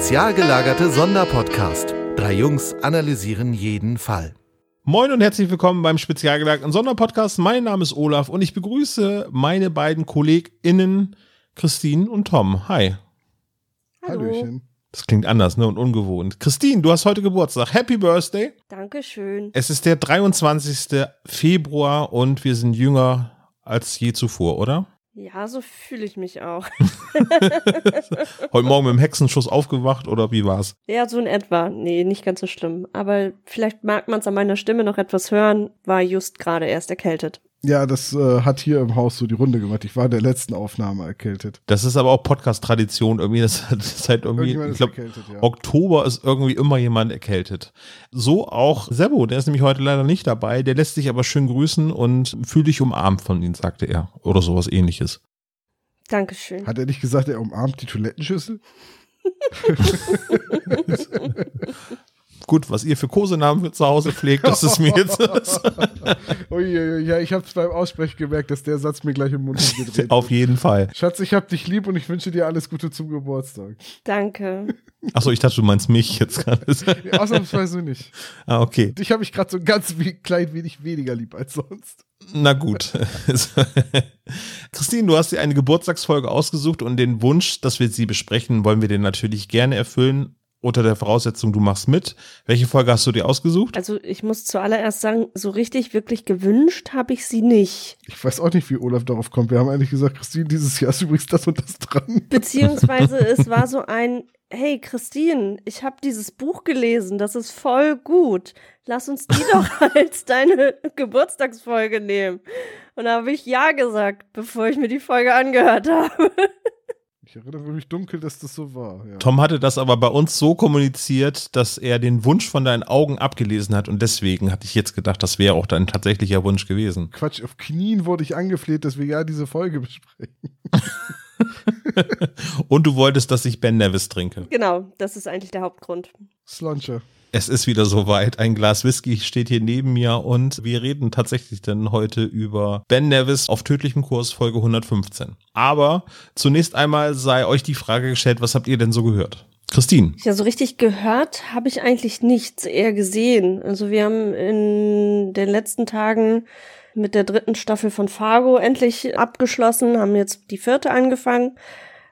Spezial gelagerte Sonderpodcast. Drei Jungs analysieren jeden Fall. Moin und herzlich willkommen beim spezial gelagerten Sonderpodcast. Mein Name ist Olaf und ich begrüße meine beiden KollegInnen Christine und Tom. Hi. Hallo. Hallöchen. Das klingt anders ne, und ungewohnt. Christine, du hast heute Geburtstag. Happy Birthday. Dankeschön. Es ist der 23. Februar und wir sind jünger als je zuvor, oder? Ja, so fühle ich mich auch. Heute Morgen mit dem Hexenschuss aufgewacht oder wie war's? Ja, so in etwa. Nee, nicht ganz so schlimm. Aber vielleicht mag man es an meiner Stimme noch etwas hören, war just gerade erst erkältet. Ja, das äh, hat hier im Haus so die Runde gemacht. Ich war der letzten Aufnahme erkältet. Das ist aber auch Podcast-Tradition irgendwie. Das, das ist halt irgendwie, ich glaube, ja. Oktober ist irgendwie immer jemand erkältet. So auch Sebo, der ist nämlich heute leider nicht dabei. Der lässt sich aber schön grüßen und fühle dich umarmt von ihm, sagte er. Oder sowas ähnliches. Dankeschön. Hat er nicht gesagt, er umarmt die Toilettenschüssel? Gut, was ihr für Kosenamen für zu Hause pflegt, das ist mir jetzt. Ui, ja, ich habe es beim Aussprechen gemerkt, dass der Satz mir gleich im Mund gedreht Auf jeden Fall. Schatz, ich hab dich lieb und ich wünsche dir alles Gute zum Geburtstag. Danke. Achso, ich dachte, du meinst mich jetzt gerade. Ausnahmsweise nicht. Ah, okay. Dich habe ich gerade so ein ganz wie, klein wenig weniger lieb als sonst. Na gut. Christine, du hast dir eine Geburtstagsfolge ausgesucht und den Wunsch, dass wir sie besprechen, wollen wir dir natürlich gerne erfüllen unter der Voraussetzung, du machst mit. Welche Folge hast du dir ausgesucht? Also ich muss zuallererst sagen, so richtig wirklich gewünscht habe ich sie nicht. Ich weiß auch nicht, wie Olaf darauf kommt. Wir haben eigentlich gesagt, Christine, dieses Jahr ist übrigens das und das dran. Beziehungsweise es war so ein, hey Christine, ich habe dieses Buch gelesen, das ist voll gut. Lass uns die doch als deine Geburtstagsfolge nehmen. Und da habe ich ja gesagt, bevor ich mir die Folge angehört habe. Ich erinnere mich dunkel, dass das so war. Ja. Tom hatte das aber bei uns so kommuniziert, dass er den Wunsch von deinen Augen abgelesen hat und deswegen hatte ich jetzt gedacht, das wäre auch dein tatsächlicher Wunsch gewesen. Quatsch, auf Knien wurde ich angefleht, dass wir ja diese Folge besprechen. und du wolltest, dass ich Ben Nevis trinke. Genau, das ist eigentlich der Hauptgrund. Sluncher. Es ist wieder soweit. Ein Glas Whisky steht hier neben mir und wir reden tatsächlich dann heute über Ben Nevis auf tödlichem Kurs Folge 115. Aber zunächst einmal sei euch die Frage gestellt, was habt ihr denn so gehört? Christine. Ja, so richtig gehört habe ich eigentlich nichts, eher gesehen. Also wir haben in den letzten Tagen mit der dritten Staffel von Fargo endlich abgeschlossen, haben jetzt die vierte angefangen.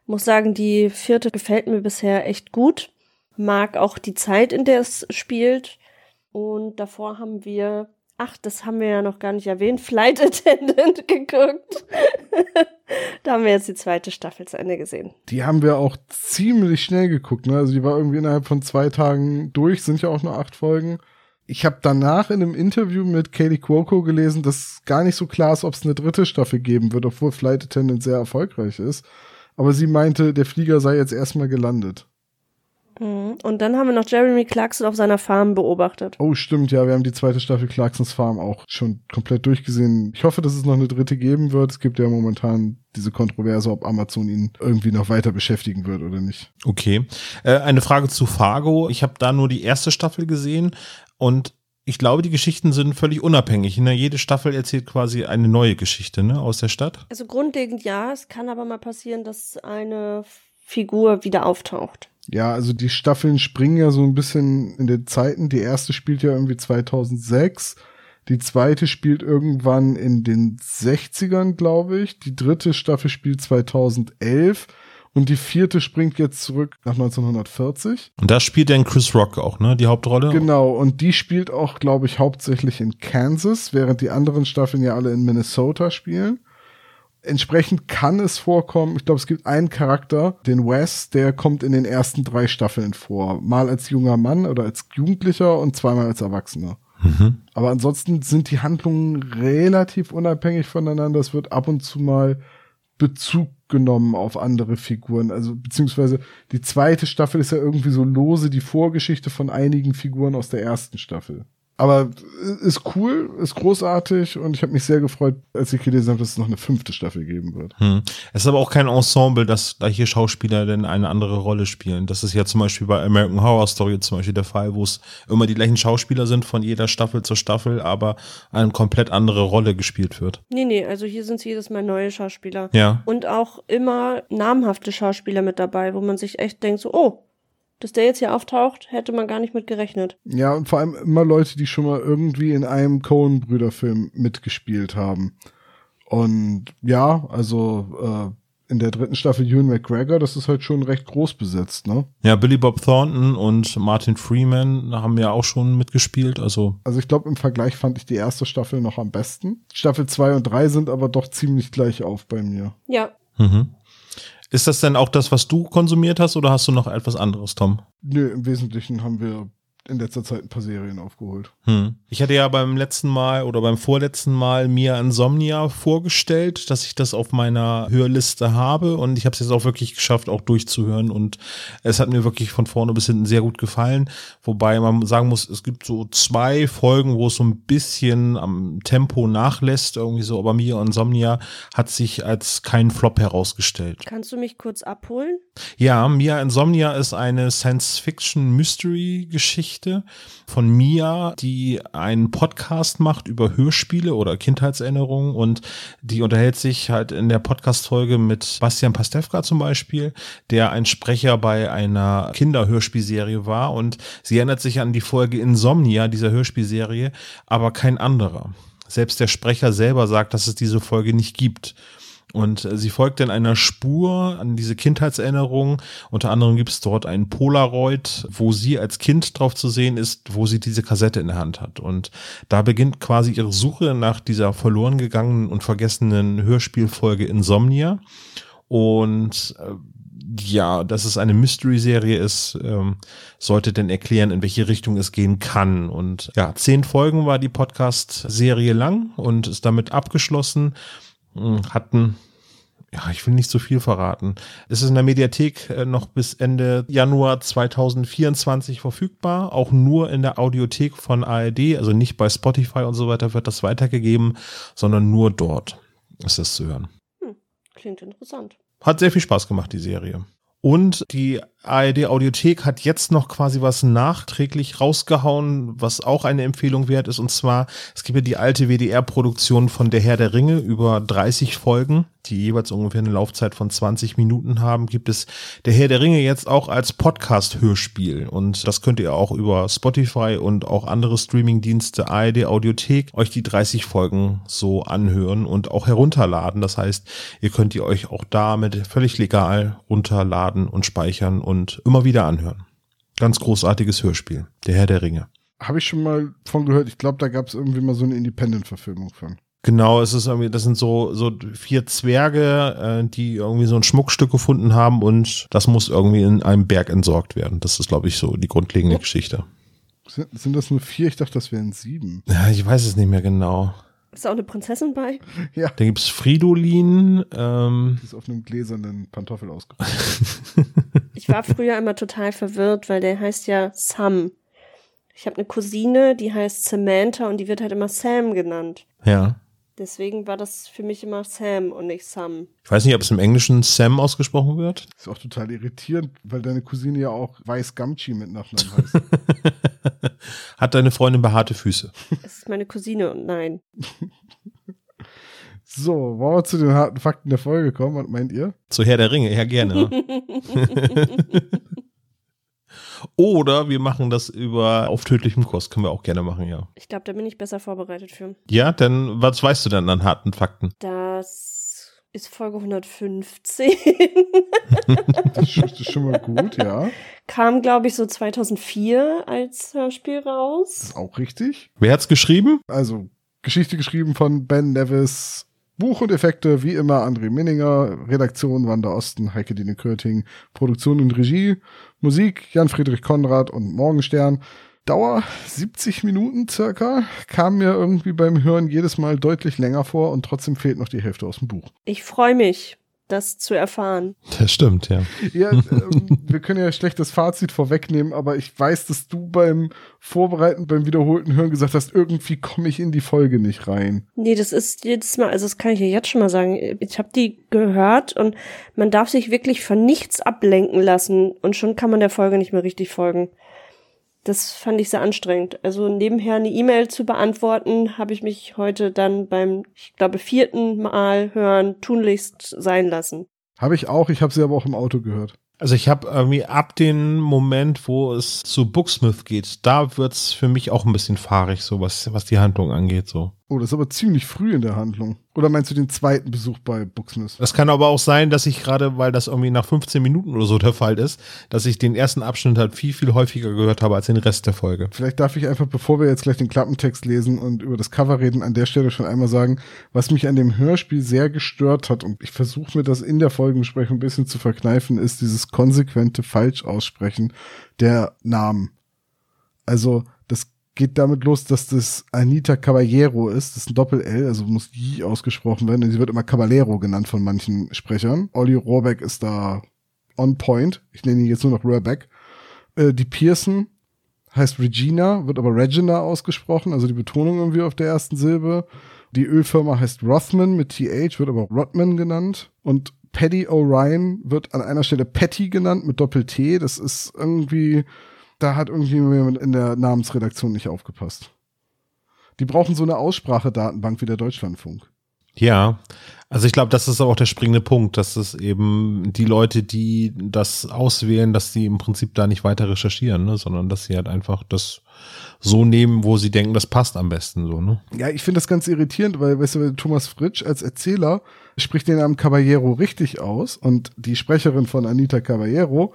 Muss sagen, die vierte gefällt mir bisher echt gut mag auch die Zeit, in der es spielt. Und davor haben wir, ach, das haben wir ja noch gar nicht erwähnt, Flight Attendant geguckt. da haben wir jetzt die zweite Staffel zu Ende gesehen. Die haben wir auch ziemlich schnell geguckt. Ne? Also die war irgendwie innerhalb von zwei Tagen durch, sind ja auch nur acht Folgen. Ich habe danach in einem Interview mit Katie Cuoco gelesen, dass gar nicht so klar ist, ob es eine dritte Staffel geben wird, obwohl Flight Attendant sehr erfolgreich ist. Aber sie meinte, der Flieger sei jetzt erstmal gelandet. Mhm. Und dann haben wir noch Jeremy Clarkson auf seiner Farm beobachtet. Oh, stimmt, ja, wir haben die zweite Staffel Clarksons Farm auch schon komplett durchgesehen. Ich hoffe, dass es noch eine dritte geben wird. Es gibt ja momentan diese Kontroverse, ob Amazon ihn irgendwie noch weiter beschäftigen wird oder nicht. Okay. Äh, eine Frage zu Fargo. Ich habe da nur die erste Staffel gesehen und ich glaube, die Geschichten sind völlig unabhängig. Ne? Jede Staffel erzählt quasi eine neue Geschichte ne? aus der Stadt. Also grundlegend ja. Es kann aber mal passieren, dass eine Figur wieder auftaucht. Ja, also die Staffeln springen ja so ein bisschen in den Zeiten. Die erste spielt ja irgendwie 2006. Die zweite spielt irgendwann in den 60ern, glaube ich. Die dritte Staffel spielt 2011. Und die vierte springt jetzt zurück nach 1940. Und da spielt dann Chris Rock auch, ne? Die Hauptrolle? Genau. Und die spielt auch, glaube ich, hauptsächlich in Kansas, während die anderen Staffeln ja alle in Minnesota spielen entsprechend kann es vorkommen, ich glaube, es gibt einen Charakter, den Wes, der kommt in den ersten drei Staffeln vor. Mal als junger Mann oder als Jugendlicher und zweimal als Erwachsener. Mhm. Aber ansonsten sind die Handlungen relativ unabhängig voneinander. Es wird ab und zu mal Bezug genommen auf andere Figuren. Also beziehungsweise die zweite Staffel ist ja irgendwie so lose die Vorgeschichte von einigen Figuren aus der ersten Staffel. Aber ist cool, ist großartig und ich habe mich sehr gefreut, als ich gelesen habe, dass es noch eine fünfte Staffel geben wird. Hm. Es ist aber auch kein Ensemble, dass da hier Schauspieler denn eine andere Rolle spielen. Das ist ja zum Beispiel bei American Horror Story zum Beispiel der Fall, wo es immer die gleichen Schauspieler sind von jeder Staffel zur Staffel, aber eine komplett andere Rolle gespielt wird. Nee, nee, also hier sind es jedes Mal neue Schauspieler. Ja. Und auch immer namhafte Schauspieler mit dabei, wo man sich echt denkt so, oh, dass der jetzt hier auftaucht, hätte man gar nicht mit gerechnet. Ja, und vor allem immer Leute, die schon mal irgendwie in einem Coen-Brüder-Film mitgespielt haben. Und ja, also äh, in der dritten Staffel Ewan McGregor, das ist halt schon recht groß besetzt, ne? Ja, Billy Bob Thornton und Martin Freeman haben ja auch schon mitgespielt, also. Also ich glaube, im Vergleich fand ich die erste Staffel noch am besten. Staffel zwei und drei sind aber doch ziemlich gleich auf bei mir. Ja. Mhm. Ist das denn auch das, was du konsumiert hast, oder hast du noch etwas anderes, Tom? Nö, im Wesentlichen haben wir in letzter Zeit ein paar Serien aufgeholt. Hm. Ich hatte ja beim letzten Mal oder beim vorletzten Mal mir Insomnia vorgestellt, dass ich das auf meiner Hörliste habe und ich habe es jetzt auch wirklich geschafft, auch durchzuhören und es hat mir wirklich von vorne bis hinten sehr gut gefallen. Wobei man sagen muss, es gibt so zwei Folgen, wo es so ein bisschen am Tempo nachlässt, irgendwie so, aber Mia Insomnia hat sich als kein Flop herausgestellt. Kannst du mich kurz abholen? Ja, Mia Insomnia ist eine Science-Fiction-Mystery-Geschichte Geschichte von Mia, die einen Podcast macht über Hörspiele oder Kindheitserinnerungen und die unterhält sich halt in der Podcast-Folge mit Bastian Pastewka zum Beispiel, der ein Sprecher bei einer Kinderhörspielserie war und sie erinnert sich an die Folge Insomnia dieser Hörspielserie, aber kein anderer. Selbst der Sprecher selber sagt, dass es diese Folge nicht gibt. Und äh, sie folgt in einer Spur an diese Kindheitserinnerung. Unter anderem gibt es dort ein Polaroid, wo sie als Kind drauf zu sehen ist, wo sie diese Kassette in der Hand hat. Und da beginnt quasi ihre Suche nach dieser verloren gegangenen und vergessenen Hörspielfolge Insomnia. Und äh, ja, dass es eine Mystery-Serie ist, ähm, sollte denn erklären, in welche Richtung es gehen kann. Und ja, zehn Folgen war die Podcast-Serie lang und ist damit abgeschlossen. Hatten ja, ich will nicht so viel verraten. Es ist in der Mediathek äh, noch bis Ende Januar 2024 verfügbar, auch nur in der Audiothek von ARD, also nicht bei Spotify und so weiter wird das weitergegeben, sondern nur dort ist es zu hören. Hm, klingt interessant. Hat sehr viel Spaß gemacht, die Serie. Und die ARD Audiothek hat jetzt noch quasi was nachträglich rausgehauen, was auch eine Empfehlung wert ist. Und zwar, es gibt ja die alte WDR-Produktion von Der Herr der Ringe über 30 Folgen, die jeweils ungefähr eine Laufzeit von 20 Minuten haben, gibt es Der Herr der Ringe jetzt auch als Podcast-Hörspiel. Und das könnt ihr auch über Spotify und auch andere Streaming-Dienste ARD Audiothek euch die 30 Folgen so anhören und auch herunterladen. Das heißt, ihr könnt ihr euch auch damit völlig legal runterladen und speichern und immer wieder anhören. Ganz großartiges Hörspiel. Der Herr der Ringe. Habe ich schon mal von gehört. Ich glaube, da gab es irgendwie mal so eine Independent-Verfilmung von. Genau, es ist irgendwie, das sind so, so vier Zwerge, äh, die irgendwie so ein Schmuckstück gefunden haben und das muss irgendwie in einem Berg entsorgt werden. Das ist, glaube ich, so die grundlegende ja. Geschichte. Sind, sind das nur vier? Ich dachte, das wären sieben. Ja, ich weiß es nicht mehr genau. Ist auch eine Prinzessin bei? Ja. Da gibt's Fridolin. Ähm. Die ist auf einem gläsernen Pantoffel ausgerüstet. ich war früher immer total verwirrt, weil der heißt ja Sam. Ich habe eine Cousine, die heißt Samantha und die wird halt immer Sam genannt. Ja. Deswegen war das für mich immer Sam und nicht Sam. Ich weiß nicht, ob es im Englischen Sam ausgesprochen wird. ist auch total irritierend, weil deine Cousine ja auch Weiß Gamchi mit Nachnamen heißt. Hat deine Freundin behaarte Füße? Es ist meine Cousine und nein. So, wollen wir zu den harten Fakten der Folge kommen? Was meint ihr? Zu Herr der Ringe, ja gerne. Oder wir machen das über auf tödlichem Kurs. Können wir auch gerne machen, ja. Ich glaube, da bin ich besser vorbereitet für. Ja, denn was weißt du denn an harten Fakten? Das ist Folge 115. das ist schon mal gut, ja. Kam, glaube ich, so 2004 als Hörspiel raus. Ist auch richtig. Wer hat's geschrieben? Also, Geschichte geschrieben von Ben Nevis, Buch und Effekte, wie immer, André Minninger, Redaktion Wanda Osten, Heike Dine Körting, Produktion und Regie, Musik Jan-Friedrich Konrad und Morgenstern. Dauer 70 Minuten circa, kam mir irgendwie beim Hören jedes Mal deutlich länger vor und trotzdem fehlt noch die Hälfte aus dem Buch. Ich freue mich das zu erfahren. Das stimmt, ja. Ja, ähm, wir können ja schlecht das Fazit vorwegnehmen, aber ich weiß, dass du beim Vorbereiten, beim wiederholten Hören gesagt hast, irgendwie komme ich in die Folge nicht rein. Nee, das ist jedes Mal, also das kann ich ja jetzt schon mal sagen. Ich habe die gehört und man darf sich wirklich von nichts ablenken lassen und schon kann man der Folge nicht mehr richtig folgen. Das fand ich sehr anstrengend. Also nebenher eine E-Mail zu beantworten, habe ich mich heute dann beim, ich glaube, vierten Mal hören tunlichst sein lassen. Habe ich auch, ich habe sie aber auch im Auto gehört. Also ich habe irgendwie ab dem Moment, wo es zu Booksmith geht, da wird's für mich auch ein bisschen fahrig, so was, was die Handlung angeht, so. Oh, das ist aber ziemlich früh in der Handlung. Oder meinst du den zweiten Besuch bei Booksmith? Das kann aber auch sein, dass ich gerade, weil das irgendwie nach 15 Minuten oder so der Fall ist, dass ich den ersten Abschnitt halt viel, viel häufiger gehört habe als den Rest der Folge. Vielleicht darf ich einfach, bevor wir jetzt gleich den Klappentext lesen und über das Cover reden, an der Stelle schon einmal sagen, was mich an dem Hörspiel sehr gestört hat und ich versuche mir das in der Folgenbesprechung ein bisschen zu verkneifen, ist dieses konsequente Falschaussprechen der Namen. Also, geht damit los, dass das Anita Caballero ist. Das ist ein Doppel-L, also muss die ausgesprochen werden. Sie wird immer Caballero genannt von manchen Sprechern. Olli Rohrbeck ist da on point. Ich nenne ihn jetzt nur noch Rohrbeck. Äh, die Pearson heißt Regina, wird aber Regina ausgesprochen, also die Betonung irgendwie auf der ersten Silbe. Die Ölfirma heißt Rothman mit TH, wird aber Rodman genannt. Und Paddy O'Ryan wird an einer Stelle Patty genannt mit Doppel-T. Das ist irgendwie da hat irgendjemand in der Namensredaktion nicht aufgepasst. Die brauchen so eine Aussprachedatenbank wie der Deutschlandfunk. Ja, also ich glaube, das ist auch der springende Punkt, dass es eben die Leute, die das auswählen, dass die im Prinzip da nicht weiter recherchieren, ne, sondern dass sie halt einfach das so nehmen, wo sie denken, das passt am besten so, ne? Ja, ich finde das ganz irritierend, weil, weißt du, Thomas Fritsch als Erzähler spricht den Namen Caballero richtig aus und die Sprecherin von Anita Caballero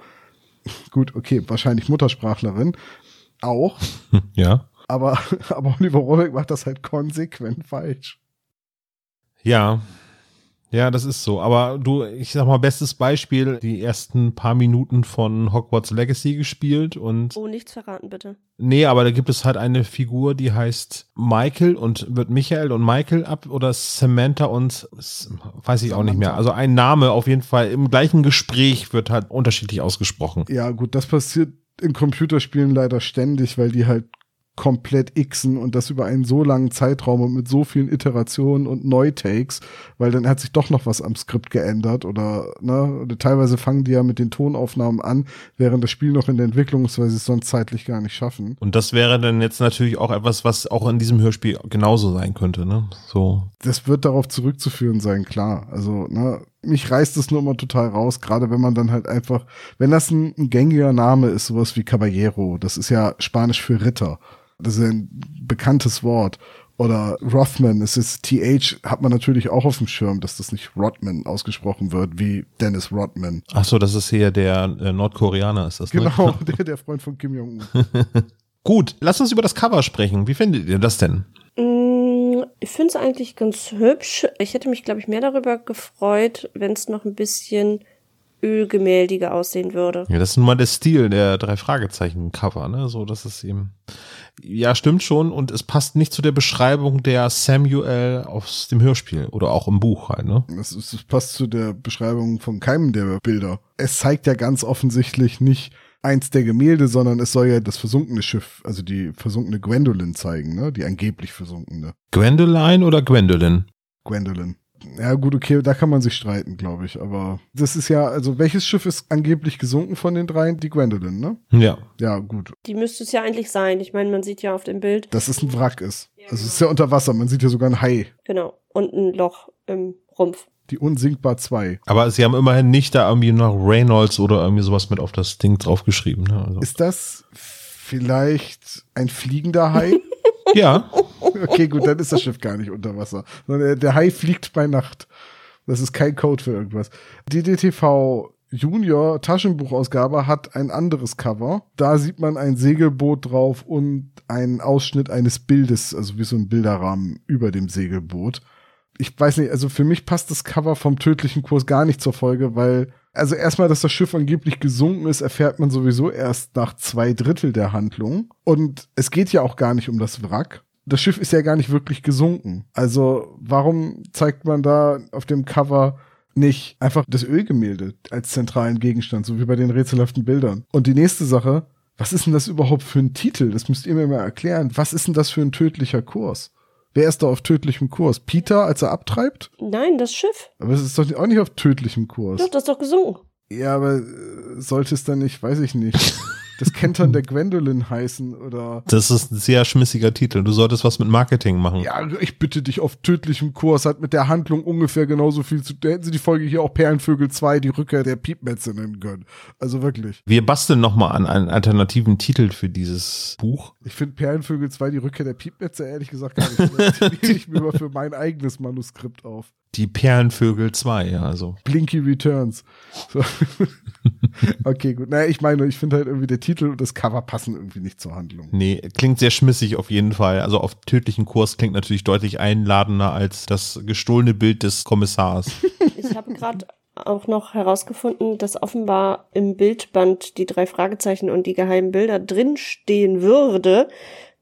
gut, okay, wahrscheinlich Muttersprachlerin, auch. Ja. Aber, aber Oliver Rohrbeck macht das halt konsequent falsch. Ja, ja, das ist so. Aber du, ich sag mal, bestes Beispiel, die ersten paar Minuten von Hogwarts Legacy gespielt und. Oh, nichts verraten, bitte. Nee, aber da gibt es halt eine Figur, die heißt Michael und wird Michael und Michael ab oder Samantha und weiß ich auch nicht mehr. Also ein Name auf jeden Fall im gleichen Gespräch wird halt unterschiedlich ausgesprochen. Ja, gut, das passiert in Computerspielen leider ständig, weil die halt komplett xen und das über einen so langen Zeitraum und mit so vielen Iterationen und Neutakes, weil dann hat sich doch noch was am Skript geändert oder, ne, oder teilweise fangen die ja mit den Tonaufnahmen an, während das Spiel noch in der Entwicklung ist, weil sie es sonst zeitlich gar nicht schaffen. Und das wäre dann jetzt natürlich auch etwas, was auch in diesem Hörspiel genauso sein könnte, ne? So. Das wird darauf zurückzuführen sein, klar. Also, ne, mich reißt es nur immer total raus, gerade wenn man dann halt einfach, wenn das ein, ein gängiger Name ist, sowas wie Caballero, das ist ja Spanisch für Ritter. Das ist ein bekanntes Wort. Oder Rothman, es ist TH, hat man natürlich auch auf dem Schirm, dass das nicht Rodman ausgesprochen wird, wie Dennis Rodman. Ach so, das ist hier der äh, Nordkoreaner, ist das, ne? Genau, der, der Freund von Kim Jong-un. Gut, lass uns über das Cover sprechen. Wie findet ihr das denn? Mm, ich finde es eigentlich ganz hübsch. Ich hätte mich, glaube ich, mehr darüber gefreut, wenn es noch ein bisschen ölgemäldiger aussehen würde. Ja, das ist nun mal der Stil der drei Fragezeichen Cover, ne? So, das ist eben. Ja, stimmt schon. Und es passt nicht zu der Beschreibung der Samuel aus dem Hörspiel oder auch im Buch halt, ne? Das, ist, das passt zu der Beschreibung von keinem der Bilder. Es zeigt ja ganz offensichtlich nicht eins der Gemälde, sondern es soll ja das versunkene Schiff, also die versunkene Gwendolyn zeigen, ne? Die angeblich versunkene. Gwendoline oder Gwendolyn? Gwendolyn. Ja, gut, okay, da kann man sich streiten, glaube ich. Aber das ist ja, also welches Schiff ist angeblich gesunken von den dreien? Die Gwendolyn, ne? Ja. Ja, gut. Die müsste es ja eigentlich sein. Ich meine, man sieht ja auf dem Bild. Dass es ein Wrack ist. Also es ist ja unter Wasser, man sieht ja sogar ein Hai. Genau. Und ein Loch im Rumpf. Die unsinkbar 2. Aber sie haben immerhin nicht da irgendwie noch Reynolds oder irgendwie sowas mit auf das Ding draufgeschrieben. Ne? Also. Ist das vielleicht ein fliegender Hai? ja. Okay, gut, dann ist das Schiff gar nicht unter Wasser. Der, Hai fliegt bei Nacht. Das ist kein Code für irgendwas. Die DTV Junior Taschenbuchausgabe hat ein anderes Cover. Da sieht man ein Segelboot drauf und einen Ausschnitt eines Bildes, also wie so ein Bilderrahmen über dem Segelboot. Ich weiß nicht, also für mich passt das Cover vom tödlichen Kurs gar nicht zur Folge, weil, also erstmal, dass das Schiff angeblich gesunken ist, erfährt man sowieso erst nach zwei Drittel der Handlung. Und es geht ja auch gar nicht um das Wrack das Schiff ist ja gar nicht wirklich gesunken. Also warum zeigt man da auf dem Cover nicht einfach das Ölgemälde als zentralen Gegenstand, so wie bei den rätselhaften Bildern? Und die nächste Sache, was ist denn das überhaupt für ein Titel? Das müsst ihr mir mal erklären. Was ist denn das für ein tödlicher Kurs? Wer ist da auf tödlichem Kurs? Peter, als er abtreibt? Nein, das Schiff. Aber es ist doch auch nicht auf tödlichem Kurs. Doch, das ist doch gesunken. Ja, aber äh, sollte es dann nicht, weiß ich nicht. das Kentern der Gwendolyn heißen oder. Das ist ein sehr schmissiger Titel. Du solltest was mit Marketing machen. Ja, ich bitte dich auf tödlichem Kurs hat mit der Handlung ungefähr genauso viel zu. Da hätten sie die Folge hier auch Perlenvögel 2, die Rückkehr der Piepmetze nennen können. Also wirklich. Wir basteln nochmal an einen alternativen Titel für dieses Buch. Ich finde Perlenvögel 2, die Rückkehr der Piepmetze, ehrlich gesagt gar nicht. Das ich mir mal für mein eigenes Manuskript auf. Die Perlenvögel 2, ja, also. Blinky Returns. So. okay, gut. Naja, ich meine, ich finde halt irgendwie der Titel und das Cover passen irgendwie nicht zur Handlung. Nee, klingt sehr schmissig auf jeden Fall. Also auf tödlichen Kurs klingt natürlich deutlich einladender als das gestohlene Bild des Kommissars. Ich habe gerade auch noch herausgefunden, dass offenbar im Bildband die drei Fragezeichen und die geheimen Bilder drinstehen würde,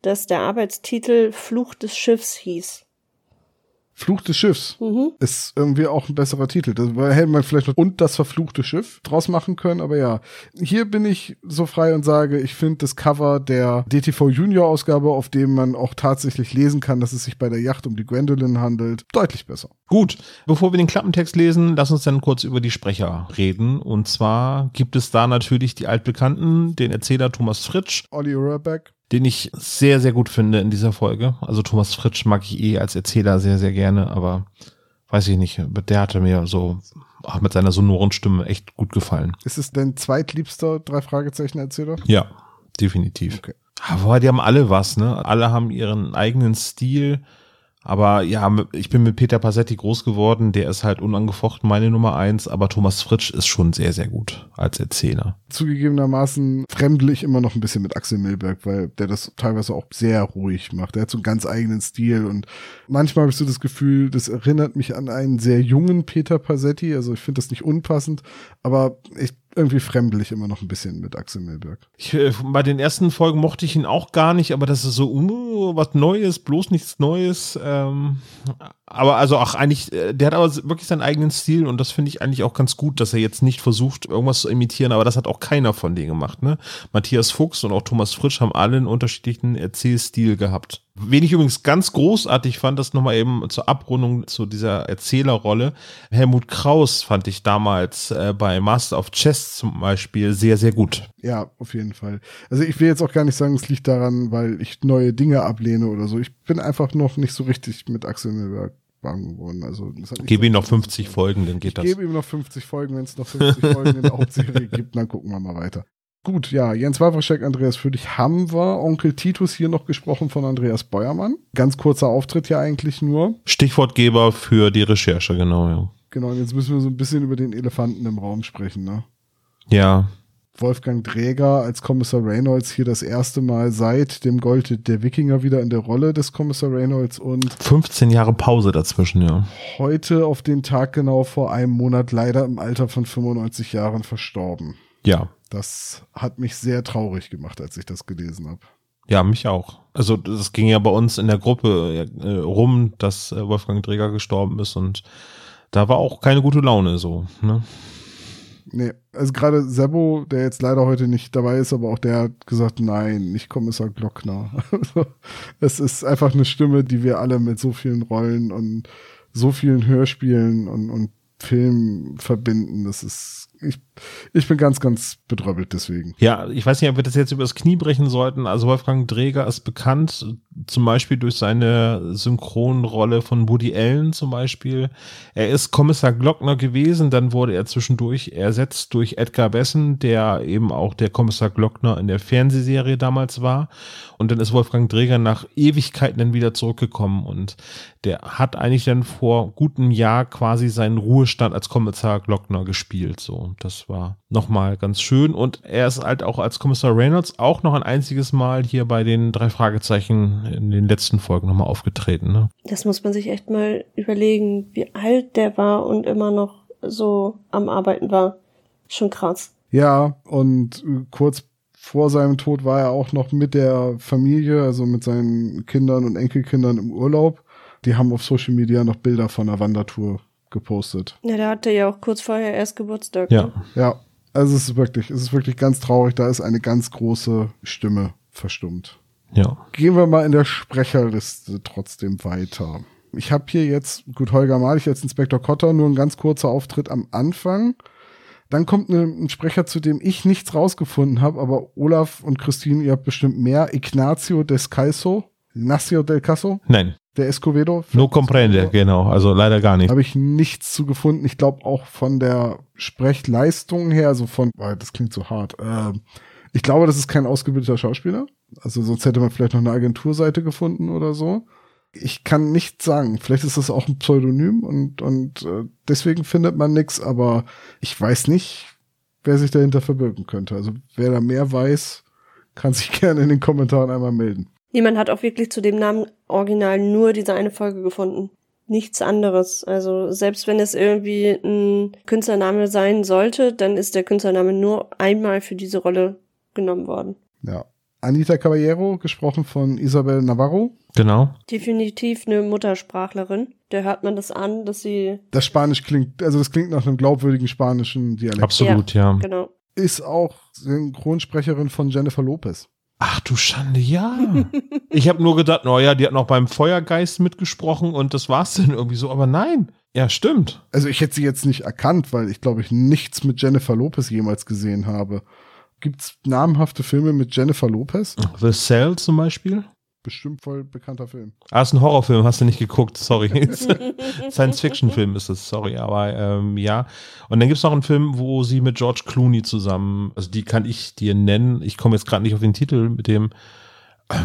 dass der Arbeitstitel Fluch des Schiffs hieß. Fluch des Schiffs mhm. ist irgendwie auch ein besserer Titel. Da hätte man vielleicht noch und das verfluchte Schiff draus machen können, aber ja. Hier bin ich so frei und sage, ich finde das Cover der DTV Junior Ausgabe, auf dem man auch tatsächlich lesen kann, dass es sich bei der Yacht um die Gwendolyn handelt, deutlich besser. Gut, bevor wir den Klappentext lesen, lass uns dann kurz über die Sprecher reden. Und zwar gibt es da natürlich die altbekannten, den Erzähler Thomas Fritsch. Olli Urbeck den ich sehr, sehr gut finde in dieser Folge. Also Thomas Fritsch mag ich eh als Erzähler sehr, sehr gerne, aber weiß ich nicht, der hatte mir so ach, mit seiner sonoren Stimme echt gut gefallen. Ist es dein zweitliebster drei Fragezeichen Erzähler? Ja, definitiv. Okay. Aber die haben alle was, ne? Alle haben ihren eigenen Stil. Aber ja, ich bin mit Peter Passetti groß geworden, der ist halt unangefochten meine Nummer eins, aber Thomas Fritsch ist schon sehr, sehr gut als Erzähler. Zugegebenermaßen fremdle ich immer noch ein bisschen mit Axel Milberg, weil der das teilweise auch sehr ruhig macht. Der hat so einen ganz eigenen Stil. Und manchmal habe ich so das Gefühl, das erinnert mich an einen sehr jungen Peter Passetti, also ich finde das nicht unpassend, aber ich irgendwie fremdlich immer noch ein bisschen mit Axel Milberg. Ich, äh, bei den ersten Folgen mochte ich ihn auch gar nicht, aber das ist so uh, was Neues, bloß nichts Neues. Ähm, aber also auch eigentlich, äh, der hat aber wirklich seinen eigenen Stil und das finde ich eigentlich auch ganz gut, dass er jetzt nicht versucht, irgendwas zu imitieren, aber das hat auch keiner von denen gemacht. Ne? Matthias Fuchs und auch Thomas Fritsch haben alle einen unterschiedlichen Erzählstil gehabt. Wen ich übrigens ganz großartig fand, das nochmal eben zur Abrundung zu dieser Erzählerrolle. Helmut Kraus fand ich damals äh, bei Master of Chess zum Beispiel sehr, sehr gut. Ja, auf jeden Fall. Also ich will jetzt auch gar nicht sagen, es liegt daran, weil ich neue Dinge ablehne oder so. Ich bin einfach noch nicht so richtig mit Axel Milberg warm geworden. Also, gebe ihm noch 50 Folgen, dann geht ich das. Gebe ihm noch 50 Folgen, wenn es noch 50 Folgen in der Hauptserie gibt, dann gucken wir mal weiter. Gut, ja, Jens Wawrschek, Andreas Fürdig haben wir. Onkel Titus hier noch gesprochen von Andreas Beuermann. Ganz kurzer Auftritt ja eigentlich nur. Stichwortgeber für die Recherche, genau, ja. Genau, und jetzt müssen wir so ein bisschen über den Elefanten im Raum sprechen, ne? Ja. Wolfgang Dräger als Kommissar Reynolds hier das erste Mal seit dem Gold der Wikinger wieder in der Rolle des Kommissar Reynolds und 15 Jahre Pause dazwischen, ja. Heute auf den Tag genau vor einem Monat leider im Alter von 95 Jahren verstorben. Ja. Das hat mich sehr traurig gemacht, als ich das gelesen habe. Ja, mich auch. Also das ging ja bei uns in der Gruppe äh, rum, dass äh, Wolfgang Dräger gestorben ist und da war auch keine gute Laune so. Ne? Nee, also gerade Sebo, der jetzt leider heute nicht dabei ist, aber auch der hat gesagt, nein, nicht Kommissar Glockner. Also, es ist einfach eine Stimme, die wir alle mit so vielen Rollen und so vielen Hörspielen und, und Filmen verbinden. Das ist ich, ich bin ganz, ganz bedröppelt deswegen. Ja, ich weiß nicht, ob wir das jetzt übers Knie brechen sollten. Also Wolfgang Dräger ist bekannt, zum Beispiel durch seine Synchronrolle von Woody Allen zum Beispiel. Er ist Kommissar Glockner gewesen, dann wurde er zwischendurch ersetzt durch Edgar Bessen, der eben auch der Kommissar Glockner in der Fernsehserie damals war. Und dann ist Wolfgang Dräger nach Ewigkeiten dann wieder zurückgekommen und der hat eigentlich dann vor gutem Jahr quasi seinen Ruhestand als Kommissar Glockner gespielt, so das war nochmal ganz schön. Und er ist halt auch als Kommissar Reynolds auch noch ein einziges Mal hier bei den drei Fragezeichen in den letzten Folgen nochmal aufgetreten. Ne? Das muss man sich echt mal überlegen, wie alt der war und immer noch so am Arbeiten war. Schon krass. Ja, und kurz vor seinem Tod war er auch noch mit der Familie, also mit seinen Kindern und Enkelkindern im Urlaub. Die haben auf Social Media noch Bilder von der Wandertour gepostet. Ja, der hatte ja auch kurz vorher erst Geburtstag. Ja. Ne? Ja. Also es ist wirklich, es ist wirklich ganz traurig. Da ist eine ganz große Stimme verstummt. Ja. Gehen wir mal in der Sprecherliste trotzdem weiter. Ich habe hier jetzt, gut, Holger Malich als Inspektor Kotter, nur ein ganz kurzer Auftritt am Anfang. Dann kommt eine, ein Sprecher, zu dem ich nichts rausgefunden habe, aber Olaf und Christine, ihr habt bestimmt mehr. Ignacio del Caso. Ignacio del Caso? Nein. Der Escovedo? No comprende, genau. Also leider gar nicht. Habe ich nichts zu gefunden. Ich glaube auch von der Sprechleistung her, also von, oh, das klingt so hart. Äh, ich glaube, das ist kein ausgebildeter Schauspieler. Also sonst hätte man vielleicht noch eine Agenturseite gefunden oder so. Ich kann nicht sagen. Vielleicht ist das auch ein Pseudonym und, und äh, deswegen findet man nichts, aber ich weiß nicht, wer sich dahinter verbirgen könnte. Also wer da mehr weiß, kann sich gerne in den Kommentaren einmal melden. Niemand hat auch wirklich zu dem Namen original nur diese eine Folge gefunden. Nichts anderes. Also selbst wenn es irgendwie ein Künstlername sein sollte, dann ist der Künstlername nur einmal für diese Rolle genommen worden. Ja. Anita Caballero, gesprochen von Isabel Navarro. Genau. Definitiv eine Muttersprachlerin. Da hört man das an, dass sie. Das Spanisch klingt, also das klingt nach einem glaubwürdigen spanischen Dialekt. Absolut, ja. ja. Genau. Ist auch Synchronsprecherin von Jennifer Lopez. Ach du Schande, ja. ich habe nur gedacht, naja, die hat noch beim Feuergeist mitgesprochen und das war's dann irgendwie so, aber nein. Ja, stimmt. Also ich hätte sie jetzt nicht erkannt, weil ich glaube ich nichts mit Jennifer Lopez jemals gesehen habe. Gibt's namhafte Filme mit Jennifer Lopez? The Cell zum Beispiel? Bestimmt voll bekannter Film. Ah, ist ein Horrorfilm, hast du nicht geguckt, sorry. Science-Fiction-Film ist es, sorry, aber ähm, ja. Und dann gibt es noch einen Film, wo sie mit George Clooney zusammen, also die kann ich dir nennen, ich komme jetzt gerade nicht auf den Titel, mit dem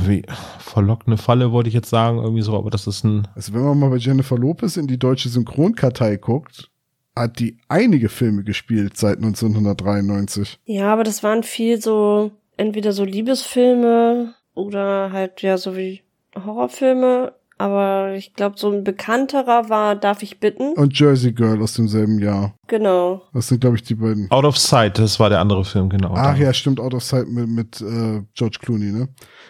wie verlockene Falle wollte ich jetzt sagen, irgendwie so, aber das ist ein. Also wenn man mal bei Jennifer Lopez in die deutsche Synchronkartei guckt, hat die einige Filme gespielt seit 1993. Ja, aber das waren viel so, entweder so Liebesfilme oder halt ja so wie Horrorfilme. Aber ich glaube, so ein bekannterer war Darf ich bitten? Und Jersey Girl aus demselben Jahr. Genau. Das sind, glaube ich, die beiden. Out of Sight, das war der andere Film, genau. Ach ja, stimmt, Out of Sight mit, mit äh, George Clooney, ne?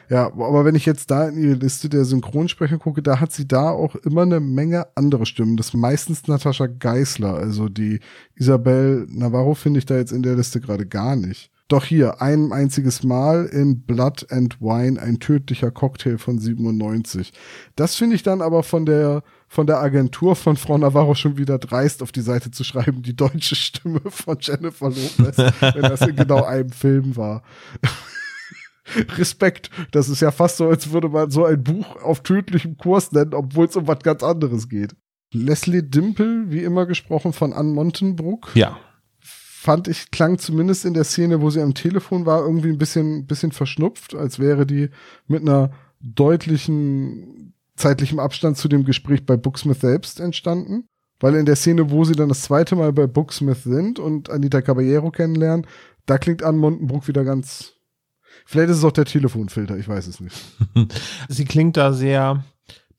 Ja, aber wenn ich jetzt da in ihre Liste der Synchronsprecher gucke, da hat sie da auch immer eine Menge andere Stimmen. Das ist meistens Natascha Geisler. Also die Isabel Navarro finde ich da jetzt in der Liste gerade gar nicht. Doch hier, ein einziges Mal in Blood and Wine, ein tödlicher Cocktail von 97. Das finde ich dann aber von der, von der Agentur von Frau Navarro schon wieder dreist auf die Seite zu schreiben, die deutsche Stimme von Jennifer Lopez, wenn das in genau einem Film war. Respekt. Das ist ja fast so, als würde man so ein Buch auf tödlichem Kurs nennen, obwohl es um was ganz anderes geht. Leslie Dimple, wie immer gesprochen von Ann Montenbrook. Ja fand ich, klang zumindest in der Szene, wo sie am Telefon war, irgendwie ein bisschen, bisschen verschnupft, als wäre die mit einer deutlichen zeitlichem Abstand zu dem Gespräch bei Booksmith selbst entstanden. Weil in der Szene, wo sie dann das zweite Mal bei Booksmith sind und Anita Caballero kennenlernen, da klingt Ann Montenbrook wieder ganz. Vielleicht ist es auch der Telefonfilter, ich weiß es nicht. sie klingt da sehr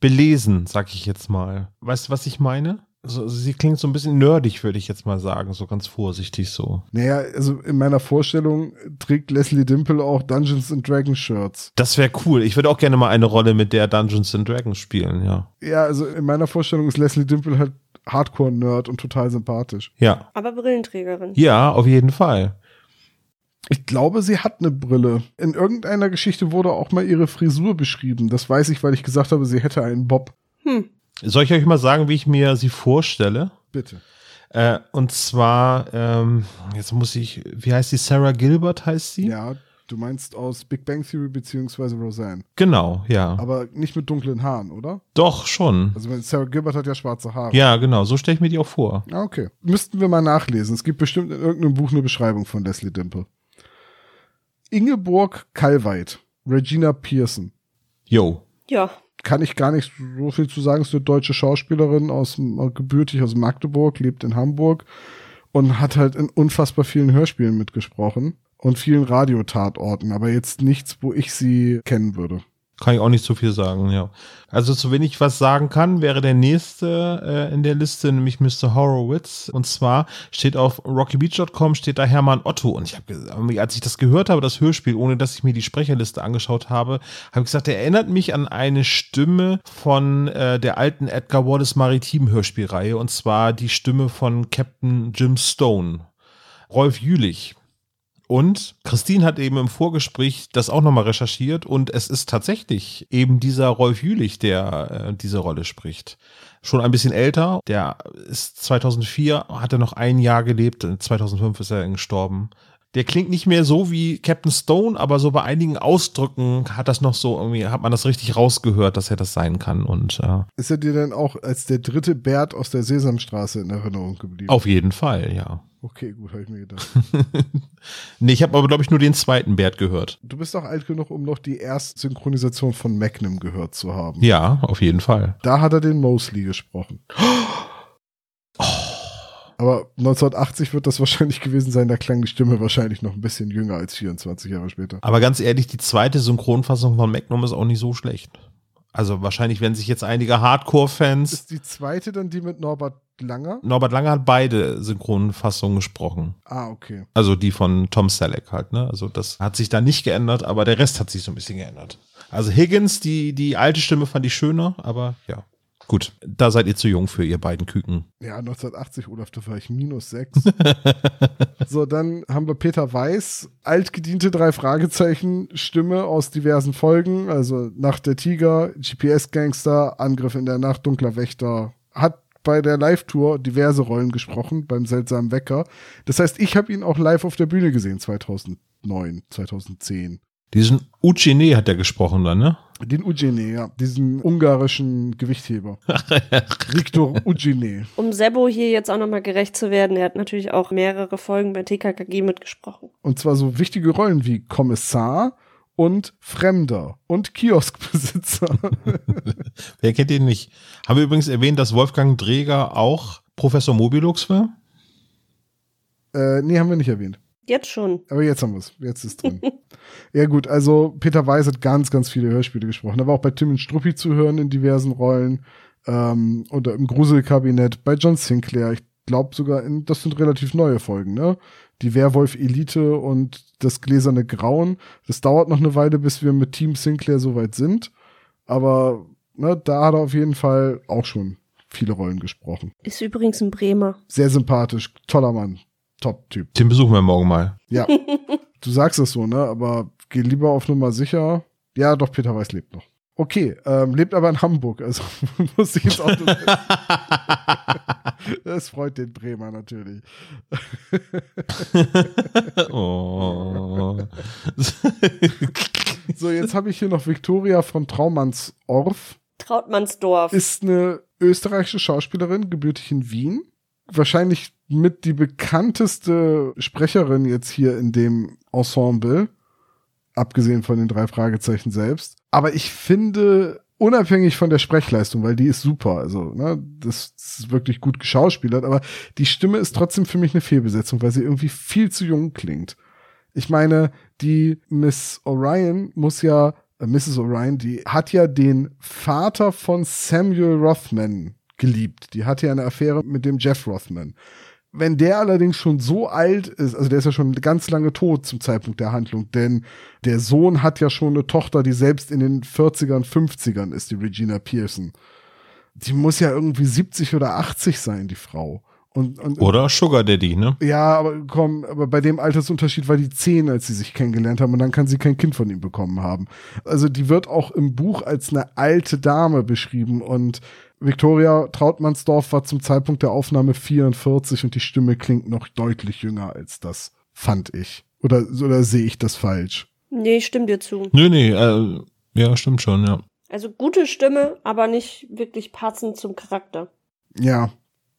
belesen, sag ich jetzt mal. Weißt du, was ich meine? So, sie klingt so ein bisschen nerdig, würde ich jetzt mal sagen, so ganz vorsichtig so. Naja, also in meiner Vorstellung trägt Leslie Dimple auch Dungeons and Dragons Shirts. Das wäre cool. Ich würde auch gerne mal eine Rolle mit der Dungeons and Dragons spielen, ja. Ja, also in meiner Vorstellung ist Leslie Dimple halt Hardcore-Nerd und total sympathisch. Ja. Aber Brillenträgerin. Ja, auf jeden Fall. Ich glaube, sie hat eine Brille. In irgendeiner Geschichte wurde auch mal ihre Frisur beschrieben. Das weiß ich, weil ich gesagt habe, sie hätte einen Bob. Hm. Soll ich euch mal sagen, wie ich mir sie vorstelle? Bitte. Äh, und zwar, ähm, jetzt muss ich, wie heißt sie? Sarah Gilbert heißt sie? Ja, du meinst aus Big Bang Theory beziehungsweise Roseanne. Genau, ja. Aber nicht mit dunklen Haaren, oder? Doch, schon. Also Sarah Gilbert hat ja schwarze Haare. Ja, genau, so stelle ich mir die auch vor. Ah, okay. Müssten wir mal nachlesen. Es gibt bestimmt in irgendeinem Buch eine Beschreibung von Leslie Dimple. Ingeborg Kalweit, Regina Pearson. Jo. Ja, kann ich gar nicht so viel zu sagen. Ist eine deutsche Schauspielerin aus gebürtig aus Magdeburg, lebt in Hamburg und hat halt in unfassbar vielen Hörspielen mitgesprochen und vielen Radiotatorten, aber jetzt nichts, wo ich sie kennen würde. Kann ich auch nicht so viel sagen, ja. Also zu wenig ich was sagen kann, wäre der nächste äh, in der Liste, nämlich Mr. Horowitz. Und zwar steht auf rockybeach.com steht da Hermann Otto. Und ich habe, als ich das gehört habe, das Hörspiel, ohne dass ich mir die Sprecherliste angeschaut habe, habe ich gesagt, er erinnert mich an eine Stimme von äh, der alten Edgar Wallace Maritim Hörspielreihe. Und zwar die Stimme von Captain Jim Stone. Rolf Jülich. Und Christine hat eben im Vorgespräch das auch nochmal recherchiert und es ist tatsächlich eben dieser Rolf Jülich, der äh, diese Rolle spricht. Schon ein bisschen älter, der ist 2004, hat er noch ein Jahr gelebt, 2005 ist er gestorben. Der klingt nicht mehr so wie Captain Stone, aber so bei einigen Ausdrücken hat das noch so irgendwie, hat man das richtig rausgehört, dass er das sein kann. Und äh, ist er dir denn auch als der dritte Bert aus der Sesamstraße in Erinnerung geblieben? Auf jeden Fall, ja. Okay, gut, habe ich mir gedacht. nee, ich habe aber, glaube ich, nur den zweiten Bert gehört. Du bist doch alt genug, um noch die erste Synchronisation von Magnum gehört zu haben. Ja, auf jeden Fall. Da hat er den Mosley gesprochen. Aber 1980 wird das wahrscheinlich gewesen sein, da klang die Stimme wahrscheinlich noch ein bisschen jünger als 24 Jahre später. Aber ganz ehrlich, die zweite Synchronfassung von Magnum ist auch nicht so schlecht. Also wahrscheinlich werden sich jetzt einige Hardcore-Fans. Ist die zweite dann die mit Norbert Langer? Norbert Langer hat beide Synchronfassungen gesprochen. Ah, okay. Also die von Tom Selleck halt, ne? Also das hat sich da nicht geändert, aber der Rest hat sich so ein bisschen geändert. Also Higgins, die, die alte Stimme fand ich schöner, aber ja. Gut, da seid ihr zu jung für, ihr beiden Küken. Ja, 1980, Olaf, da war ich minus sechs. so, dann haben wir Peter Weiß, altgediente drei Fragezeichen, Stimme aus diversen Folgen, also Nacht der Tiger, GPS-Gangster, Angriff in der Nacht, Dunkler Wächter, hat bei der Live-Tour diverse Rollen gesprochen, beim seltsamen Wecker. Das heißt, ich habe ihn auch live auf der Bühne gesehen, 2009, 2010. Diesen Ugene hat er gesprochen dann, ne? Den Ugene, ja. Diesen ungarischen Gewichtheber. Viktor Ugene. Um Sebo hier jetzt auch nochmal gerecht zu werden, er hat natürlich auch mehrere Folgen bei TKKG mitgesprochen. Und zwar so wichtige Rollen wie Kommissar und Fremder und Kioskbesitzer. Wer kennt ihn nicht? Haben wir übrigens erwähnt, dass Wolfgang Dreger auch Professor Mobilux war? Äh, nee, haben wir nicht erwähnt. Jetzt schon. Aber jetzt haben wir es. Jetzt ist drin. ja, gut, also Peter Weiß hat ganz, ganz viele Hörspiele gesprochen. Er war auch bei Tim und Struppi zu hören in diversen Rollen. Ähm, oder im Gruselkabinett, bei John Sinclair. Ich glaube sogar, in, das sind relativ neue Folgen, ne? Die Werwolf Elite und das gläserne Grauen. Das dauert noch eine Weile, bis wir mit Team Sinclair soweit sind. Aber ne, da hat er auf jeden Fall auch schon viele Rollen gesprochen. Ist übrigens ein Bremer. Sehr sympathisch, toller Mann. Top-Typ. Den besuchen wir morgen mal. Ja. du sagst es so, ne? Aber geh lieber auf Nummer sicher. Ja, doch, Peter Weiß lebt noch. Okay, ähm, lebt aber in Hamburg, also muss ich jetzt auch. das freut den Bremer natürlich. oh. so, jetzt habe ich hier noch Viktoria von Traumannsdorf. Trautmannsdorf. Ist eine österreichische Schauspielerin, gebürtig in Wien wahrscheinlich mit die bekannteste Sprecherin jetzt hier in dem Ensemble, abgesehen von den drei Fragezeichen selbst. Aber ich finde, unabhängig von der Sprechleistung, weil die ist super, also ne, das, ist wirklich gut geschauspielert, aber die Stimme ist trotzdem für mich eine Fehlbesetzung, weil sie irgendwie viel zu jung klingt. Ich meine, die Miss Orion muss ja, äh, Mrs. Orion, die hat ja den Vater von Samuel Rothman geliebt. Die hatte ja eine Affäre mit dem Jeff Rothman. Wenn der allerdings schon so alt ist, also der ist ja schon ganz lange tot zum Zeitpunkt der Handlung, denn der Sohn hat ja schon eine Tochter, die selbst in den 40ern, 50ern ist, die Regina Pearson. Die muss ja irgendwie 70 oder 80 sein, die Frau. Und, und, Oder Sugar Daddy, ne? Ja, aber komm, aber bei dem Altersunterschied war die 10, als sie sich kennengelernt haben und dann kann sie kein Kind von ihm bekommen haben. Also die wird auch im Buch als eine alte Dame beschrieben und Victoria Trautmannsdorf war zum Zeitpunkt der Aufnahme 44 und die Stimme klingt noch deutlich jünger als das, fand ich. Oder, oder sehe ich das falsch? Nee, stimmt dir zu. Nee, nee, äh, ja, stimmt schon, ja. Also gute Stimme, aber nicht wirklich passend zum Charakter. Ja,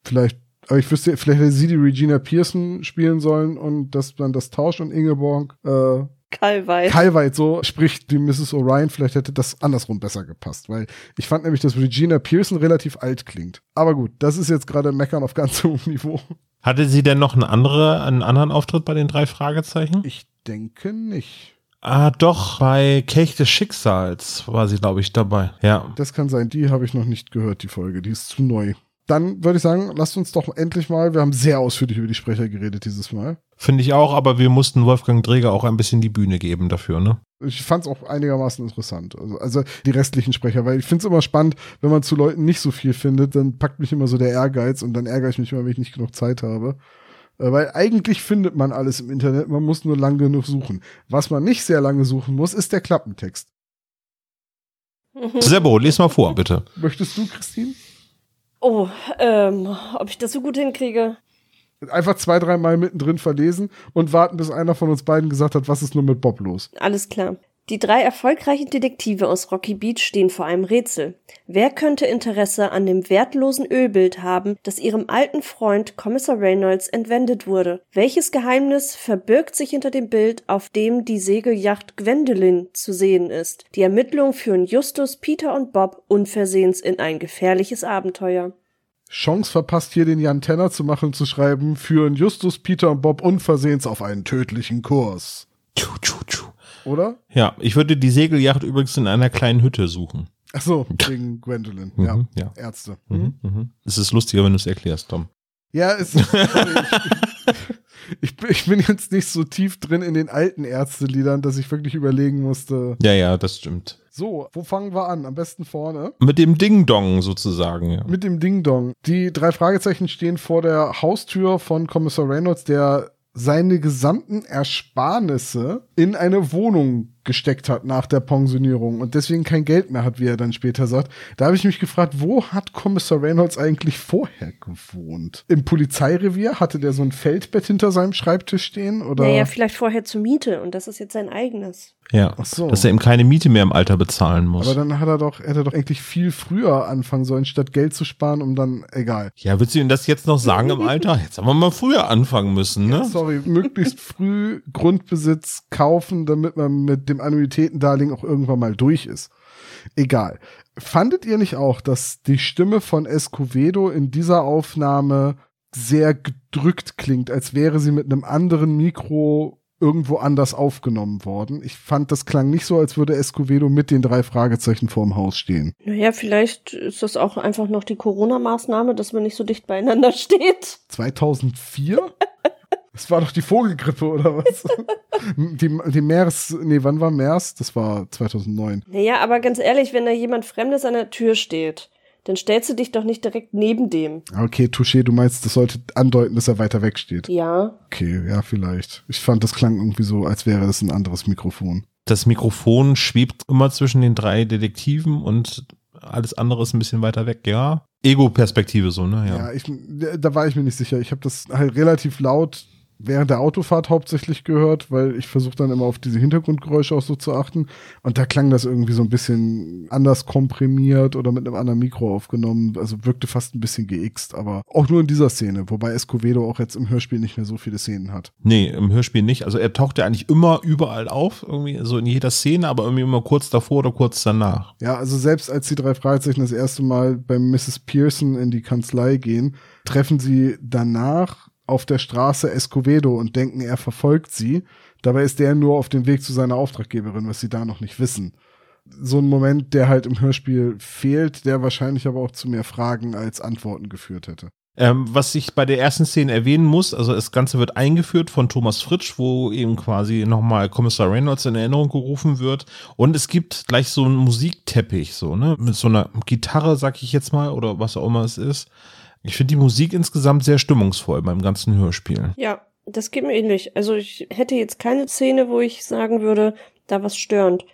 vielleicht, aber ich wüsste, vielleicht hätte sie die Regina Pearson spielen sollen und dass man das tauscht und Ingeborg äh, Kalweit. Kalweit so spricht die Mrs. Orion, vielleicht hätte das andersrum besser gepasst, weil ich fand nämlich, dass Regina Pearson relativ alt klingt. Aber gut, das ist jetzt gerade Meckern auf ganz hohem Niveau. Hatte sie denn noch eine andere, einen anderen Auftritt bei den drei Fragezeichen? Ich denke nicht. Ah, doch, bei Kelch des Schicksals war sie, glaube ich, dabei. Ja. Das kann sein, die habe ich noch nicht gehört, die Folge. Die ist zu neu dann würde ich sagen, lasst uns doch endlich mal, wir haben sehr ausführlich über die Sprecher geredet dieses Mal. Finde ich auch, aber wir mussten Wolfgang Träger auch ein bisschen die Bühne geben dafür, ne? Ich fand es auch einigermaßen interessant. Also, also die restlichen Sprecher, weil ich finde es immer spannend, wenn man zu Leuten nicht so viel findet, dann packt mich immer so der Ehrgeiz und dann ärgere ich mich immer, wenn ich nicht genug Zeit habe. Äh, weil eigentlich findet man alles im Internet, man muss nur lang genug suchen. Was man nicht sehr lange suchen muss, ist der Klappentext. Sebo, les mal vor, bitte. Möchtest du, Christine? Oh, ähm, ob ich das so gut hinkriege? Einfach zwei, dreimal mittendrin verlesen und warten, bis einer von uns beiden gesagt hat, was ist nur mit Bob los. Alles klar. Die drei erfolgreichen Detektive aus Rocky Beach stehen vor einem Rätsel. Wer könnte Interesse an dem wertlosen Ölbild haben, das ihrem alten Freund Kommissar Reynolds entwendet wurde? Welches Geheimnis verbirgt sich hinter dem Bild, auf dem die Segelyacht Gwendolyn zu sehen ist? Die Ermittlungen führen Justus, Peter und Bob unversehens in ein gefährliches Abenteuer. Chance verpasst, hier den Jan Tenner zu machen und zu schreiben, führen Justus, Peter und Bob unversehens auf einen tödlichen Kurs. Tschu, tschu, tschu oder? Ja, ich würde die Segelyacht übrigens in einer kleinen Hütte suchen. Ach so, wegen Gwendolyn. Ja, mhm, ja. Ärzte. Mhm, mhm. mhm. Es ist lustiger, wenn du es erklärst, Tom. Ja, es ist. ich, ich, bin jetzt nicht so tief drin in den alten Ärzteliedern, dass ich wirklich überlegen musste. Ja, ja, das stimmt. So, wo fangen wir an? Am besten vorne. Mit dem Ding-Dong sozusagen, ja. Mit dem Ding-Dong. Die drei Fragezeichen stehen vor der Haustür von Kommissar Reynolds, der seine gesamten Ersparnisse in eine Wohnung gesteckt hat nach der Pensionierung und deswegen kein Geld mehr hat, wie er dann später sagt. Da habe ich mich gefragt, wo hat Kommissar Reynolds eigentlich vorher gewohnt? Im Polizeirevier hatte der so ein Feldbett hinter seinem Schreibtisch stehen oder? Naja, vielleicht vorher zur Miete und das ist jetzt sein eigenes. Ja, Ach so. dass er eben keine Miete mehr im Alter bezahlen muss. Aber dann hat er doch, hätte er doch eigentlich viel früher anfangen sollen, statt Geld zu sparen, um dann, egal. Ja, willst du ihm das jetzt noch sagen im Alter? Jetzt haben wir mal früher anfangen müssen, ne? Ja, sorry, möglichst früh Grundbesitz kaufen, damit man mit dem Annuitätendarlegen auch irgendwann mal durch ist. Egal. Fandet ihr nicht auch, dass die Stimme von Escovedo in dieser Aufnahme sehr gedrückt klingt, als wäre sie mit einem anderen Mikro irgendwo anders aufgenommen worden. Ich fand, das klang nicht so, als würde Escovedo mit den drei Fragezeichen vorm Haus stehen. Naja, vielleicht ist das auch einfach noch die Corona-Maßnahme, dass man nicht so dicht beieinander steht. 2004? das war doch die Vogelgrippe oder was? die, die Mers, nee, wann war Mers? Das war 2009. Naja, aber ganz ehrlich, wenn da jemand Fremdes an der Tür steht dann stellst du dich doch nicht direkt neben dem. Okay, Touché, du meinst, das sollte andeuten, dass er weiter weg steht. Ja. Okay, ja, vielleicht. Ich fand, das klang irgendwie so, als wäre das ein anderes Mikrofon. Das Mikrofon schwebt immer zwischen den drei Detektiven und alles andere ist ein bisschen weiter weg, ja. Ego-Perspektive so, ne? Ja, ja ich, da war ich mir nicht sicher. Ich habe das halt relativ laut während der Autofahrt hauptsächlich gehört, weil ich versuche dann immer auf diese Hintergrundgeräusche auch so zu achten. Und da klang das irgendwie so ein bisschen anders komprimiert oder mit einem anderen Mikro aufgenommen. Also wirkte fast ein bisschen geixt, aber auch nur in dieser Szene, wobei Escovedo auch jetzt im Hörspiel nicht mehr so viele Szenen hat. Nee, im Hörspiel nicht. Also er taucht ja eigentlich immer überall auf, irgendwie so in jeder Szene, aber irgendwie immer kurz davor oder kurz danach. Ja, also selbst als die drei Fragezeichen das erste Mal bei Mrs. Pearson in die Kanzlei gehen, treffen sie danach auf der Straße Escovedo und denken, er verfolgt sie. Dabei ist der nur auf dem Weg zu seiner Auftraggeberin, was sie da noch nicht wissen. So ein Moment, der halt im Hörspiel fehlt, der wahrscheinlich aber auch zu mehr Fragen als Antworten geführt hätte. Ähm, was ich bei der ersten Szene erwähnen muss, also das Ganze wird eingeführt von Thomas Fritsch, wo eben quasi nochmal Kommissar Reynolds in Erinnerung gerufen wird. Und es gibt gleich so einen Musikteppich, so, ne? Mit so einer Gitarre, sag ich jetzt mal, oder was auch immer es ist. Ich finde die Musik insgesamt sehr stimmungsvoll beim ganzen Hörspiel. Ja, das geht mir ähnlich. Also ich hätte jetzt keine Szene, wo ich sagen würde, da was störend.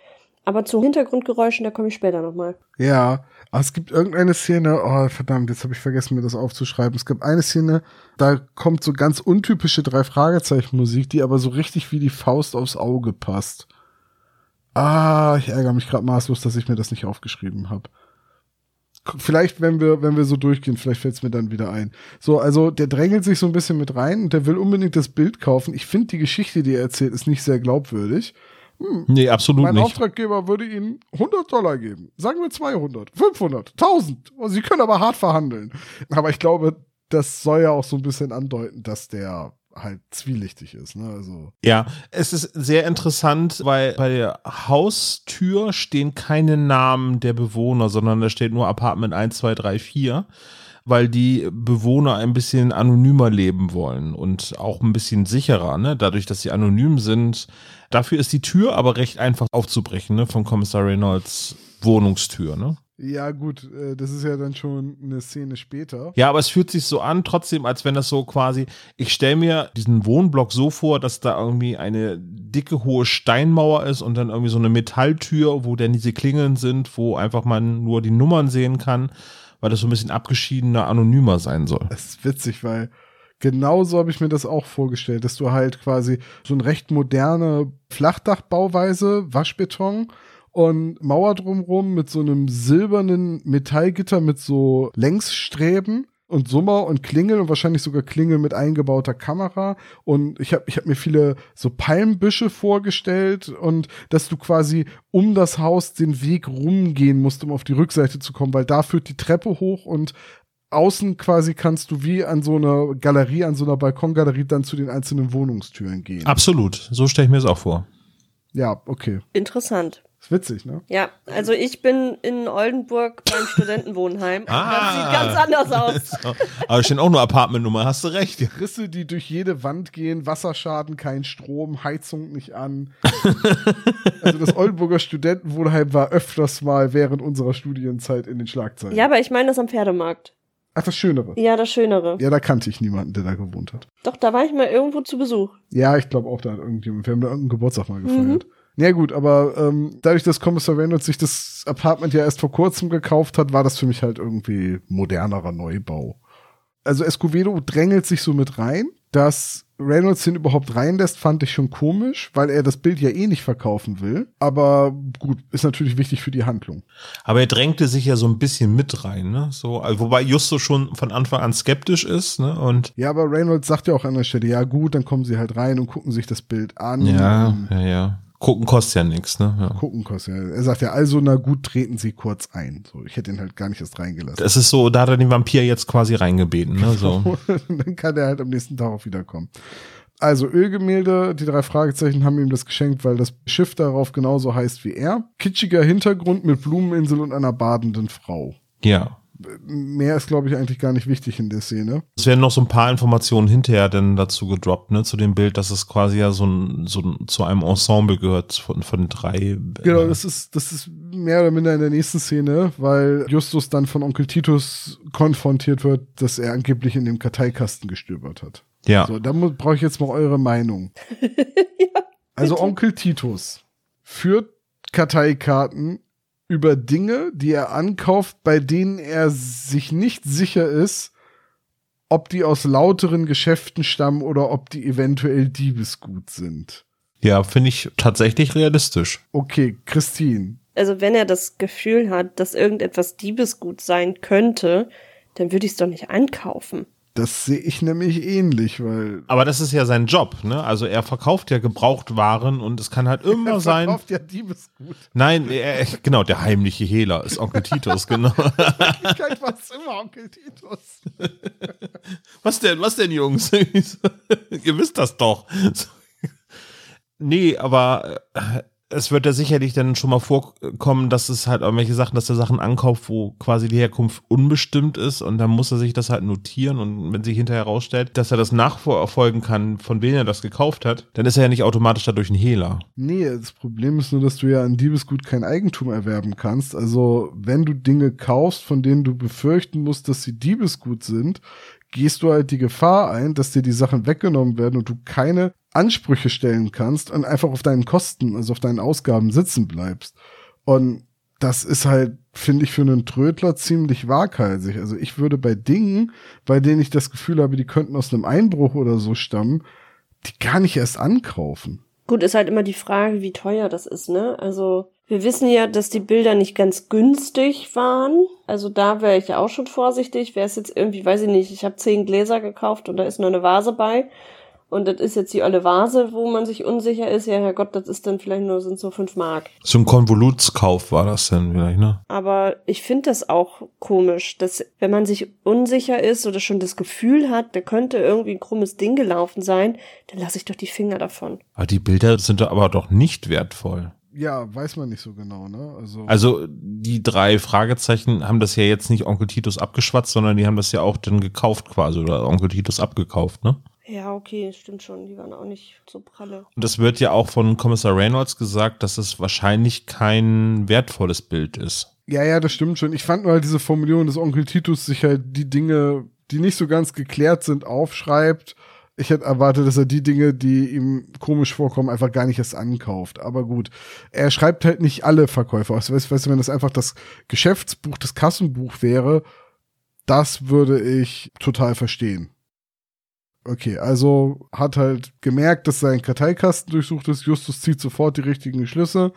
Aber zu Hintergrundgeräuschen, da komme ich später nochmal. Ja, aber es gibt irgendeine Szene, oh verdammt, jetzt habe ich vergessen, mir das aufzuschreiben. Es gibt eine Szene, da kommt so ganz untypische drei Fragezeichen Musik, die aber so richtig wie die Faust aufs Auge passt. Ah, ich ärgere mich gerade maßlos, dass ich mir das nicht aufgeschrieben habe vielleicht, wenn wir, wenn wir so durchgehen, vielleicht fällt es mir dann wieder ein. So, also der drängelt sich so ein bisschen mit rein und der will unbedingt das Bild kaufen. Ich finde, die Geschichte, die er erzählt, ist nicht sehr glaubwürdig. Hm, nee, absolut mein nicht. Mein Auftraggeber würde Ihnen 100 Dollar geben. Sagen wir 200, 500, 1000. Sie können aber hart verhandeln. Aber ich glaube, das soll ja auch so ein bisschen andeuten, dass der halt zwielichtig ist. Ne? Also. Ja, es ist sehr interessant, weil bei der Haustür stehen keine Namen der Bewohner, sondern da steht nur Apartment 1, 2, 3, 4 weil die Bewohner ein bisschen anonymer leben wollen und auch ein bisschen sicherer, ne? dadurch, dass sie anonym sind. Dafür ist die Tür aber recht einfach aufzubrechen, ne? von Kommissar Reynolds Wohnungstür. Ne? Ja, gut, äh, das ist ja dann schon eine Szene später. Ja, aber es fühlt sich so an, trotzdem, als wenn das so quasi, ich stelle mir diesen Wohnblock so vor, dass da irgendwie eine dicke, hohe Steinmauer ist und dann irgendwie so eine Metalltür, wo dann diese Klingeln sind, wo einfach man nur die Nummern sehen kann, weil das so ein bisschen abgeschiedener, anonymer sein soll. Das ist witzig, weil genauso habe ich mir das auch vorgestellt, dass du halt quasi so ein recht moderne Flachdachbauweise, Waschbeton, und Mauer drumrum mit so einem silbernen Metallgitter mit so Längsstreben und Summer und Klingel und wahrscheinlich sogar Klingel mit eingebauter Kamera. Und ich habe ich hab mir viele so Palmbüsche vorgestellt und dass du quasi um das Haus den Weg rumgehen musst, um auf die Rückseite zu kommen, weil da führt die Treppe hoch und außen quasi kannst du wie an so einer Galerie, an so einer Balkongalerie dann zu den einzelnen Wohnungstüren gehen. Absolut, so stelle ich mir das auch vor. Ja, okay. Interessant. Ist witzig, ne? Ja, also ich bin in Oldenburg beim Studentenwohnheim. ah, das sieht ganz anders aus. Aber stehen auch nur Apartmentnummer, hast du recht. Risse, die durch jede Wand gehen, Wasserschaden, kein Strom, Heizung nicht an. also das Oldenburger Studentenwohnheim war öfters mal während unserer Studienzeit in den Schlagzeilen. Ja, aber ich meine das am Pferdemarkt. Ach, das Schönere. Ja, das Schönere. Ja, da kannte ich niemanden, der da gewohnt hat. Doch, da war ich mal irgendwo zu Besuch. Ja, ich glaube auch, da hat irgendjemand, wir haben da irgendeinen Geburtstag mal gefeiert. Mhm. Ja gut, aber ähm, dadurch, dass Kommissar Reynolds sich das Apartment ja erst vor kurzem gekauft hat, war das für mich halt irgendwie modernerer Neubau. Also Escovedo drängelt sich so mit rein. Dass Reynolds ihn überhaupt reinlässt, fand ich schon komisch, weil er das Bild ja eh nicht verkaufen will. Aber gut, ist natürlich wichtig für die Handlung. Aber er drängte sich ja so ein bisschen mit rein, ne? So, also, wobei Justo schon von Anfang an skeptisch ist, ne? Und ja, aber Reynolds sagt ja auch an der Stelle, ja gut, dann kommen sie halt rein und gucken sich das Bild an. Ja, ja, ja. Gucken kostet ja nichts, ne? Ja. Gucken kostet ja. Er sagt ja, also na gut, treten Sie kurz ein. So, ich hätte ihn halt gar nicht erst reingelassen. Das ist so, da hat er den Vampir jetzt quasi reingebeten, ne? So. Dann kann er halt am nächsten Tag auch wiederkommen. Also Ölgemälde, die drei Fragezeichen haben ihm das geschenkt, weil das Schiff darauf genauso heißt wie er. Kitschiger Hintergrund mit Blumeninsel und einer badenden Frau. Ja mehr ist, glaube ich, eigentlich gar nicht wichtig in der Szene. Es werden noch so ein paar Informationen hinterher denn dazu gedroppt, ne, zu dem Bild, dass es quasi ja so ein, so ein, zu einem Ensemble gehört von, von drei. Genau, äh, das ist, das ist mehr oder minder in der nächsten Szene, weil Justus dann von Onkel Titus konfrontiert wird, dass er angeblich in dem Karteikasten gestöbert hat. Ja. So, da brauche ich jetzt mal eure Meinung. ja, also Onkel Titus führt Karteikarten über Dinge, die er ankauft, bei denen er sich nicht sicher ist, ob die aus lauteren Geschäften stammen oder ob die eventuell Diebesgut sind. Ja, finde ich tatsächlich realistisch. Okay, Christine. Also wenn er das Gefühl hat, dass irgendetwas Diebesgut sein könnte, dann würde ich es doch nicht einkaufen. Das sehe ich nämlich ähnlich, weil. Aber das ist ja sein Job, ne? Also er verkauft ja Gebrauchtwaren und es kann halt immer er sein. Er verkauft ja Diebesgut. Nein, er, genau, der heimliche Hehler ist Onkel Titus, genau. Wirklichkeit war es immer Onkel Titus. was denn, was denn, Jungs? Ihr wisst das doch. nee, aber äh, es wird ja sicherlich dann schon mal vorkommen, dass es halt irgendwelche Sachen, dass er Sachen ankauft, wo quasi die Herkunft unbestimmt ist und dann muss er sich das halt notieren und wenn sich hinterher herausstellt, dass er das nachverfolgen kann, von wem er das gekauft hat, dann ist er ja nicht automatisch dadurch ein Hehler. Nee, das Problem ist nur, dass du ja an Diebesgut kein Eigentum erwerben kannst. Also wenn du Dinge kaufst, von denen du befürchten musst, dass sie Diebesgut sind, gehst du halt die Gefahr ein, dass dir die Sachen weggenommen werden und du keine Ansprüche stellen kannst und einfach auf deinen Kosten, also auf deinen Ausgaben sitzen bleibst. Und das ist halt, finde ich, für einen Trödler ziemlich waghalsig. Also ich würde bei Dingen, bei denen ich das Gefühl habe, die könnten aus einem Einbruch oder so stammen, die gar nicht erst ankaufen. Gut, ist halt immer die Frage, wie teuer das ist, ne? Also wir wissen ja, dass die Bilder nicht ganz günstig waren. Also da wäre ich ja auch schon vorsichtig. Wäre es jetzt irgendwie, weiß ich nicht, ich habe zehn Gläser gekauft und da ist nur eine Vase bei und das ist jetzt die olle Vase, wo man sich unsicher ist. Ja, Herrgott, das ist dann vielleicht nur, sind so fünf Mark. So ein Konvolutskauf war das denn vielleicht, ne? Aber ich finde das auch komisch, dass wenn man sich unsicher ist oder schon das Gefühl hat, da könnte irgendwie ein krummes Ding gelaufen sein, dann lasse ich doch die Finger davon. Aber die Bilder sind aber doch nicht wertvoll. Ja, weiß man nicht so genau, ne? Also, also die drei Fragezeichen haben das ja jetzt nicht Onkel Titus abgeschwatzt, sondern die haben das ja auch dann gekauft quasi oder Onkel Titus abgekauft, ne? Ja, okay, stimmt schon. Die waren auch nicht so pralle. Und das wird ja auch von Kommissar Reynolds gesagt, dass es wahrscheinlich kein wertvolles Bild ist. Ja, ja, das stimmt schon. Ich fand nur halt diese Formulierung des Onkel Titus sich halt die Dinge, die nicht so ganz geklärt sind, aufschreibt. Ich hätte erwartet, dass er die Dinge, die ihm komisch vorkommen, einfach gar nicht erst ankauft. Aber gut, er schreibt halt nicht alle Verkäufer aus. Weißt, weißt du, wenn das einfach das Geschäftsbuch, das Kassenbuch wäre, das würde ich total verstehen. Okay, also hat halt gemerkt, dass sein Karteikasten durchsucht ist. Justus zieht sofort die richtigen Schlüsse,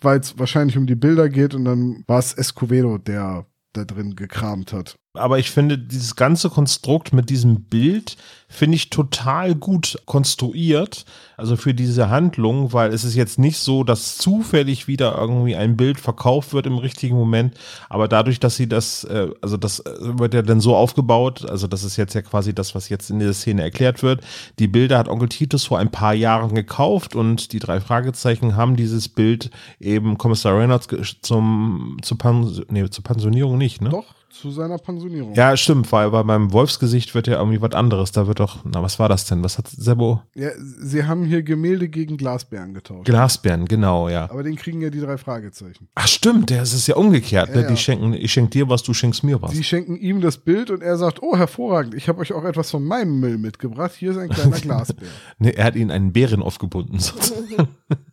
weil es wahrscheinlich um die Bilder geht und dann war es Escovedo, der da drin gekramt hat aber ich finde dieses ganze Konstrukt mit diesem Bild finde ich total gut konstruiert, also für diese Handlung, weil es ist jetzt nicht so, dass zufällig wieder irgendwie ein Bild verkauft wird im richtigen Moment, aber dadurch, dass sie das, äh, also das äh, wird ja dann so aufgebaut, also das ist jetzt ja quasi das, was jetzt in dieser Szene erklärt wird. Die Bilder hat Onkel Titus vor ein paar Jahren gekauft und die drei Fragezeichen haben dieses Bild eben Kommissar Reynolds zum, zur, Pans nee, zur Pensionierung nicht, ne? Doch zu seiner Pensionierung. Ja, stimmt, weil bei meinem Wolfsgesicht wird ja irgendwie was anderes. Da wird doch, na, was war das denn? Was hat Sebo? Ja, sie haben hier Gemälde gegen Glasbären getauscht. Glasbären, genau, ja. Aber den kriegen ja die drei Fragezeichen. Ach, stimmt, der ist es ja umgekehrt. Ne? Ja, ne? Die schenken, ich schenk dir was, du schenkst mir was. Die schenken ihm das Bild und er sagt, oh, hervorragend, ich habe euch auch etwas von meinem Müll mitgebracht. Hier ist ein kleiner Glasbär. nee, er hat ihnen einen Bären aufgebunden, sozusagen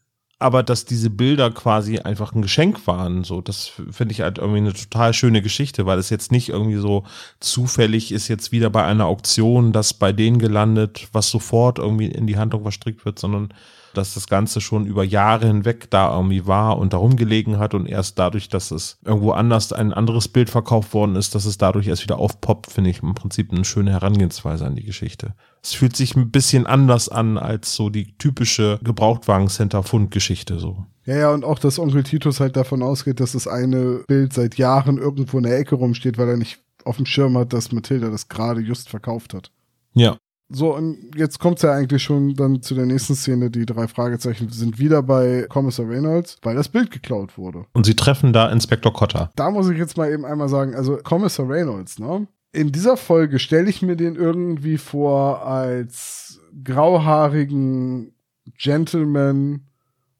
aber dass diese Bilder quasi einfach ein Geschenk waren, so, das finde ich halt irgendwie eine total schöne Geschichte, weil es jetzt nicht irgendwie so zufällig ist jetzt wieder bei einer Auktion, das bei denen gelandet, was sofort irgendwie in die Handlung verstrickt wird, sondern dass das Ganze schon über Jahre hinweg da irgendwie war und darum gelegen hat und erst dadurch, dass es irgendwo anders ein anderes Bild verkauft worden ist, dass es dadurch erst wieder aufpoppt, finde ich im Prinzip eine schöne Herangehensweise an die Geschichte. Es fühlt sich ein bisschen anders an als so die typische Gebrauchtwagen-Center-Fund-Geschichte so. Ja, ja, und auch, dass Onkel Titus halt davon ausgeht, dass das eine Bild seit Jahren irgendwo in der Ecke rumsteht, weil er nicht auf dem Schirm hat, dass Mathilda das gerade just verkauft hat. Ja. So, und jetzt kommt es ja eigentlich schon dann zu der nächsten Szene. Die drei Fragezeichen sind wieder bei Kommissar Reynolds, weil das Bild geklaut wurde. Und sie treffen da Inspektor Cotter. Da muss ich jetzt mal eben einmal sagen, also Kommissar Reynolds, ne? In dieser Folge stelle ich mir den irgendwie vor als grauhaarigen Gentleman,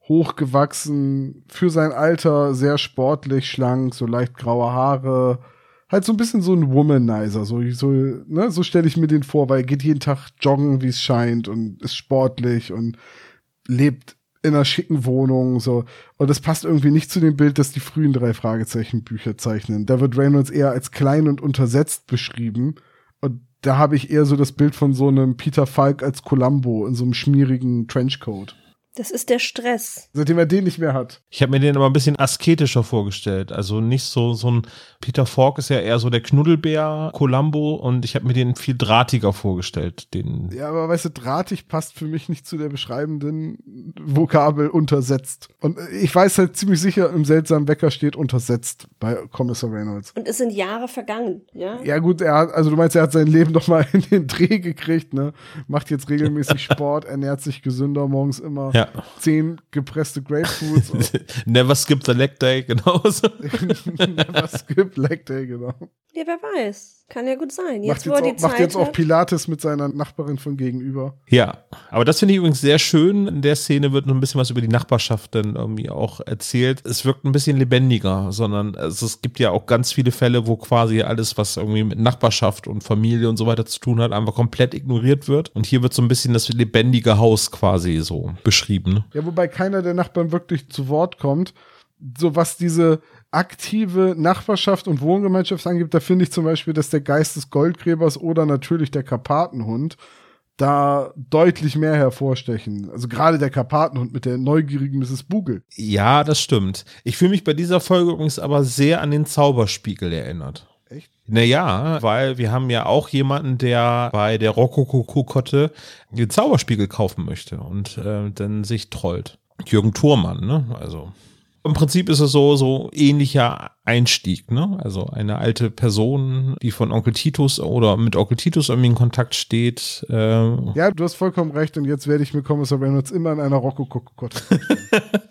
hochgewachsen, für sein Alter sehr sportlich, schlank, so leicht graue Haare, halt so ein bisschen so ein Womanizer, so, so, ne, so stelle ich mir den vor, weil er geht jeden Tag joggen, wie es scheint und ist sportlich und lebt in einer schicken Wohnung, so. Und das passt irgendwie nicht zu dem Bild, das die frühen drei Fragezeichen Bücher zeichnen. Da wird Reynolds eher als klein und untersetzt beschrieben. Und da habe ich eher so das Bild von so einem Peter Falk als Columbo in so einem schmierigen Trenchcoat. Das ist der Stress. Seitdem er den nicht mehr hat. Ich habe mir den aber ein bisschen asketischer vorgestellt. Also nicht so, so ein Peter Falk ist ja eher so der Knuddelbär Columbo und ich habe mir den viel drahtiger vorgestellt. Den ja, aber weißt du, drahtig passt für mich nicht zu der beschreibenden Vokabel untersetzt. Und ich weiß halt ziemlich sicher, im seltsamen Wecker steht untersetzt bei Kommissar Reynolds. Und es sind Jahre vergangen, ja? Ja gut, er hat, also du meinst, er hat sein Leben noch mal in den Dreh gekriegt, ne? Macht jetzt regelmäßig Sport, ernährt sich gesünder morgens immer. Ja zehn gepresste Grapefruits. Never skip the leg day, genauso. Never skip leg day, genau. Ja, wer weiß. Kann ja gut sein. Jetzt, macht, jetzt auch, macht jetzt auch Pilates mit seiner Nachbarin von gegenüber. Ja, aber das finde ich übrigens sehr schön. In der Szene wird noch ein bisschen was über die Nachbarschaft dann irgendwie auch erzählt. Es wirkt ein bisschen lebendiger, sondern also es gibt ja auch ganz viele Fälle, wo quasi alles, was irgendwie mit Nachbarschaft und Familie und so weiter zu tun hat, einfach komplett ignoriert wird. Und hier wird so ein bisschen das lebendige Haus quasi so beschrieben. Ja, wobei keiner der Nachbarn wirklich zu Wort kommt. So was diese aktive Nachbarschaft und Wohngemeinschaft angibt, da finde ich zum Beispiel, dass der Geist des Goldgräbers oder natürlich der Karpatenhund da deutlich mehr hervorstechen. Also gerade der Karpatenhund mit der neugierigen Mrs. Bugel. Ja, das stimmt. Ich fühle mich bei dieser Folge übrigens aber sehr an den Zauberspiegel erinnert. Echt? Naja, weil wir haben ja auch jemanden, der bei der Rokoko-Kokotte den Zauberspiegel kaufen möchte und äh, dann sich trollt. Jürgen Thurmann, ne? Also Im Prinzip ist es so, so ähnlicher Einstieg, ne? Also eine alte Person, die von Onkel Titus oder mit Onkel Titus irgendwie in Kontakt steht. Äh ja, du hast vollkommen recht und jetzt werde ich mir Kommissar Reynolds immer in einer rokoko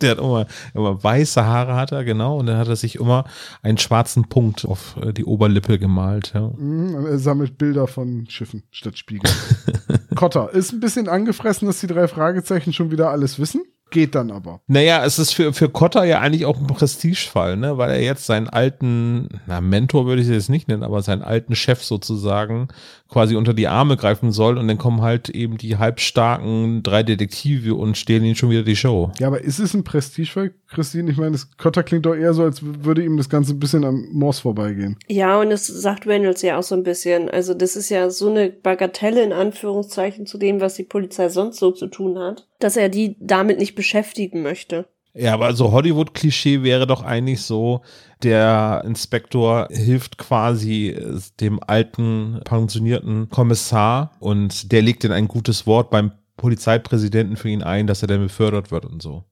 Der hat immer, immer weiße Haare hat er, genau, und dann hat er sich immer einen schwarzen Punkt auf äh, die Oberlippe gemalt. Ja. Mhm, er sammelt Bilder von Schiffen statt Spiegel. Kotter ist ein bisschen angefressen, dass die drei Fragezeichen schon wieder alles wissen. Geht dann aber. Naja, es ist für, für Kotter ja eigentlich auch ein Prestigefall, ne? weil er jetzt seinen alten, na, Mentor würde ich es jetzt nicht nennen, aber seinen alten Chef sozusagen quasi unter die Arme greifen soll und dann kommen halt eben die halbstarken drei Detektive und stehlen ihn schon wieder die Show. Ja, aber ist es ein Prestigefall, Christine? Ich meine, Kotter klingt doch eher so, als würde ihm das Ganze ein bisschen am Morse vorbeigehen. Ja, und das sagt Reynolds ja auch so ein bisschen. Also das ist ja so eine Bagatelle in Anführungszeichen zu dem, was die Polizei sonst so zu tun hat, dass er die damit nicht beschäftigen möchte. Ja, aber so Hollywood-Klischee wäre doch eigentlich so, der Inspektor hilft quasi äh, dem alten pensionierten Kommissar und der legt in ein gutes Wort beim Polizeipräsidenten für ihn ein, dass er dann befördert wird und so.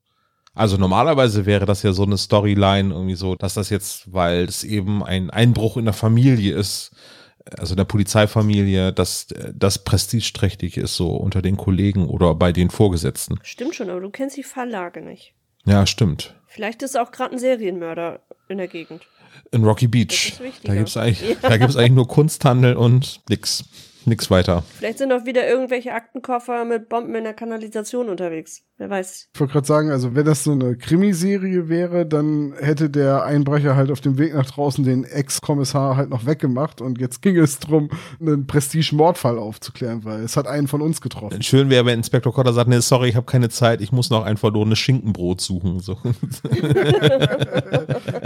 Also normalerweise wäre das ja so eine Storyline irgendwie so, dass das jetzt, weil es eben ein Einbruch in der Familie ist, also der Polizeifamilie, dass das prestigeträchtig ist so unter den Kollegen oder bei den Vorgesetzten. Stimmt schon, aber du kennst die Verlage nicht. Ja, stimmt. Vielleicht ist auch gerade ein Serienmörder in der Gegend. In Rocky Beach. Da gibt es eigentlich, ja. eigentlich nur Kunsthandel und nix nichts weiter. Vielleicht sind auch wieder irgendwelche Aktenkoffer mit Bomben in der Kanalisation unterwegs. Wer weiß. Ich wollte gerade sagen, also wenn das so eine Krimiserie wäre, dann hätte der Einbrecher halt auf dem Weg nach draußen den Ex-Kommissar halt noch weggemacht und jetzt ging es darum, einen Prestige-Mordfall aufzuklären, weil es hat einen von uns getroffen. Schön wäre, wenn Inspektor Cotter sagt, nee, sorry, ich habe keine Zeit, ich muss noch ein verlorenes Schinkenbrot suchen. So.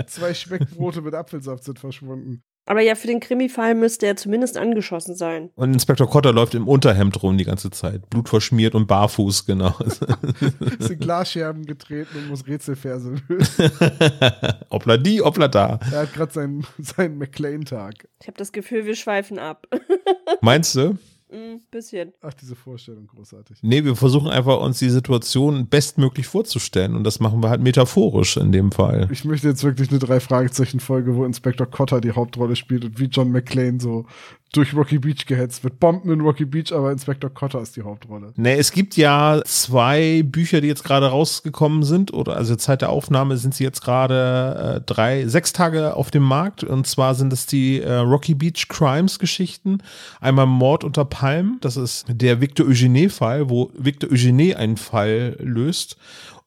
Zwei Speckbrote mit Apfelsaft sind verschwunden. Aber ja, für den Krimi-Fall müsste er zumindest angeschossen sein. Und Inspektor Cotter läuft im Unterhemd rum die ganze Zeit. Blutverschmiert und barfuß, genau. sind Glasscherben getreten und muss Rätselverse lösen. Oppla die, oppla da. Er hat gerade seinen, seinen McLean-Tag. Ich habe das Gefühl, wir schweifen ab. Meinst du? Ein bisschen. Ach, diese Vorstellung, großartig. Nee, wir versuchen einfach uns die Situation bestmöglich vorzustellen und das machen wir halt metaphorisch in dem Fall. Ich möchte jetzt wirklich eine Drei-Fragezeichen-Folge, wo Inspektor Cotter die Hauptrolle spielt und wie John McClane so durch Rocky Beach gehetzt wird. Bomben in Rocky Beach, aber Inspector Cotter ist die Hauptrolle. Nee, es gibt ja zwei Bücher, die jetzt gerade rausgekommen sind, oder also Zeit der Aufnahme sind sie jetzt gerade äh, drei, sechs Tage auf dem Markt. Und zwar sind es die äh, Rocky Beach Crimes Geschichten. Einmal Mord unter Palm, das ist der Victor Eugene-Fall, wo Victor Eugene einen Fall löst.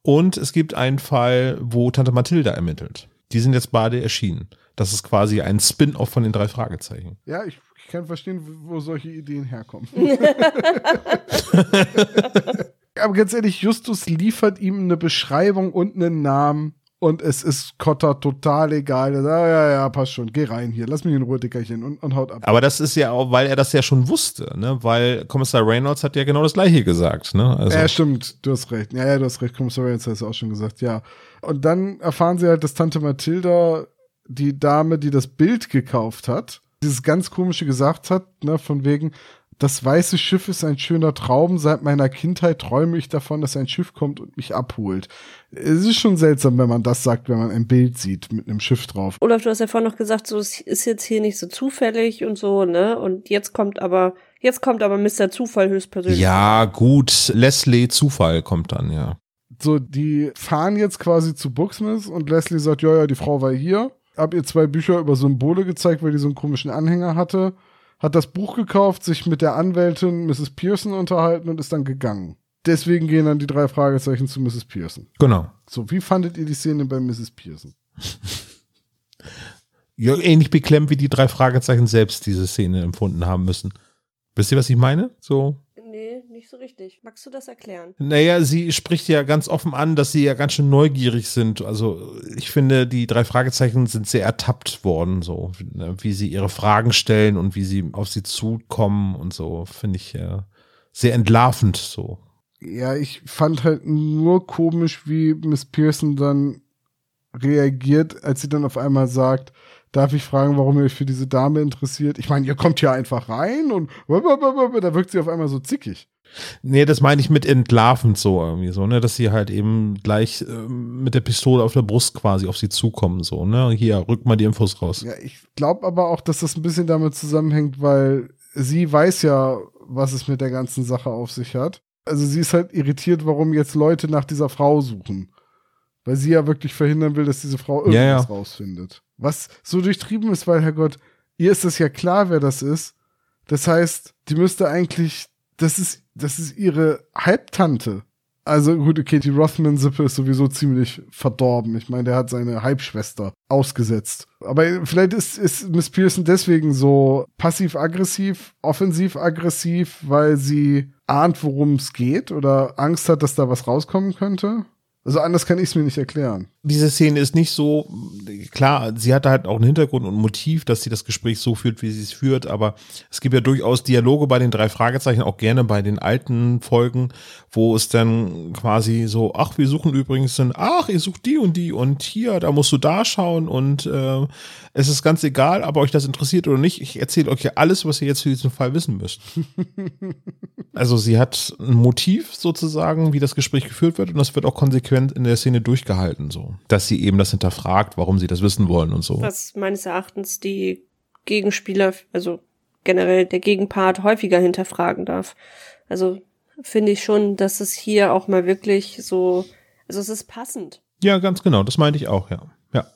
Und es gibt einen Fall, wo Tante Mathilda ermittelt. Die sind jetzt beide erschienen. Das ist quasi ein Spin-off von den drei Fragezeichen. Ja, ich kann verstehen, wo solche Ideen herkommen. Aber ganz ehrlich, Justus liefert ihm eine Beschreibung und einen Namen und es ist Cotter total egal. Er sagt, ja, ja, passt schon, geh rein hier, lass mich in Ruhe, Dickerchen und, und haut ab. Aber das ist ja auch, weil er das ja schon wusste, ne? Weil Kommissar Reynolds hat ja genau das gleiche gesagt, ne? Also. Ja, stimmt, du hast recht. Ja, ja, du hast recht, Kommissar Reynolds hat es auch schon gesagt, ja. Und dann erfahren sie halt, dass Tante Mathilda, die Dame, die das Bild gekauft hat, dieses ganz komische gesagt hat, ne, von wegen, das weiße Schiff ist ein schöner Traum. Seit meiner Kindheit träume ich davon, dass ein Schiff kommt und mich abholt. Es ist schon seltsam, wenn man das sagt, wenn man ein Bild sieht mit einem Schiff drauf. Olaf, du hast ja vorhin noch gesagt, so es ist jetzt hier nicht so zufällig und so, ne? Und jetzt kommt aber, jetzt kommt aber Mr. Zufall höchstpersönlich. Ja, gut. Leslie Zufall kommt dann, ja. So, die fahren jetzt quasi zu Booksmith und Leslie sagt, ja, ja, die Frau war hier habe ihr zwei Bücher über Symbole gezeigt, weil die so einen komischen Anhänger hatte. Hat das Buch gekauft, sich mit der Anwältin Mrs. Pearson unterhalten und ist dann gegangen. Deswegen gehen dann die drei Fragezeichen zu Mrs. Pearson. Genau. So, wie fandet ihr die Szene bei Mrs. Pearson? ja, ähnlich beklemmt, wie die drei Fragezeichen selbst diese Szene empfunden haben müssen. Wisst ihr, was ich meine? So so richtig. Magst du das erklären? Naja, sie spricht ja ganz offen an, dass sie ja ganz schön neugierig sind. Also ich finde, die drei Fragezeichen sind sehr ertappt worden, so ne, wie sie ihre Fragen stellen und wie sie auf sie zukommen und so, finde ich ja sehr entlarvend so. Ja, ich fand halt nur komisch, wie Miss Pearson dann reagiert, als sie dann auf einmal sagt, Darf ich fragen, warum ihr euch für diese Dame interessiert? Ich meine, ihr kommt hier einfach rein und da wirkt sie auf einmal so zickig. Nee, das meine ich mit entlarvend so irgendwie so, ne, dass sie halt eben gleich äh, mit der Pistole auf der Brust quasi auf sie zukommen, so, ne, hier, rück mal die Infos raus. Ja, ich glaube aber auch, dass das ein bisschen damit zusammenhängt, weil sie weiß ja, was es mit der ganzen Sache auf sich hat. Also sie ist halt irritiert, warum jetzt Leute nach dieser Frau suchen. Weil sie ja wirklich verhindern will, dass diese Frau irgendwas ja, ja. rausfindet. Was so durchtrieben ist, weil, Herrgott, ihr ist das ja klar, wer das ist. Das heißt, die müsste eigentlich, das ist, das ist ihre Halbtante. Also gut, okay, die Rothman-Sippe ist sowieso ziemlich verdorben. Ich meine, der hat seine Halbschwester ausgesetzt. Aber vielleicht ist, ist Miss Pearson deswegen so passiv-aggressiv, offensiv-aggressiv, weil sie ahnt, worum es geht oder Angst hat, dass da was rauskommen könnte. Also anders kann ich es mir nicht erklären. Diese Szene ist nicht so, klar, sie hat halt auch einen Hintergrund und ein Motiv, dass sie das Gespräch so führt, wie sie es führt, aber es gibt ja durchaus Dialoge bei den drei Fragezeichen, auch gerne bei den alten Folgen, wo es dann quasi so, ach, wir suchen übrigens, dann, ach, ihr sucht die und die und hier, da musst du da schauen und äh, es ist ganz egal, ob euch das interessiert oder nicht. Ich erzähle euch ja alles, was ihr jetzt für diesen Fall wissen müsst. also sie hat ein Motiv sozusagen, wie das Gespräch geführt wird und das wird auch konsequent in der Szene durchgehalten, so. Dass sie eben das hinterfragt, warum sie das wissen wollen und so. Was meines Erachtens die Gegenspieler, also generell der Gegenpart häufiger hinterfragen darf. Also finde ich schon, dass es hier auch mal wirklich so, also es ist passend. Ja, ganz genau, das meinte ich auch, ja. Ja.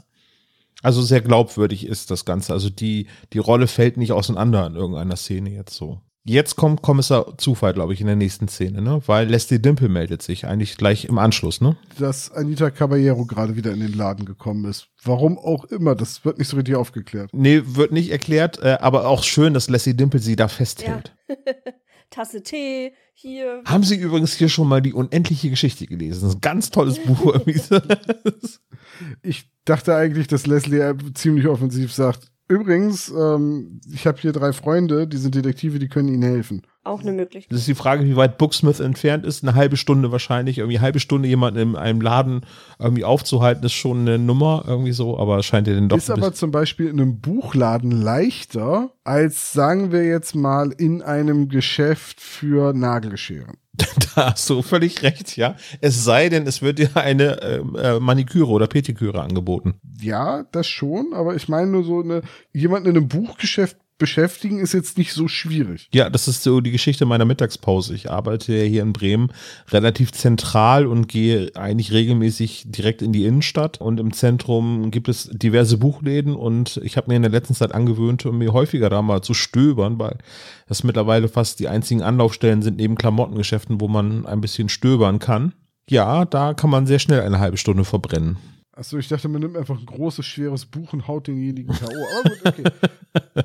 Also sehr glaubwürdig ist das Ganze. Also die, die Rolle fällt nicht auseinander in irgendeiner Szene jetzt so. Jetzt kommt Kommissar Zufall, glaube ich, in der nächsten Szene, ne? Weil Leslie Dimple meldet sich eigentlich gleich im Anschluss, ne? Dass Anita Caballero gerade wieder in den Laden gekommen ist. Warum auch immer, das wird nicht so richtig aufgeklärt. Nee, wird nicht erklärt, äh, aber auch schön, dass Leslie Dimple sie da festhält. Ja. Tasse Tee, hier. Haben Sie übrigens hier schon mal die unendliche Geschichte gelesen? Das ist ein ganz tolles Buch. ich dachte eigentlich, dass Leslie ziemlich offensiv sagt, Übrigens, ähm, ich habe hier drei Freunde, die sind Detektive, die können Ihnen helfen. Auch eine Möglichkeit. Das ist die Frage, wie weit Booksmith entfernt ist. Eine halbe Stunde wahrscheinlich. Irgendwie eine halbe Stunde jemanden in einem Laden irgendwie aufzuhalten, ist schon eine Nummer irgendwie so, aber scheint ja den doch. Ist aber zum Beispiel in einem Buchladen leichter als, sagen wir jetzt mal, in einem Geschäft für Nagelscheren. Da hast du völlig recht, ja. Es sei denn, es wird dir eine ähm, äh, Maniküre oder Petiküre angeboten. Ja, das schon, aber ich meine nur so eine, jemanden in einem Buchgeschäft beschäftigen ist jetzt nicht so schwierig. Ja, das ist so die Geschichte meiner Mittagspause. Ich arbeite ja hier in Bremen relativ zentral und gehe eigentlich regelmäßig direkt in die Innenstadt. Und im Zentrum gibt es diverse Buchläden und ich habe mir in der letzten Zeit angewöhnt, mir häufiger da mal zu stöbern, weil das mittlerweile fast die einzigen Anlaufstellen sind neben Klamottengeschäften, wo man ein bisschen stöbern kann. Ja, da kann man sehr schnell eine halbe Stunde verbrennen. Achso, ich dachte, man nimmt einfach ein großes, schweres Buch und haut denjenigen K.O. Aber gut, okay.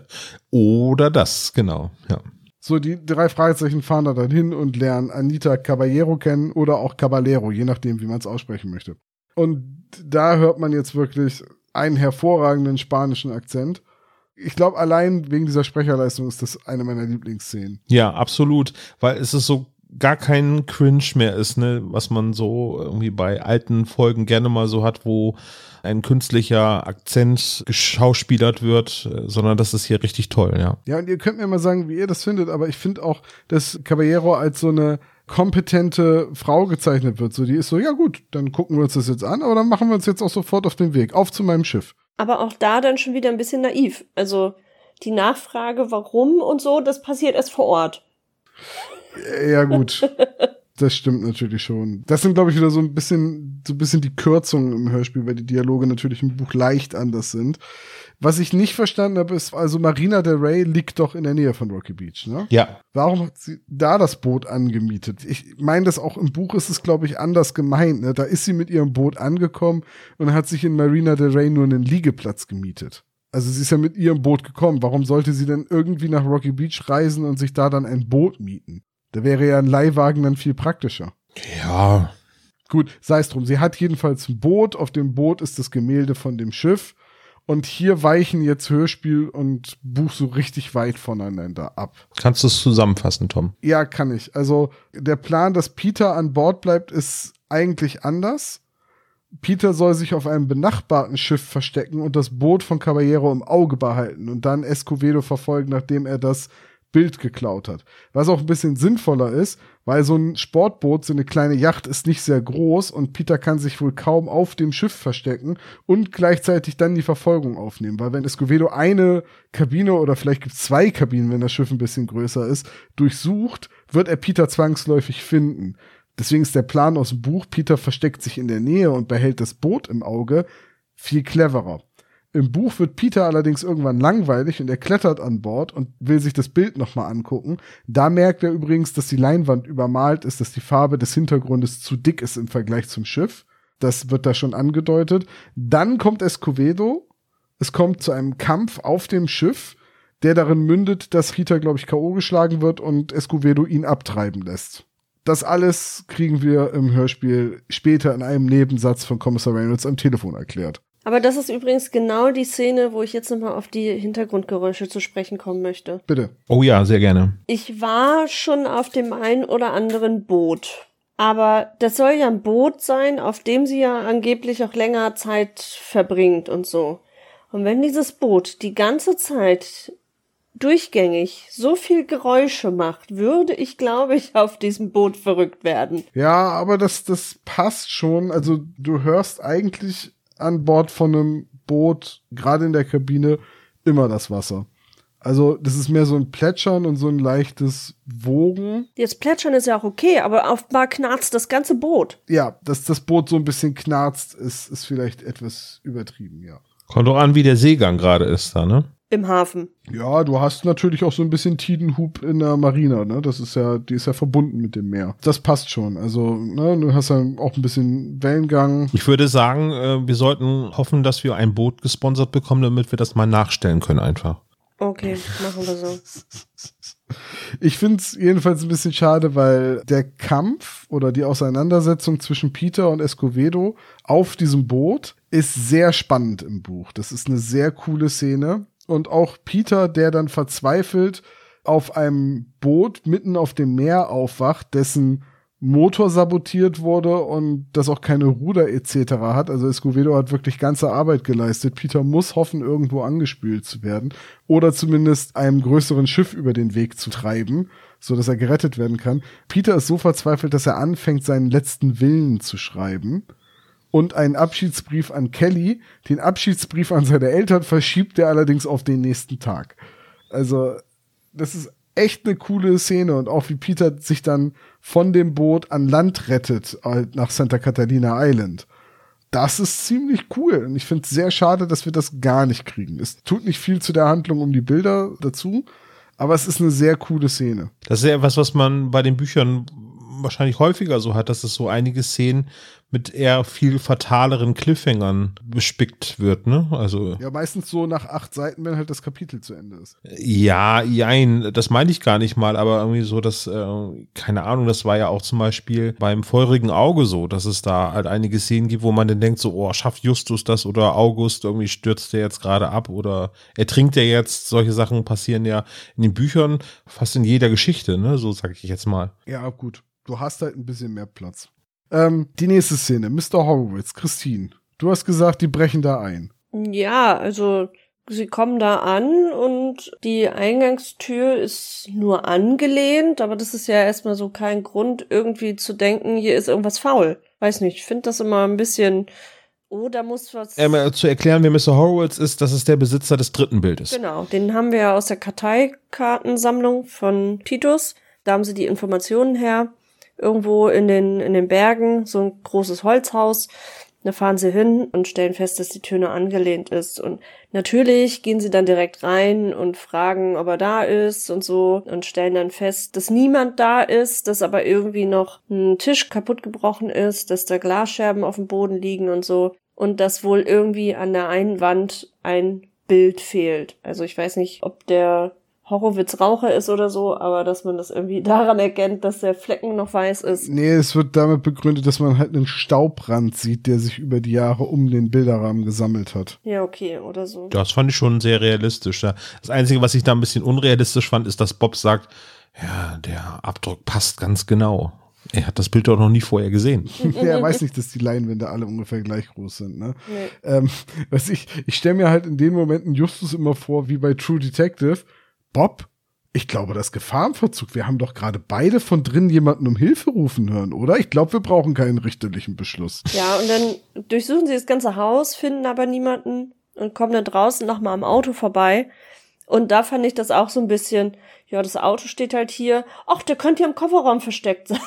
Oder das, genau, ja. So, die drei Fragezeichen fahren da dann hin und lernen Anita Caballero kennen oder auch Caballero, je nachdem, wie man es aussprechen möchte. Und da hört man jetzt wirklich einen hervorragenden spanischen Akzent. Ich glaube, allein wegen dieser Sprecherleistung ist das eine meiner Lieblingsszenen. Ja, absolut, weil es ist so gar kein Cringe mehr ist, ne, was man so irgendwie bei alten Folgen gerne mal so hat, wo ein künstlicher Akzent geschauspielert wird, äh, sondern das ist hier richtig toll, ja. Ja, und ihr könnt mir mal sagen, wie ihr das findet, aber ich finde auch, dass Caballero als so eine kompetente Frau gezeichnet wird. So, die ist so, ja gut, dann gucken wir uns das jetzt an, aber dann machen wir uns jetzt auch sofort auf den Weg. Auf zu meinem Schiff. Aber auch da dann schon wieder ein bisschen naiv. Also die Nachfrage, warum und so, das passiert erst vor Ort. Ja, gut. Das stimmt natürlich schon. Das sind, glaube ich, wieder so ein bisschen, so ein bisschen die Kürzungen im Hörspiel, weil die Dialoge natürlich im Buch leicht anders sind. Was ich nicht verstanden habe, ist, also Marina del Rey liegt doch in der Nähe von Rocky Beach, ne? Ja. Warum hat sie da das Boot angemietet? Ich meine, das auch im Buch ist es, glaube ich, anders gemeint, ne? Da ist sie mit ihrem Boot angekommen und hat sich in Marina del Rey nur einen Liegeplatz gemietet. Also sie ist ja mit ihrem Boot gekommen. Warum sollte sie denn irgendwie nach Rocky Beach reisen und sich da dann ein Boot mieten? Da wäre ja ein Leihwagen dann viel praktischer. Ja. Gut, sei es drum. Sie hat jedenfalls ein Boot. Auf dem Boot ist das Gemälde von dem Schiff. Und hier weichen jetzt Hörspiel und Buch so richtig weit voneinander ab. Kannst du es zusammenfassen, Tom? Ja, kann ich. Also der Plan, dass Peter an Bord bleibt, ist eigentlich anders. Peter soll sich auf einem benachbarten Schiff verstecken und das Boot von Caballero im Auge behalten und dann Escovedo verfolgen, nachdem er das Bild geklaut hat. Was auch ein bisschen sinnvoller ist, weil so ein Sportboot, so eine kleine Yacht ist nicht sehr groß und Peter kann sich wohl kaum auf dem Schiff verstecken und gleichzeitig dann die Verfolgung aufnehmen. Weil wenn Escovedo eine Kabine oder vielleicht gibt es zwei Kabinen, wenn das Schiff ein bisschen größer ist, durchsucht, wird er Peter zwangsläufig finden. Deswegen ist der Plan aus dem Buch, Peter versteckt sich in der Nähe und behält das Boot im Auge, viel cleverer. Im Buch wird Peter allerdings irgendwann langweilig und er klettert an Bord und will sich das Bild nochmal angucken. Da merkt er übrigens, dass die Leinwand übermalt ist, dass die Farbe des Hintergrundes zu dick ist im Vergleich zum Schiff. Das wird da schon angedeutet. Dann kommt Escovedo. Es kommt zu einem Kampf auf dem Schiff, der darin mündet, dass Rita, glaube ich, K.O. geschlagen wird und Escovedo ihn abtreiben lässt. Das alles kriegen wir im Hörspiel später in einem Nebensatz von Kommissar Reynolds am Telefon erklärt. Aber das ist übrigens genau die Szene, wo ich jetzt nochmal auf die Hintergrundgeräusche zu sprechen kommen möchte. Bitte. Oh ja, sehr gerne. Ich war schon auf dem ein oder anderen Boot. Aber das soll ja ein Boot sein, auf dem sie ja angeblich auch länger Zeit verbringt und so. Und wenn dieses Boot die ganze Zeit durchgängig so viel Geräusche macht, würde ich, glaube ich, auf diesem Boot verrückt werden. Ja, aber das, das passt schon. Also du hörst eigentlich an Bord von einem Boot, gerade in der Kabine, immer das Wasser. Also, das ist mehr so ein Plätschern und so ein leichtes Wogen. Jetzt Plätschern ist ja auch okay, aber offenbar knarzt das ganze Boot. Ja, dass das Boot so ein bisschen knarzt, ist, ist vielleicht etwas übertrieben, ja. Kommt doch an, wie der Seegang gerade ist da, ne? Im Hafen. Ja, du hast natürlich auch so ein bisschen Tidenhub in der Marina, ne? Das ist ja, die ist ja verbunden mit dem Meer. Das passt schon. Also, ne, du hast ja auch ein bisschen Wellengang. Ich würde sagen, äh, wir sollten hoffen, dass wir ein Boot gesponsert bekommen, damit wir das mal nachstellen können einfach. Okay, machen wir so. Ich finde es jedenfalls ein bisschen schade, weil der Kampf oder die Auseinandersetzung zwischen Peter und Escovedo auf diesem Boot ist sehr spannend im Buch. Das ist eine sehr coole Szene und auch Peter, der dann verzweifelt auf einem Boot mitten auf dem Meer aufwacht, dessen Motor sabotiert wurde und das auch keine Ruder etc. hat. Also Escovedo hat wirklich ganze Arbeit geleistet. Peter muss hoffen, irgendwo angespült zu werden oder zumindest einem größeren Schiff über den Weg zu treiben, so dass er gerettet werden kann. Peter ist so verzweifelt, dass er anfängt, seinen letzten Willen zu schreiben und einen Abschiedsbrief an Kelly. Den Abschiedsbrief an seine Eltern verschiebt er allerdings auf den nächsten Tag. Also, das ist echt eine coole Szene und auch wie Peter sich dann von dem Boot an Land rettet, halt nach Santa Catalina Island. Das ist ziemlich cool und ich finde es sehr schade, dass wir das gar nicht kriegen. Es tut nicht viel zu der Handlung um die Bilder dazu, aber es ist eine sehr coole Szene. Das ist ja etwas, was man bei den Büchern wahrscheinlich häufiger so hat, dass es so einige Szenen mit eher viel fataleren Cliffhangern bespickt wird, ne? Also. Ja, meistens so nach acht Seiten, wenn halt das Kapitel zu Ende ist. Ja, jein, das meine ich gar nicht mal, aber irgendwie so, dass, äh, keine Ahnung, das war ja auch zum Beispiel beim feurigen Auge so, dass es da halt einige Szenen gibt, wo man dann denkt, so, oh, schafft Justus das oder August, irgendwie stürzt der jetzt gerade ab oder ertrinkt er jetzt. Solche Sachen passieren ja in den Büchern fast in jeder Geschichte, ne? So sage ich jetzt mal. Ja, gut. Du hast halt ein bisschen mehr Platz. Ähm, die nächste Szene, Mr. Horowitz, Christine. Du hast gesagt, die brechen da ein. Ja, also sie kommen da an und die Eingangstür ist nur angelehnt, aber das ist ja erstmal so kein Grund, irgendwie zu denken, hier ist irgendwas faul. Weiß nicht, ich finde das immer ein bisschen. Oh, da muss was. Ähm, zu erklären, wer Mr. Horowitz ist, das ist der Besitzer des dritten Bildes. Genau, den haben wir ja aus der Karteikartensammlung von Titus. Da haben sie die Informationen her irgendwo in den, in den Bergen, so ein großes Holzhaus. Da fahren sie hin und stellen fest, dass die nur angelehnt ist. Und natürlich gehen sie dann direkt rein und fragen, ob er da ist und so und stellen dann fest, dass niemand da ist, dass aber irgendwie noch ein Tisch kaputt gebrochen ist, dass da Glasscherben auf dem Boden liegen und so. Und dass wohl irgendwie an der einen Wand ein Bild fehlt. Also ich weiß nicht, ob der Horowitz Raucher ist oder so, aber dass man das irgendwie daran erkennt, dass der Flecken noch weiß ist. Nee, es wird damit begründet, dass man halt einen Staubrand sieht, der sich über die Jahre um den Bilderrahmen gesammelt hat. Ja, okay, oder so. Das fand ich schon sehr realistisch. Das Einzige, was ich da ein bisschen unrealistisch fand, ist, dass Bob sagt, ja, der Abdruck passt ganz genau. Er hat das Bild doch noch nie vorher gesehen. ja, er weiß nicht, dass die Leinwände alle ungefähr gleich groß sind. Ne? Nee. Ähm, was ich ich stelle mir halt in den Momenten Justus immer vor, wie bei True Detective, Bob, Ich glaube, das Gefahrenverzug. Wir haben doch gerade beide von drin jemanden um Hilfe rufen hören, oder? Ich glaube, wir brauchen keinen richterlichen Beschluss. Ja, und dann durchsuchen sie das ganze Haus, finden aber niemanden und kommen dann draußen nochmal am Auto vorbei. Und da fand ich das auch so ein bisschen, ja, das Auto steht halt hier. Ach, der könnte ja im Kofferraum versteckt sein.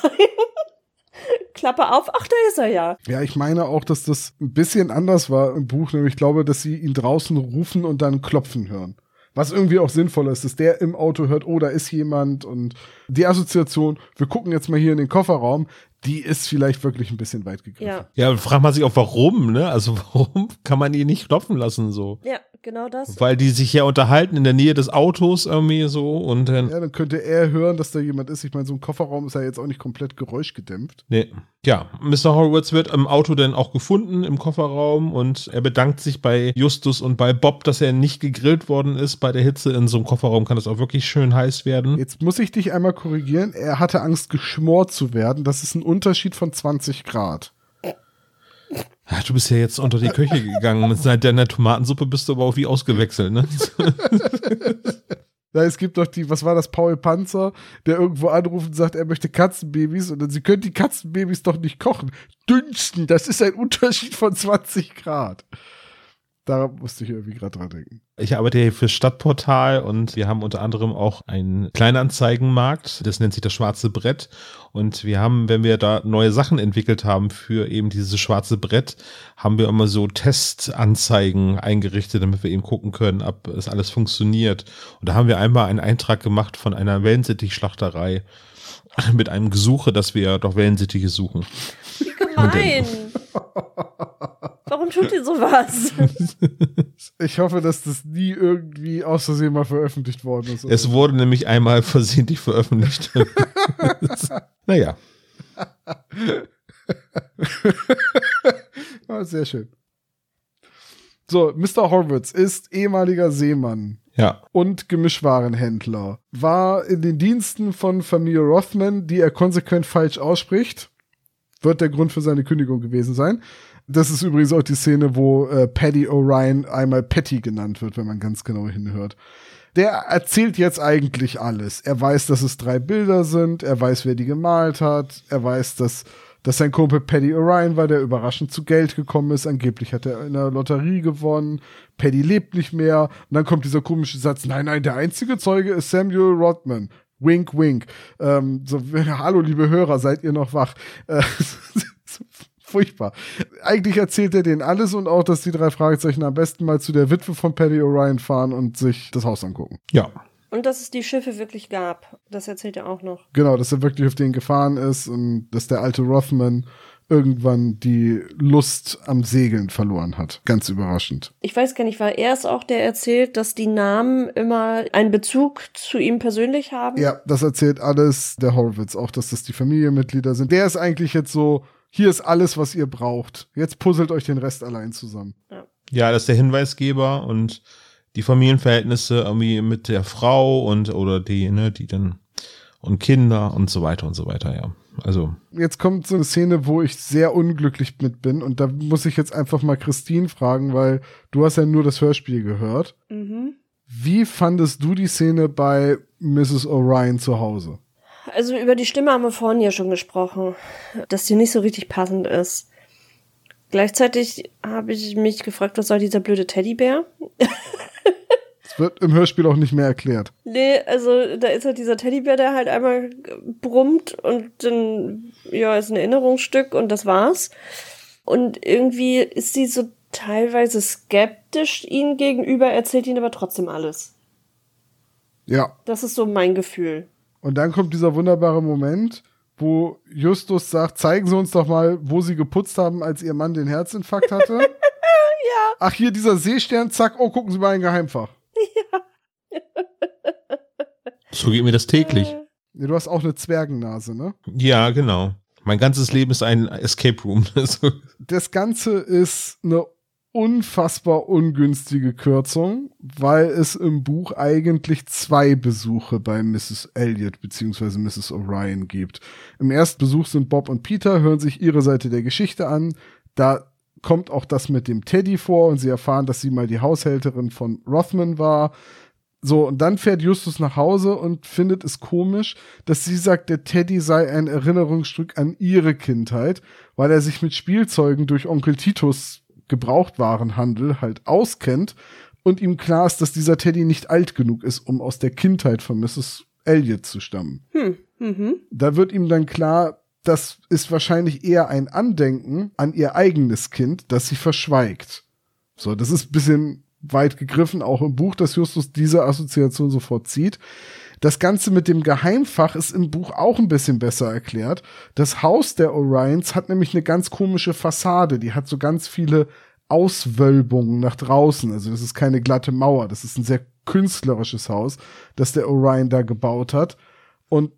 Klappe auf, ach, da ist er ja. Ja, ich meine auch, dass das ein bisschen anders war im Buch, nämlich ich glaube, dass sie ihn draußen rufen und dann klopfen hören. Was irgendwie auch sinnvoll ist, dass der im Auto hört, oh, da ist jemand und die Assoziation, wir gucken jetzt mal hier in den Kofferraum, die ist vielleicht wirklich ein bisschen weit gegriffen. Ja, ja fragt man sich auch warum, ne? Also warum kann man ihn nicht klopfen lassen so? Ja, genau das. Weil die sich ja unterhalten in der Nähe des Autos irgendwie so und dann. Ja, dann könnte er hören, dass da jemand ist. Ich meine, so ein Kofferraum ist ja jetzt auch nicht komplett geräuschgedämpft. Nee. Ja, Mr. Horowitz wird im Auto dann auch gefunden im Kofferraum und er bedankt sich bei Justus und bei Bob, dass er nicht gegrillt worden ist. Bei der Hitze in so einem Kofferraum kann es auch wirklich schön heiß werden. Jetzt muss ich dich einmal korrigieren. Er hatte Angst, geschmort zu werden. Das ist ein Unterschied von 20 Grad. Ach, du bist ja jetzt unter die Köche gegangen. Seit deiner Tomatensuppe bist du aber auch wie ausgewechselt, ne? Ja, es gibt doch die, was war das, Paul Panzer, der irgendwo anruft und sagt, er möchte Katzenbabys und dann, sie können die Katzenbabys doch nicht kochen. Dünsten, das ist ein Unterschied von 20 Grad. Da musste ich irgendwie gerade dran denken. Ich arbeite hier für Stadtportal und wir haben unter anderem auch einen Kleinanzeigenmarkt. Das nennt sich das schwarze Brett. Und wir haben, wenn wir da neue Sachen entwickelt haben für eben dieses schwarze Brett, haben wir immer so Testanzeigen eingerichtet, damit wir eben gucken können, ob es alles funktioniert. Und da haben wir einmal einen Eintrag gemacht von einer Wellensittich-Schlachterei mit einem Gesuche, dass wir doch Wellensittiche suchen. Wie gemein. Warum tut ihr sowas? Ich hoffe, dass das nie irgendwie aus Versehen mal veröffentlicht worden ist. Es wurde nämlich einmal versehentlich veröffentlicht. naja. ah, sehr schön. So, Mr. Horwitz ist ehemaliger Seemann. Ja. Und Gemischwarenhändler. War in den Diensten von Familie Rothman, die er konsequent falsch ausspricht. Wird der Grund für seine Kündigung gewesen sein. Das ist übrigens auch die Szene, wo äh, Paddy O'Ryan einmal Patty genannt wird, wenn man ganz genau hinhört. Der erzählt jetzt eigentlich alles. Er weiß, dass es drei Bilder sind, er weiß, wer die gemalt hat, er weiß, dass, dass sein Kumpel Paddy O'Ryan war, der überraschend zu Geld gekommen ist. Angeblich hat er in der Lotterie gewonnen. Paddy lebt nicht mehr. Und dann kommt dieser komische Satz, nein, nein, der einzige Zeuge ist Samuel Rodman. Wink, wink. Ähm, so, hallo, liebe Hörer, seid ihr noch wach? Äh, furchtbar. Eigentlich erzählt er denen alles und auch, dass die drei Fragezeichen am besten mal zu der Witwe von Paddy O'Ryan fahren und sich das Haus angucken. Ja. Und dass es die Schiffe wirklich gab. Das erzählt er auch noch. Genau, dass er wirklich auf denen gefahren ist und dass der alte Rothman irgendwann die Lust am Segeln verloren hat. Ganz überraschend. Ich weiß gar nicht, war er es auch, der erzählt, dass die Namen immer einen Bezug zu ihm persönlich haben? Ja, das erzählt alles der Horwitz, auch dass das die Familienmitglieder sind. Der ist eigentlich jetzt so hier ist alles, was ihr braucht. Jetzt puzzelt euch den Rest allein zusammen. Ja, ja das ist der Hinweisgeber und die Familienverhältnisse irgendwie mit der Frau und oder die, ne, die dann und Kinder und so weiter und so weiter, ja. Also. Jetzt kommt so eine Szene, wo ich sehr unglücklich mit bin und da muss ich jetzt einfach mal Christine fragen, weil du hast ja nur das Hörspiel gehört. Mhm. Wie fandest du die Szene bei Mrs. O'Ryan zu Hause? Also über die Stimme haben wir vorhin ja schon gesprochen, dass die nicht so richtig passend ist. Gleichzeitig habe ich mich gefragt, was soll dieser blöde Teddybär? Es wird im Hörspiel auch nicht mehr erklärt. Nee, also da ist halt dieser Teddybär, der halt einmal brummt und dann, ja, ist ein Erinnerungsstück und das war's. Und irgendwie ist sie so teilweise skeptisch ihm gegenüber, erzählt ihn aber trotzdem alles. Ja. Das ist so mein Gefühl. Und dann kommt dieser wunderbare Moment, wo Justus sagt, zeigen Sie uns doch mal, wo Sie geputzt haben, als Ihr Mann den Herzinfarkt hatte. ja. Ach, hier dieser Seestern, zack, oh, gucken Sie mal ein Geheimfach. Ja. so geht mir das täglich. Äh. Nee, du hast auch eine Zwergennase, ne? Ja, genau. Mein ganzes Leben ist ein Escape Room. das Ganze ist eine unfassbar ungünstige Kürzung, weil es im Buch eigentlich zwei Besuche bei Mrs. Elliot bzw. Mrs. O'Ryan gibt. Im ersten Besuch sind Bob und Peter, hören sich ihre Seite der Geschichte an. Da kommt auch das mit dem Teddy vor und sie erfahren, dass sie mal die Haushälterin von Rothman war. So, und dann fährt Justus nach Hause und findet es komisch, dass sie sagt, der Teddy sei ein Erinnerungsstück an ihre Kindheit, weil er sich mit Spielzeugen durch Onkel Titus Gebrauchtwarenhandel halt auskennt und ihm klar ist, dass dieser Teddy nicht alt genug ist, um aus der Kindheit von Mrs. Elliot zu stammen. Hm. Mhm. Da wird ihm dann klar, das ist wahrscheinlich eher ein Andenken an ihr eigenes Kind, das sie verschweigt. So, das ist ein bisschen weit gegriffen, auch im Buch, dass Justus diese Assoziation sofort zieht. Das Ganze mit dem Geheimfach ist im Buch auch ein bisschen besser erklärt. Das Haus der Orions hat nämlich eine ganz komische Fassade. Die hat so ganz viele Auswölbungen nach draußen. Also das ist keine glatte Mauer. Das ist ein sehr künstlerisches Haus, das der Orion da gebaut hat. Und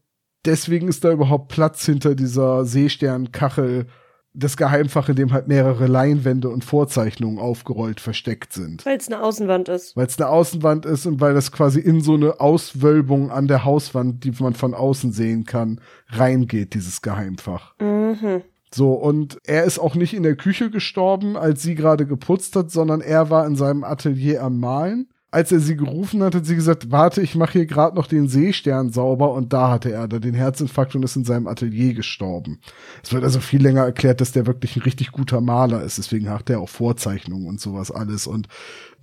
deswegen ist da überhaupt Platz hinter dieser Seesternkachel das Geheimfach, in dem halt mehrere Leinwände und Vorzeichnungen aufgerollt versteckt sind. Weil es eine Außenwand ist. Weil es eine Außenwand ist und weil das quasi in so eine Auswölbung an der Hauswand, die man von außen sehen kann, reingeht, dieses Geheimfach. Mhm. So, und er ist auch nicht in der Küche gestorben, als sie gerade geputzt hat, sondern er war in seinem Atelier am Malen als er sie gerufen hat, hat sie gesagt, warte, ich mache hier gerade noch den Seestern sauber und da hatte er da den Herzinfarkt und ist in seinem Atelier gestorben. Es wird also viel länger erklärt, dass der wirklich ein richtig guter Maler ist, deswegen hat er auch Vorzeichnungen und sowas alles und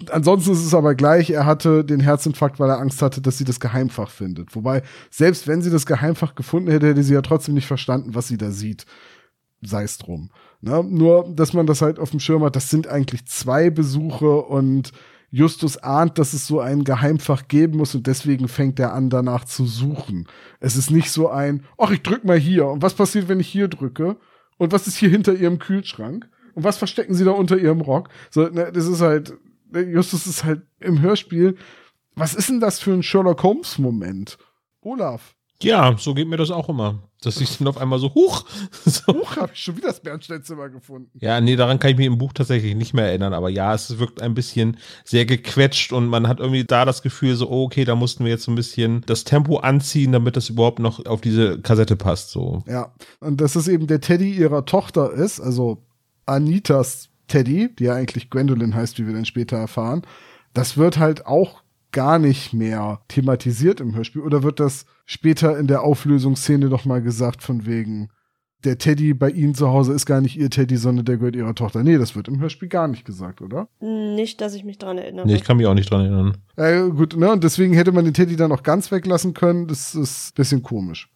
ansonsten ist es aber gleich, er hatte den Herzinfarkt, weil er Angst hatte, dass sie das Geheimfach findet. Wobei, selbst wenn sie das Geheimfach gefunden hätte, hätte sie ja trotzdem nicht verstanden, was sie da sieht. Sei es drum. Ne? Nur, dass man das halt auf dem Schirm hat, das sind eigentlich zwei Besuche und Justus ahnt, dass es so ein Geheimfach geben muss und deswegen fängt er an, danach zu suchen. Es ist nicht so ein, ach, ich drück mal hier. Und was passiert, wenn ich hier drücke? Und was ist hier hinter ihrem Kühlschrank? Und was verstecken sie da unter ihrem Rock? So, ne, das ist halt, ne, Justus ist halt im Hörspiel. Was ist denn das für ein Sherlock Holmes Moment? Olaf. Ja, so geht mir das auch immer. Dass ich dann auf einmal so, huch. So. Huch, habe ich schon wieder das Bernsteinzimmer gefunden. Ja, nee, daran kann ich mich im Buch tatsächlich nicht mehr erinnern. Aber ja, es wirkt ein bisschen sehr gequetscht und man hat irgendwie da das Gefühl so, oh, okay, da mussten wir jetzt so ein bisschen das Tempo anziehen, damit das überhaupt noch auf diese Kassette passt, so. Ja, und dass es eben der Teddy ihrer Tochter ist, also Anitas Teddy, die ja eigentlich Gwendolyn heißt, wie wir dann später erfahren. Das wird halt auch gar nicht mehr thematisiert im Hörspiel? Oder wird das später in der Auflösungsszene noch mal gesagt von wegen, der Teddy bei ihnen zu Hause ist gar nicht ihr Teddy, sondern der gehört ihrer Tochter. Nee, das wird im Hörspiel gar nicht gesagt, oder? Nicht, dass ich mich dran erinnere. Nee, ich kann mich auch nicht dran erinnern. Äh, gut, ne? Und deswegen hätte man den Teddy dann auch ganz weglassen können. Das ist ein bisschen komisch.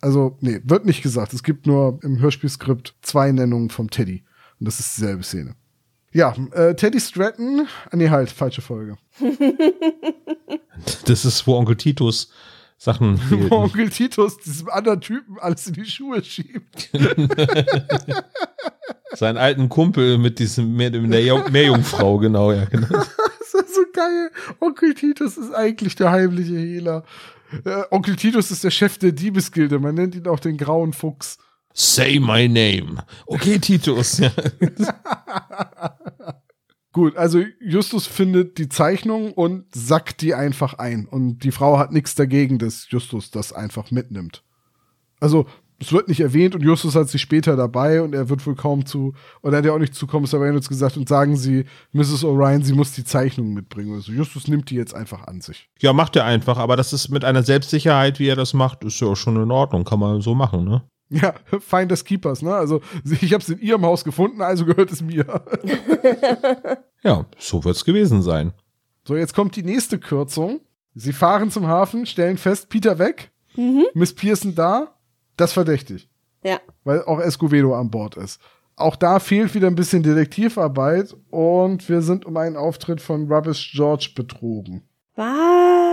Also, nee, wird nicht gesagt. Es gibt nur im Hörspielskript zwei Nennungen vom Teddy. Und das ist dieselbe Szene. Ja, äh, Teddy Stratton. Ah, nee, halt, falsche Folge. das ist, wo Onkel Titus Sachen. wo Onkel Titus diesem anderen Typen alles in die Schuhe schiebt. Seinen alten Kumpel mit diesem Meer, der Meerjungfrau, genau, ja, genau. das ist so geil. Onkel Titus ist eigentlich der heimliche Hehler. Äh, Onkel Titus ist der Chef der Diebesgilde. Man nennt ihn auch den grauen Fuchs. Say my name. Okay, Titus. Gut, also Justus findet die Zeichnung und sackt die einfach ein. Und die Frau hat nichts dagegen, dass Justus das einfach mitnimmt. Also, es wird nicht erwähnt und Justus hat sie später dabei und er wird wohl kaum zu, oder er hat ja auch nicht zu Kommissar Reynolds gesagt und sagen sie, Mrs. O'Ryan, sie muss die Zeichnung mitbringen. Also Justus nimmt die jetzt einfach an sich. Ja, macht er einfach, aber das ist mit einer Selbstsicherheit, wie er das macht, ist ja auch schon in Ordnung, kann man so machen, ne? Ja, Find des Keepers, ne? Also ich habe es in ihrem Haus gefunden, also gehört es mir. ja, so wird's gewesen sein. So, jetzt kommt die nächste Kürzung. Sie fahren zum Hafen, stellen fest, Peter weg, mhm. Miss Pearson da, das verdächtig. Ja. Weil auch Escovedo an Bord ist. Auch da fehlt wieder ein bisschen Detektivarbeit und wir sind um einen Auftritt von Rubbish George betrogen. Was?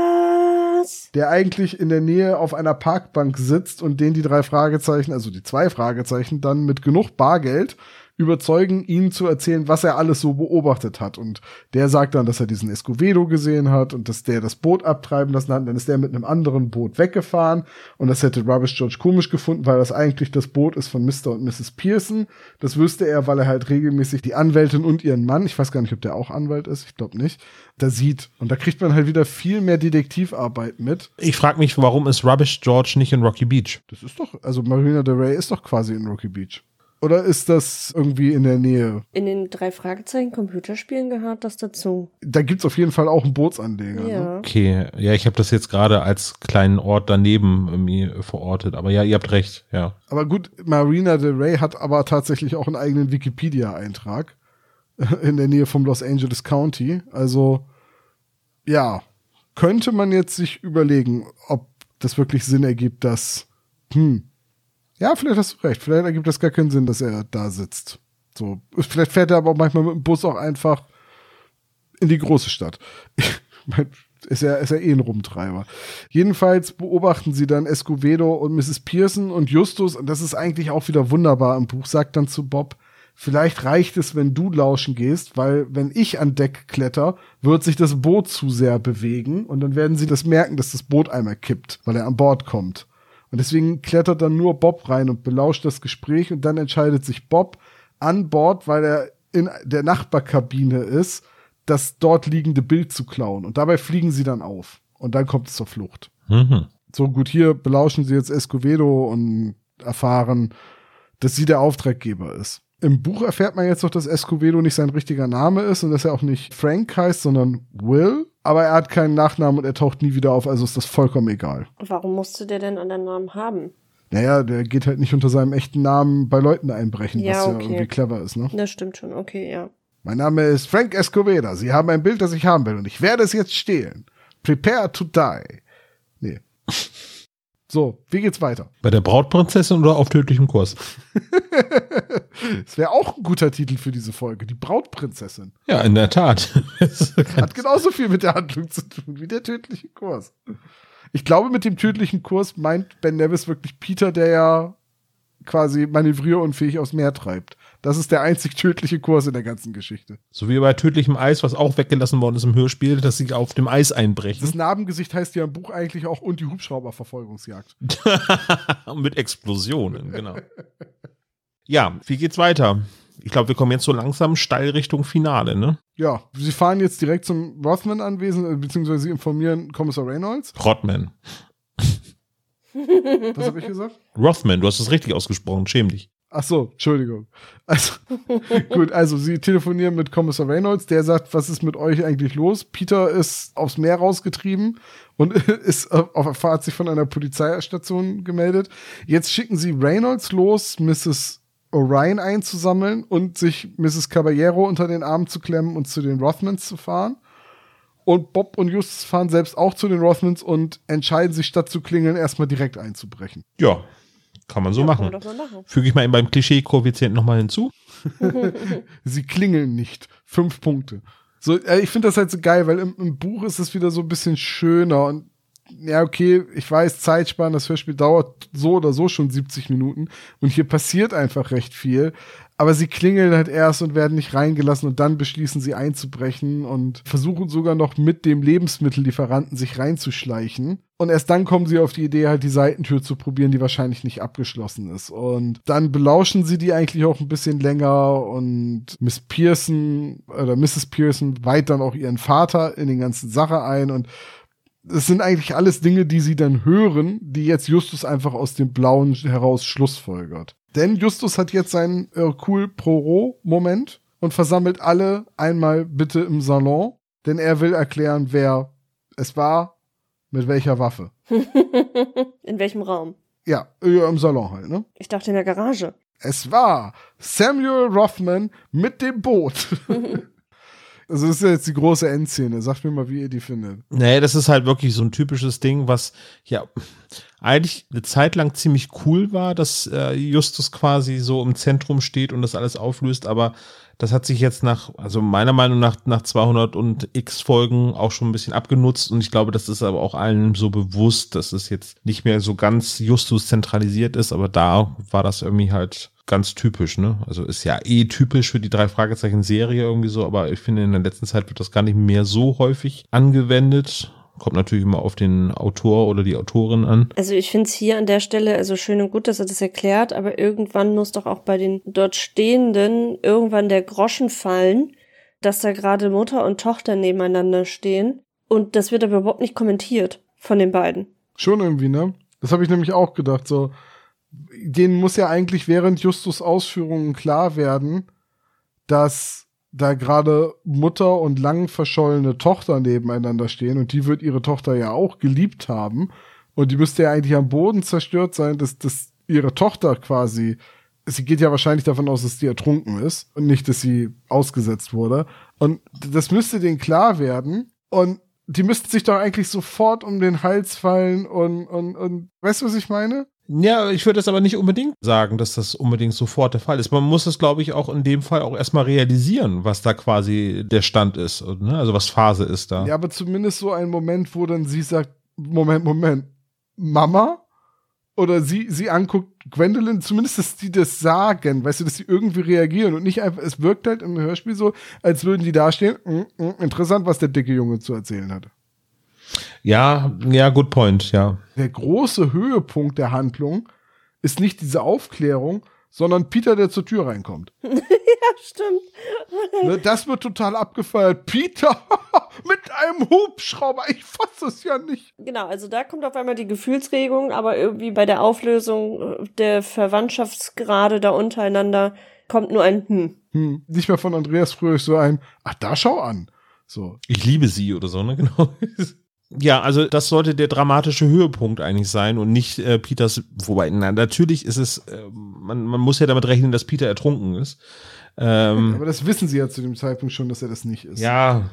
Was? Der eigentlich in der Nähe auf einer Parkbank sitzt und den die drei Fragezeichen, also die zwei Fragezeichen, dann mit genug Bargeld überzeugen, ihn zu erzählen, was er alles so beobachtet hat. Und der sagt dann, dass er diesen Escovedo gesehen hat und dass der das Boot abtreiben lassen hat. Dann ist der mit einem anderen Boot weggefahren und das hätte Rubbish George komisch gefunden, weil das eigentlich das Boot ist von Mr. und Mrs. Pearson. Das wüsste er, weil er halt regelmäßig die Anwältin und ihren Mann, ich weiß gar nicht, ob der auch Anwalt ist, ich glaube nicht, da sieht. Und da kriegt man halt wieder viel mehr Detektivarbeit mit. Ich frage mich, warum ist Rubbish George nicht in Rocky Beach? Das ist doch, also Marina Del Rey ist doch quasi in Rocky Beach. Oder ist das irgendwie in der Nähe? In den drei Fragezeichen Computerspielen gehört das dazu. Da gibt es auf jeden Fall auch einen Bootsanleger. Ne? Ja. Ne? Okay, ja, ich habe das jetzt gerade als kleinen Ort daneben irgendwie verortet. Aber ja, ihr habt recht, ja. Aber gut, Marina del Rey hat aber tatsächlich auch einen eigenen Wikipedia-Eintrag in der Nähe vom Los Angeles County. Also ja, könnte man jetzt sich überlegen, ob das wirklich Sinn ergibt, dass hm, ja, vielleicht hast du recht. Vielleicht ergibt das gar keinen Sinn, dass er da sitzt. So, vielleicht fährt er aber auch manchmal mit dem Bus auch einfach in die große Stadt. ist ja, ist ja eh ein Rumtreiber. Jedenfalls beobachten sie dann Escovedo und Mrs. Pearson und Justus, und das ist eigentlich auch wieder wunderbar im Buch, sagt dann zu Bob, vielleicht reicht es, wenn du lauschen gehst, weil wenn ich an Deck kletter, wird sich das Boot zu sehr bewegen und dann werden sie das merken, dass das Boot einmal kippt, weil er an Bord kommt. Und deswegen klettert dann nur Bob rein und belauscht das Gespräch und dann entscheidet sich Bob an Bord, weil er in der Nachbarkabine ist, das dort liegende Bild zu klauen. Und dabei fliegen sie dann auf. Und dann kommt es zur Flucht. Mhm. So gut, hier belauschen sie jetzt Escovedo und erfahren, dass sie der Auftraggeber ist. Im Buch erfährt man jetzt noch, dass Escovedo nicht sein richtiger Name ist und dass er auch nicht Frank heißt, sondern Will aber er hat keinen Nachnamen und er taucht nie wieder auf, also ist das vollkommen egal. Warum musste der denn einen Namen haben? Naja, der geht halt nicht unter seinem echten Namen bei Leuten einbrechen, ja, was okay. ja irgendwie clever ist, ne? Das stimmt schon, okay, ja. Mein Name ist Frank Escoveda. Sie haben ein Bild, das ich haben will und ich werde es jetzt stehlen. Prepare to die. Nee. So, wie geht's weiter? Bei der Brautprinzessin oder auf tödlichem Kurs? das wäre auch ein guter Titel für diese Folge. Die Brautprinzessin. Ja, in der Tat. Hat genauso viel mit der Handlung zu tun wie der tödliche Kurs. Ich glaube, mit dem tödlichen Kurs meint Ben Nevis wirklich Peter, der ja quasi manövrierunfähig aufs Meer treibt. Das ist der einzig tödliche Kurs in der ganzen Geschichte. So wie bei tödlichem Eis, was auch weggelassen worden ist im Hörspiel, dass sie auf dem Eis einbrechen. Das Narbengesicht heißt ja im Buch eigentlich auch und die Hubschrauberverfolgungsjagd. Mit Explosionen, genau. ja, wie geht's weiter? Ich glaube, wir kommen jetzt so langsam steil Richtung Finale, ne? Ja, sie fahren jetzt direkt zum Rothman-Anwesen, beziehungsweise sie informieren Kommissar Reynolds. Rothman. Was habe ich gesagt? Rothman, du hast es richtig ausgesprochen, schäm dich. Ach so, Entschuldigung. Also, gut, also sie telefonieren mit Kommissar Reynolds, der sagt, was ist mit euch eigentlich los? Peter ist aufs Meer rausgetrieben und ist auf, hat sich von einer Polizeistation gemeldet. Jetzt schicken sie Reynolds los, Mrs. Orion einzusammeln und sich Mrs. Caballero unter den Arm zu klemmen und zu den Rothmans zu fahren. Und Bob und Justus fahren selbst auch zu den Rothmans und entscheiden sich statt zu klingeln erstmal direkt einzubrechen. Ja, kann man so ja, machen. machen. Füge ich mal eben beim Klischee-Koeffizient nochmal hinzu. Sie klingeln nicht. Fünf Punkte. So, äh, ich finde das halt so geil, weil im, im Buch ist es wieder so ein bisschen schöner und ja, okay, ich weiß, Zeitsparen, das Hörspiel dauert so oder so schon 70 Minuten und hier passiert einfach recht viel. Aber sie klingeln halt erst und werden nicht reingelassen und dann beschließen sie einzubrechen und versuchen sogar noch mit dem Lebensmittellieferanten sich reinzuschleichen. Und erst dann kommen sie auf die Idee, halt die Seitentür zu probieren, die wahrscheinlich nicht abgeschlossen ist. Und dann belauschen sie die eigentlich auch ein bisschen länger und Miss Pearson oder Mrs. Pearson weiht dann auch ihren Vater in den ganzen Sache ein und es sind eigentlich alles Dinge, die sie dann hören, die jetzt Justus einfach aus dem Blauen heraus schlussfolgert. Denn Justus hat jetzt seinen äh, cool Pro-Moment und versammelt alle einmal bitte im Salon, denn er will erklären, wer es war, mit welcher Waffe. in welchem Raum? Ja, im Salon halt, ne? Ich dachte in der Garage. Es war Samuel Rothman mit dem Boot. Also das ist jetzt die große Endszene. Sagt mir mal, wie ihr die findet. Nee, das ist halt wirklich so ein typisches Ding, was ja eigentlich eine Zeit lang ziemlich cool war, dass äh, Justus quasi so im Zentrum steht und das alles auflöst, aber das hat sich jetzt nach, also meiner Meinung nach, nach 200 und x Folgen auch schon ein bisschen abgenutzt und ich glaube, das ist aber auch allen so bewusst, dass es jetzt nicht mehr so ganz Justus zentralisiert ist, aber da war das irgendwie halt ganz typisch, ne? Also ist ja eh typisch für die drei Fragezeichen Serie irgendwie so, aber ich finde in der letzten Zeit wird das gar nicht mehr so häufig angewendet. Kommt natürlich immer auf den Autor oder die Autorin an. Also ich finde es hier an der Stelle also schön und gut, dass er das erklärt, aber irgendwann muss doch auch bei den dort Stehenden irgendwann der Groschen fallen, dass da gerade Mutter und Tochter nebeneinander stehen. Und das wird aber überhaupt nicht kommentiert von den beiden. Schon irgendwie, ne? Das habe ich nämlich auch gedacht. So, denen muss ja eigentlich während Justus Ausführungen klar werden, dass da gerade Mutter und lang verschollene Tochter nebeneinander stehen und die wird ihre Tochter ja auch geliebt haben. Und die müsste ja eigentlich am Boden zerstört sein, dass, dass ihre Tochter quasi, sie geht ja wahrscheinlich davon aus, dass die ertrunken ist und nicht, dass sie ausgesetzt wurde. Und das müsste denen klar werden. Und die müssten sich doch eigentlich sofort um den Hals fallen und, und, und, weißt du, was ich meine? Ja, ich würde das aber nicht unbedingt sagen, dass das unbedingt sofort der Fall ist. Man muss es, glaube ich, auch in dem Fall auch erstmal realisieren, was da quasi der Stand ist, ne? also was Phase ist da. Ja, aber zumindest so ein Moment, wo dann sie sagt, Moment, Moment, Mama? Oder sie, sie anguckt, Gwendolyn, zumindest, dass die das sagen, weißt du, dass sie irgendwie reagieren und nicht einfach, es wirkt halt im Hörspiel so, als würden die dastehen, mm, mm, interessant, was der dicke Junge zu erzählen hatte. Ja, ja, good point, ja. Der große Höhepunkt der Handlung ist nicht diese Aufklärung, sondern Peter, der zur Tür reinkommt. ja, stimmt. Ne, das wird total abgefeiert. Peter mit einem Hubschrauber. Ich fasse es ja nicht. Genau, also da kommt auf einmal die Gefühlsregung, aber irgendwie bei der Auflösung der Verwandtschaftsgrade da untereinander kommt nur ein Hm. hm. Nicht mehr von Andreas Fröhlich so ein, ach, da schau an. So. Ich liebe sie oder so, ne? Genau. Ja, also das sollte der dramatische Höhepunkt eigentlich sein und nicht äh, Peters, wobei, na, natürlich ist es, äh, man, man muss ja damit rechnen, dass Peter ertrunken ist. Ähm, aber das wissen sie ja zu dem Zeitpunkt schon, dass er das nicht ist. Ja,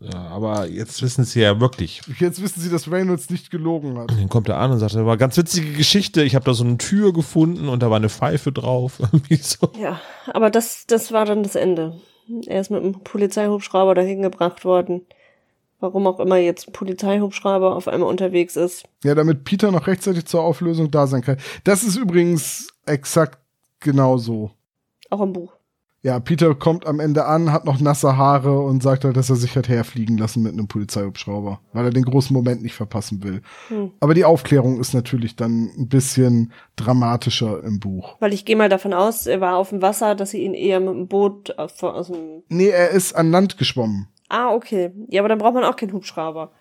ja, aber jetzt wissen sie ja wirklich. Jetzt wissen sie, dass Reynolds nicht gelogen hat. Dann kommt er an und sagt, das war eine ganz witzige Geschichte. Ich habe da so eine Tür gefunden und da war eine Pfeife drauf. so. Ja, aber das, das war dann das Ende. Er ist mit einem Polizeihubschrauber dahin gebracht worden warum auch immer jetzt ein Polizeihubschrauber auf einmal unterwegs ist. Ja, damit Peter noch rechtzeitig zur Auflösung da sein kann. Das ist übrigens exakt genau so. Auch im Buch. Ja, Peter kommt am Ende an, hat noch nasse Haare und sagt halt, dass er sich hat herfliegen lassen mit einem Polizeihubschrauber, weil er den großen Moment nicht verpassen will. Hm. Aber die Aufklärung ist natürlich dann ein bisschen dramatischer im Buch. Weil ich gehe mal davon aus, er war auf dem Wasser, dass sie ihn eher mit dem Boot aus, aus dem. Nee, er ist an Land geschwommen. Ah, okay. Ja, aber dann braucht man auch keinen Hubschrauber.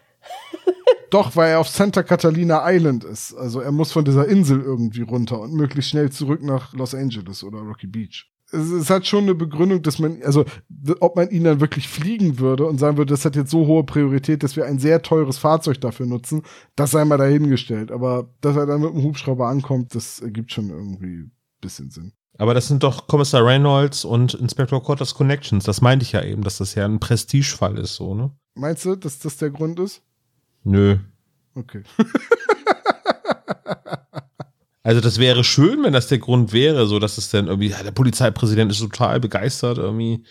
Doch, weil er auf Santa Catalina Island ist. Also er muss von dieser Insel irgendwie runter und möglichst schnell zurück nach Los Angeles oder Rocky Beach. Es, es hat schon eine Begründung, dass man, also ob man ihn dann wirklich fliegen würde und sagen würde, das hat jetzt so hohe Priorität, dass wir ein sehr teures Fahrzeug dafür nutzen, das sei mal dahingestellt. Aber dass er dann mit dem Hubschrauber ankommt, das ergibt schon irgendwie bisschen Sinn. Aber das sind doch Kommissar Reynolds und Inspector Corters Connections. Das meinte ich ja eben, dass das ja ein Prestigefall ist, so, ne? Meinst du, dass das der Grund ist? Nö. Okay. also das wäre schön, wenn das der Grund wäre, so dass es dann irgendwie, ja, der Polizeipräsident ist total begeistert irgendwie.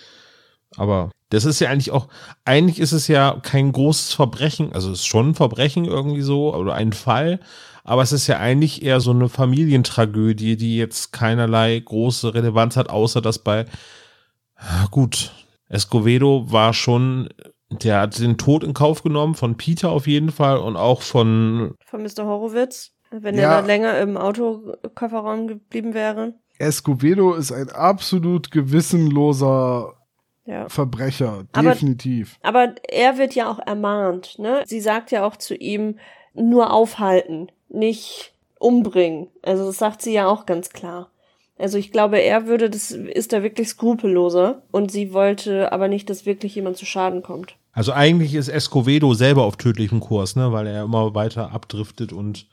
Aber das ist ja eigentlich auch, eigentlich ist es ja kein großes Verbrechen, also es ist schon ein Verbrechen irgendwie so, oder ein Fall, aber es ist ja eigentlich eher so eine Familientragödie, die jetzt keinerlei große Relevanz hat, außer dass bei, gut, Escovedo war schon, der hat den Tod in Kauf genommen, von Peter auf jeden Fall und auch von. Von Mr. Horowitz, wenn ja. er da länger im Autokofferraum geblieben wäre. Escovedo ist ein absolut gewissenloser ja. Verbrecher, definitiv. Aber, aber er wird ja auch ermahnt, ne? Sie sagt ja auch zu ihm, nur aufhalten nicht umbringen. Also das sagt sie ja auch ganz klar. Also ich glaube, er würde, das ist da wirklich skrupelloser und sie wollte aber nicht, dass wirklich jemand zu Schaden kommt. Also eigentlich ist Escovedo selber auf tödlichem Kurs, ne, weil er immer weiter abdriftet und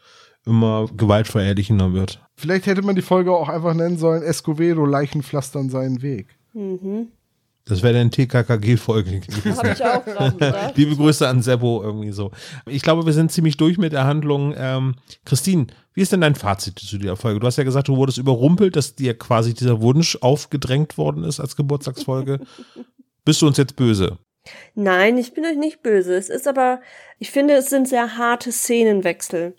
immer gewaltverherrlichender wird. Vielleicht hätte man die Folge auch einfach nennen sollen, Escovedo Leichenpflastern seinen Weg. Mhm. Das wäre eine TKKG-Folge gewesen. Habe ich auch gerade Liebe Grüße an Sebo irgendwie so. Ich glaube, wir sind ziemlich durch mit der Handlung. Ähm, Christine, wie ist denn dein Fazit zu dieser Folge? Du hast ja gesagt, du wurdest überrumpelt, dass dir quasi dieser Wunsch aufgedrängt worden ist als Geburtstagsfolge. Bist du uns jetzt böse? Nein, ich bin euch nicht böse. Es ist aber, ich finde, es sind sehr harte Szenenwechsel.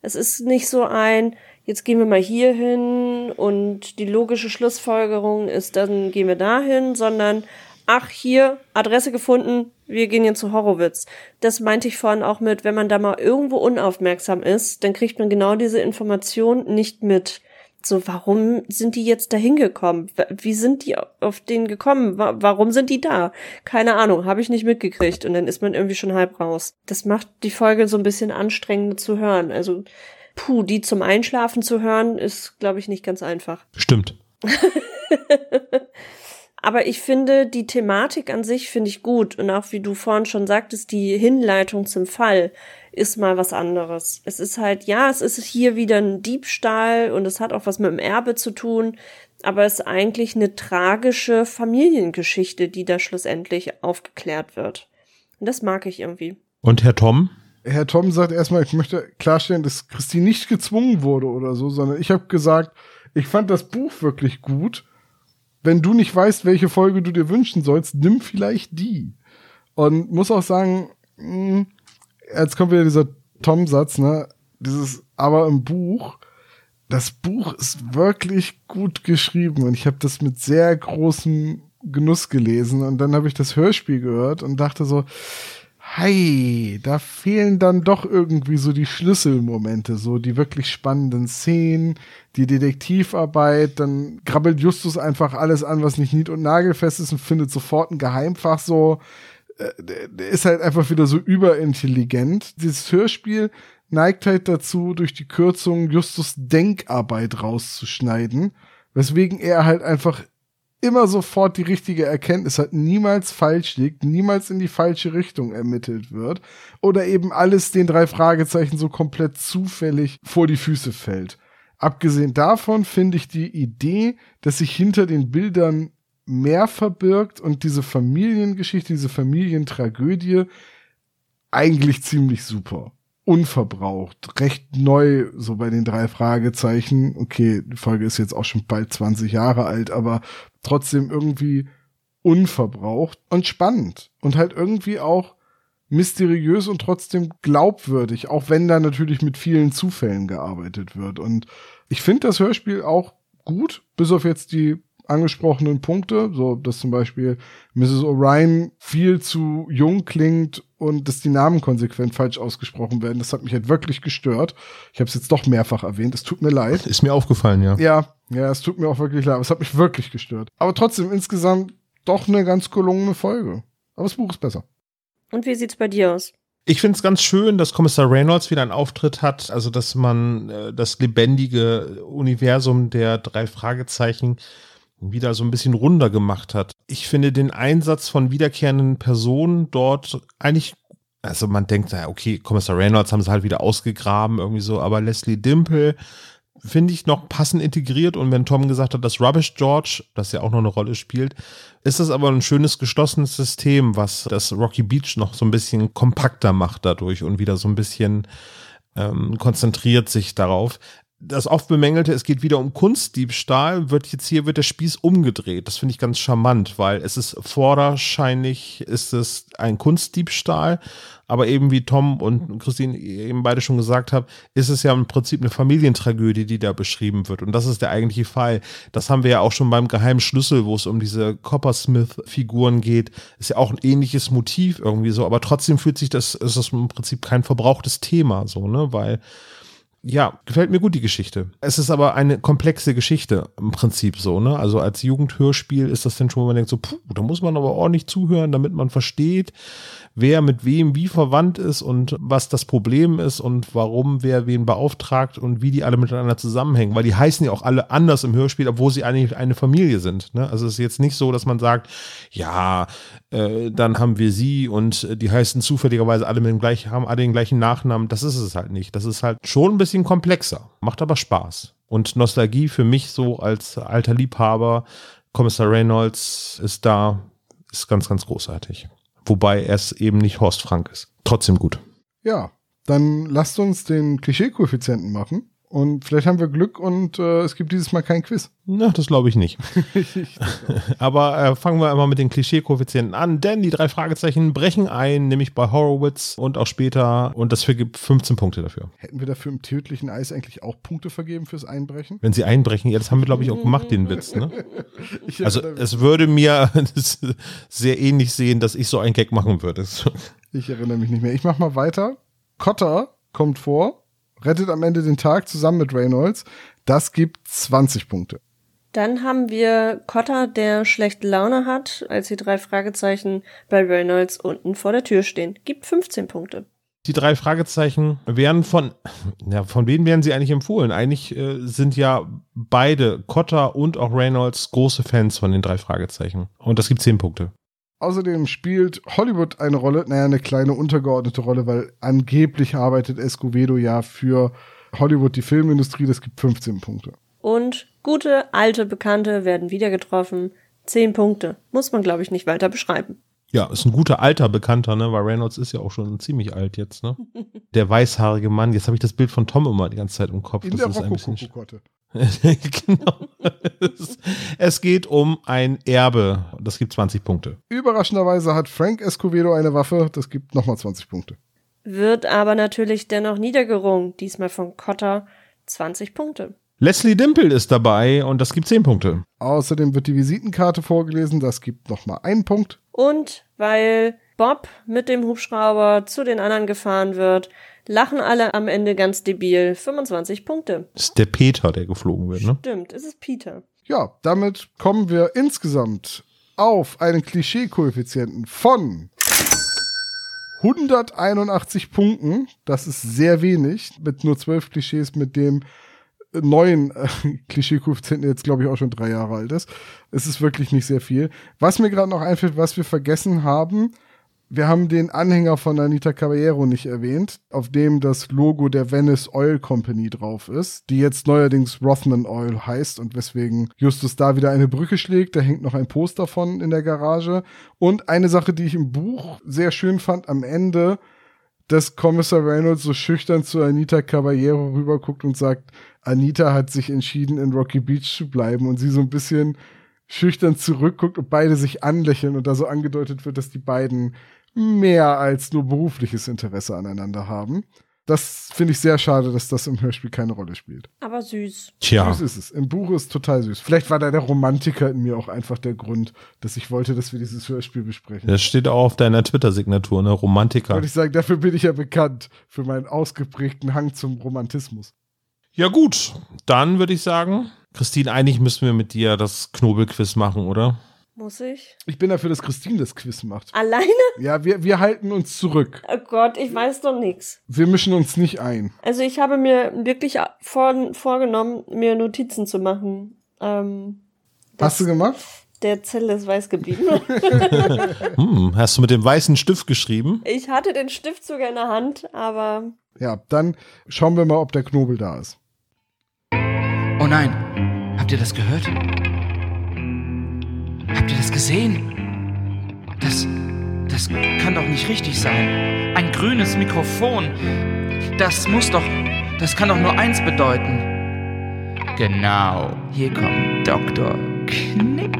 Es ist nicht so ein, jetzt gehen wir mal hier hin und die logische Schlussfolgerung ist, dann gehen wir dahin, sondern ach, hier, Adresse gefunden, wir gehen jetzt zu Horowitz. Das meinte ich vorhin auch mit, wenn man da mal irgendwo unaufmerksam ist, dann kriegt man genau diese Information nicht mit. So, warum sind die jetzt da hingekommen? Wie sind die auf den gekommen? Warum sind die da? Keine Ahnung, habe ich nicht mitgekriegt und dann ist man irgendwie schon halb raus. Das macht die Folge so ein bisschen anstrengend zu hören. Also puh, die zum Einschlafen zu hören, ist, glaube ich, nicht ganz einfach. Stimmt. Aber ich finde, die Thematik an sich finde ich gut. Und auch wie du vorhin schon sagtest, die Hinleitung zum Fall ist mal was anderes. Es ist halt, ja, es ist hier wieder ein Diebstahl und es hat auch was mit dem Erbe zu tun. Aber es ist eigentlich eine tragische Familiengeschichte, die da schlussendlich aufgeklärt wird. Und das mag ich irgendwie. Und Herr Tom? Herr Tom sagt erstmal, ich möchte klarstellen, dass Christine nicht gezwungen wurde oder so, sondern ich habe gesagt, ich fand das Buch wirklich gut wenn du nicht weißt, welche Folge du dir wünschen sollst, nimm vielleicht die. Und muss auch sagen, hm, jetzt kommt wieder dieser Tom-Satz, ne? Dieses aber im Buch, das Buch ist wirklich gut geschrieben und ich habe das mit sehr großem Genuss gelesen und dann habe ich das Hörspiel gehört und dachte so, Hei, da fehlen dann doch irgendwie so die Schlüsselmomente, so die wirklich spannenden Szenen, die Detektivarbeit, dann grabbelt Justus einfach alles an, was nicht nied- und nagelfest ist und findet sofort ein Geheimfach so. Äh, der ist halt einfach wieder so überintelligent. Dieses Hörspiel neigt halt dazu, durch die Kürzung Justus Denkarbeit rauszuschneiden, weswegen er halt einfach immer sofort die richtige Erkenntnis hat, niemals falsch liegt, niemals in die falsche Richtung ermittelt wird oder eben alles den drei Fragezeichen so komplett zufällig vor die Füße fällt. Abgesehen davon finde ich die Idee, dass sich hinter den Bildern mehr verbirgt und diese Familiengeschichte, diese Familientragödie eigentlich ziemlich super unverbraucht, recht neu, so bei den drei Fragezeichen. Okay, die Folge ist jetzt auch schon bald 20 Jahre alt, aber trotzdem irgendwie unverbraucht und spannend und halt irgendwie auch mysteriös und trotzdem glaubwürdig, auch wenn da natürlich mit vielen Zufällen gearbeitet wird. Und ich finde das Hörspiel auch gut, bis auf jetzt die angesprochenen Punkte, so dass zum Beispiel Mrs. Orion viel zu jung klingt und dass die Namen konsequent falsch ausgesprochen werden. Das hat mich halt wirklich gestört. Ich habe es jetzt doch mehrfach erwähnt. Es tut mir leid. Ist mir aufgefallen, ja. Ja, ja, es tut mir auch wirklich leid. Es hat mich wirklich gestört. Aber trotzdem insgesamt doch eine ganz gelungene Folge. Aber das Buch ist besser. Und wie sieht's bei dir aus? Ich finde es ganz schön, dass Kommissar Reynolds wieder einen Auftritt hat, also dass man äh, das lebendige Universum der drei Fragezeichen wieder so ein bisschen runder gemacht hat. Ich finde den Einsatz von wiederkehrenden Personen dort eigentlich, also man denkt, ja, okay, Kommissar Reynolds haben sie halt wieder ausgegraben, irgendwie so, aber Leslie Dimple finde ich noch passend integriert und wenn Tom gesagt hat, dass Rubbish George, das ja auch noch eine Rolle spielt, ist das aber ein schönes geschlossenes System, was das Rocky Beach noch so ein bisschen kompakter macht dadurch und wieder so ein bisschen ähm, konzentriert sich darauf das oft bemängelte, es geht wieder um Kunstdiebstahl, wird jetzt hier wird der Spieß umgedreht. Das finde ich ganz charmant, weil es ist vorderscheinlich ist es ein Kunstdiebstahl, aber eben wie Tom und Christine eben beide schon gesagt haben, ist es ja im Prinzip eine Familientragödie, die da beschrieben wird. Und das ist der eigentliche Fall. Das haben wir ja auch schon beim geheimen Schlüssel, wo es um diese Coppersmith-Figuren geht. Ist ja auch ein ähnliches Motiv irgendwie so, aber trotzdem fühlt sich das, ist das im Prinzip kein verbrauchtes Thema so, ne, weil ja, gefällt mir gut die Geschichte. Es ist aber eine komplexe Geschichte im Prinzip so, ne? Also als Jugendhörspiel ist das dann schon, wo man denkt so, puh, da muss man aber ordentlich zuhören, damit man versteht, wer mit wem wie verwandt ist und was das Problem ist und warum wer wen beauftragt und wie die alle miteinander zusammenhängen. Weil die heißen ja auch alle anders im Hörspiel, obwohl sie eigentlich eine Familie sind. Ne? Also es ist jetzt nicht so, dass man sagt, ja, äh, dann haben wir sie und die heißen zufälligerweise alle mit dem gleichen, haben alle den gleichen Nachnamen. Das ist es halt nicht. Das ist halt schon ein bisschen komplexer, macht aber Spaß. Und Nostalgie für mich so als alter Liebhaber, Kommissar Reynolds ist da, ist ganz, ganz großartig. Wobei es eben nicht Horst Frank ist. Trotzdem gut. Ja, dann lasst uns den Klischee-Koeffizienten machen. Und vielleicht haben wir Glück und äh, es gibt dieses Mal kein Quiz. Na, das glaube ich nicht. Aber äh, fangen wir einmal mit den Klischee-Koeffizienten an, denn die drei Fragezeichen brechen ein, nämlich bei Horowitz und auch später. Und das vergibt 15 Punkte dafür. Hätten wir dafür im tödlichen Eis eigentlich auch Punkte vergeben fürs Einbrechen? Wenn sie einbrechen, ja, das haben wir, glaube ich, auch gemacht, den Witz. Ne? Also es würde mir sehr ähnlich sehen, dass ich so einen Gag machen würde. ich erinnere mich nicht mehr. Ich mache mal weiter. Cotter kommt vor rettet am Ende den Tag zusammen mit Reynolds. Das gibt 20 Punkte. Dann haben wir Cotter, der schlechte Laune hat, als die drei Fragezeichen bei Reynolds unten vor der Tür stehen. Gibt 15 Punkte. Die drei Fragezeichen werden von, ja, von wem werden sie eigentlich empfohlen? Eigentlich äh, sind ja beide, Cotter und auch Reynolds, große Fans von den drei Fragezeichen. Und das gibt zehn Punkte. Außerdem spielt Hollywood eine Rolle, naja, eine kleine untergeordnete Rolle, weil angeblich arbeitet Escovedo ja für Hollywood, die Filmindustrie, das gibt 15 Punkte. Und gute, alte Bekannte werden wieder getroffen. 10 Punkte. Muss man, glaube ich, nicht weiter beschreiben. Ja, ist ein guter alter Bekannter, ne? Weil Reynolds ist ja auch schon ziemlich alt jetzt, ne? Der weißhaarige Mann. Jetzt habe ich das Bild von Tom immer die ganze Zeit im Kopf. In das der ist ein bisschen genau. es geht um ein Erbe. Das gibt 20 Punkte. Überraschenderweise hat Frank Escovedo eine Waffe. Das gibt nochmal 20 Punkte. Wird aber natürlich dennoch niedergerungen. Diesmal von Cotter 20 Punkte. Leslie Dimple ist dabei und das gibt 10 Punkte. Außerdem wird die Visitenkarte vorgelesen, das gibt nochmal einen Punkt. Und weil Bob mit dem Hubschrauber zu den anderen gefahren wird, lachen alle am Ende ganz debil. 25 Punkte. Das ist der Peter, der geflogen wird, ne? Stimmt, es ist Peter. Ja, damit kommen wir insgesamt auf einen Klischee-Koeffizienten von 181 Punkten. Das ist sehr wenig, mit nur 12 Klischees, mit dem neuen äh, Klischee-Koeffizienten jetzt, glaube ich, auch schon drei Jahre alt ist. Es ist wirklich nicht sehr viel. Was mir gerade noch einfällt, was wir vergessen haben, wir haben den Anhänger von Anita Caballero nicht erwähnt, auf dem das Logo der Venice Oil Company drauf ist, die jetzt neuerdings Rothman Oil heißt und weswegen Justus da wieder eine Brücke schlägt. Da hängt noch ein Poster von in der Garage. Und eine Sache, die ich im Buch sehr schön fand, am Ende, dass Kommissar Reynolds so schüchtern zu Anita Caballero rüberguckt und sagt, Anita hat sich entschieden, in Rocky Beach zu bleiben und sie so ein bisschen schüchtern zurückguckt und beide sich anlächeln und da so angedeutet wird, dass die beiden mehr als nur berufliches Interesse aneinander haben. Das finde ich sehr schade, dass das im Hörspiel keine Rolle spielt. Aber süß. Tja. Süß ist es. Im Buch ist total süß. Vielleicht war da der Romantiker in mir auch einfach der Grund, dass ich wollte, dass wir dieses Hörspiel besprechen. Das steht auch auf deiner Twitter-Signatur, ne? Romantiker. Würde ich sagen, dafür bin ich ja bekannt. Für meinen ausgeprägten Hang zum Romantismus. Ja, gut. Dann würde ich sagen, Christine, eigentlich müssen wir mit dir das Knobelquiz machen, oder? Muss ich? Ich bin dafür, dass Christine das Quiz macht. Alleine? Ja, wir, wir halten uns zurück. Oh Gott, ich weiß doch nichts. Wir mischen uns nicht ein. Also ich habe mir wirklich vor, vorgenommen, mir Notizen zu machen. Ähm, Hast du gemacht? Der Zettel ist weiß geblieben. hm, hast du mit dem weißen Stift geschrieben? Ich hatte den Stift sogar in der Hand, aber. Ja, dann schauen wir mal, ob der Knobel da ist. Oh nein, habt ihr das gehört? Gesehen? Das, das kann doch nicht richtig sein. Ein grünes Mikrofon. Das muss doch, das kann doch nur eins bedeuten. Genau, hier kommt Dr. Knick.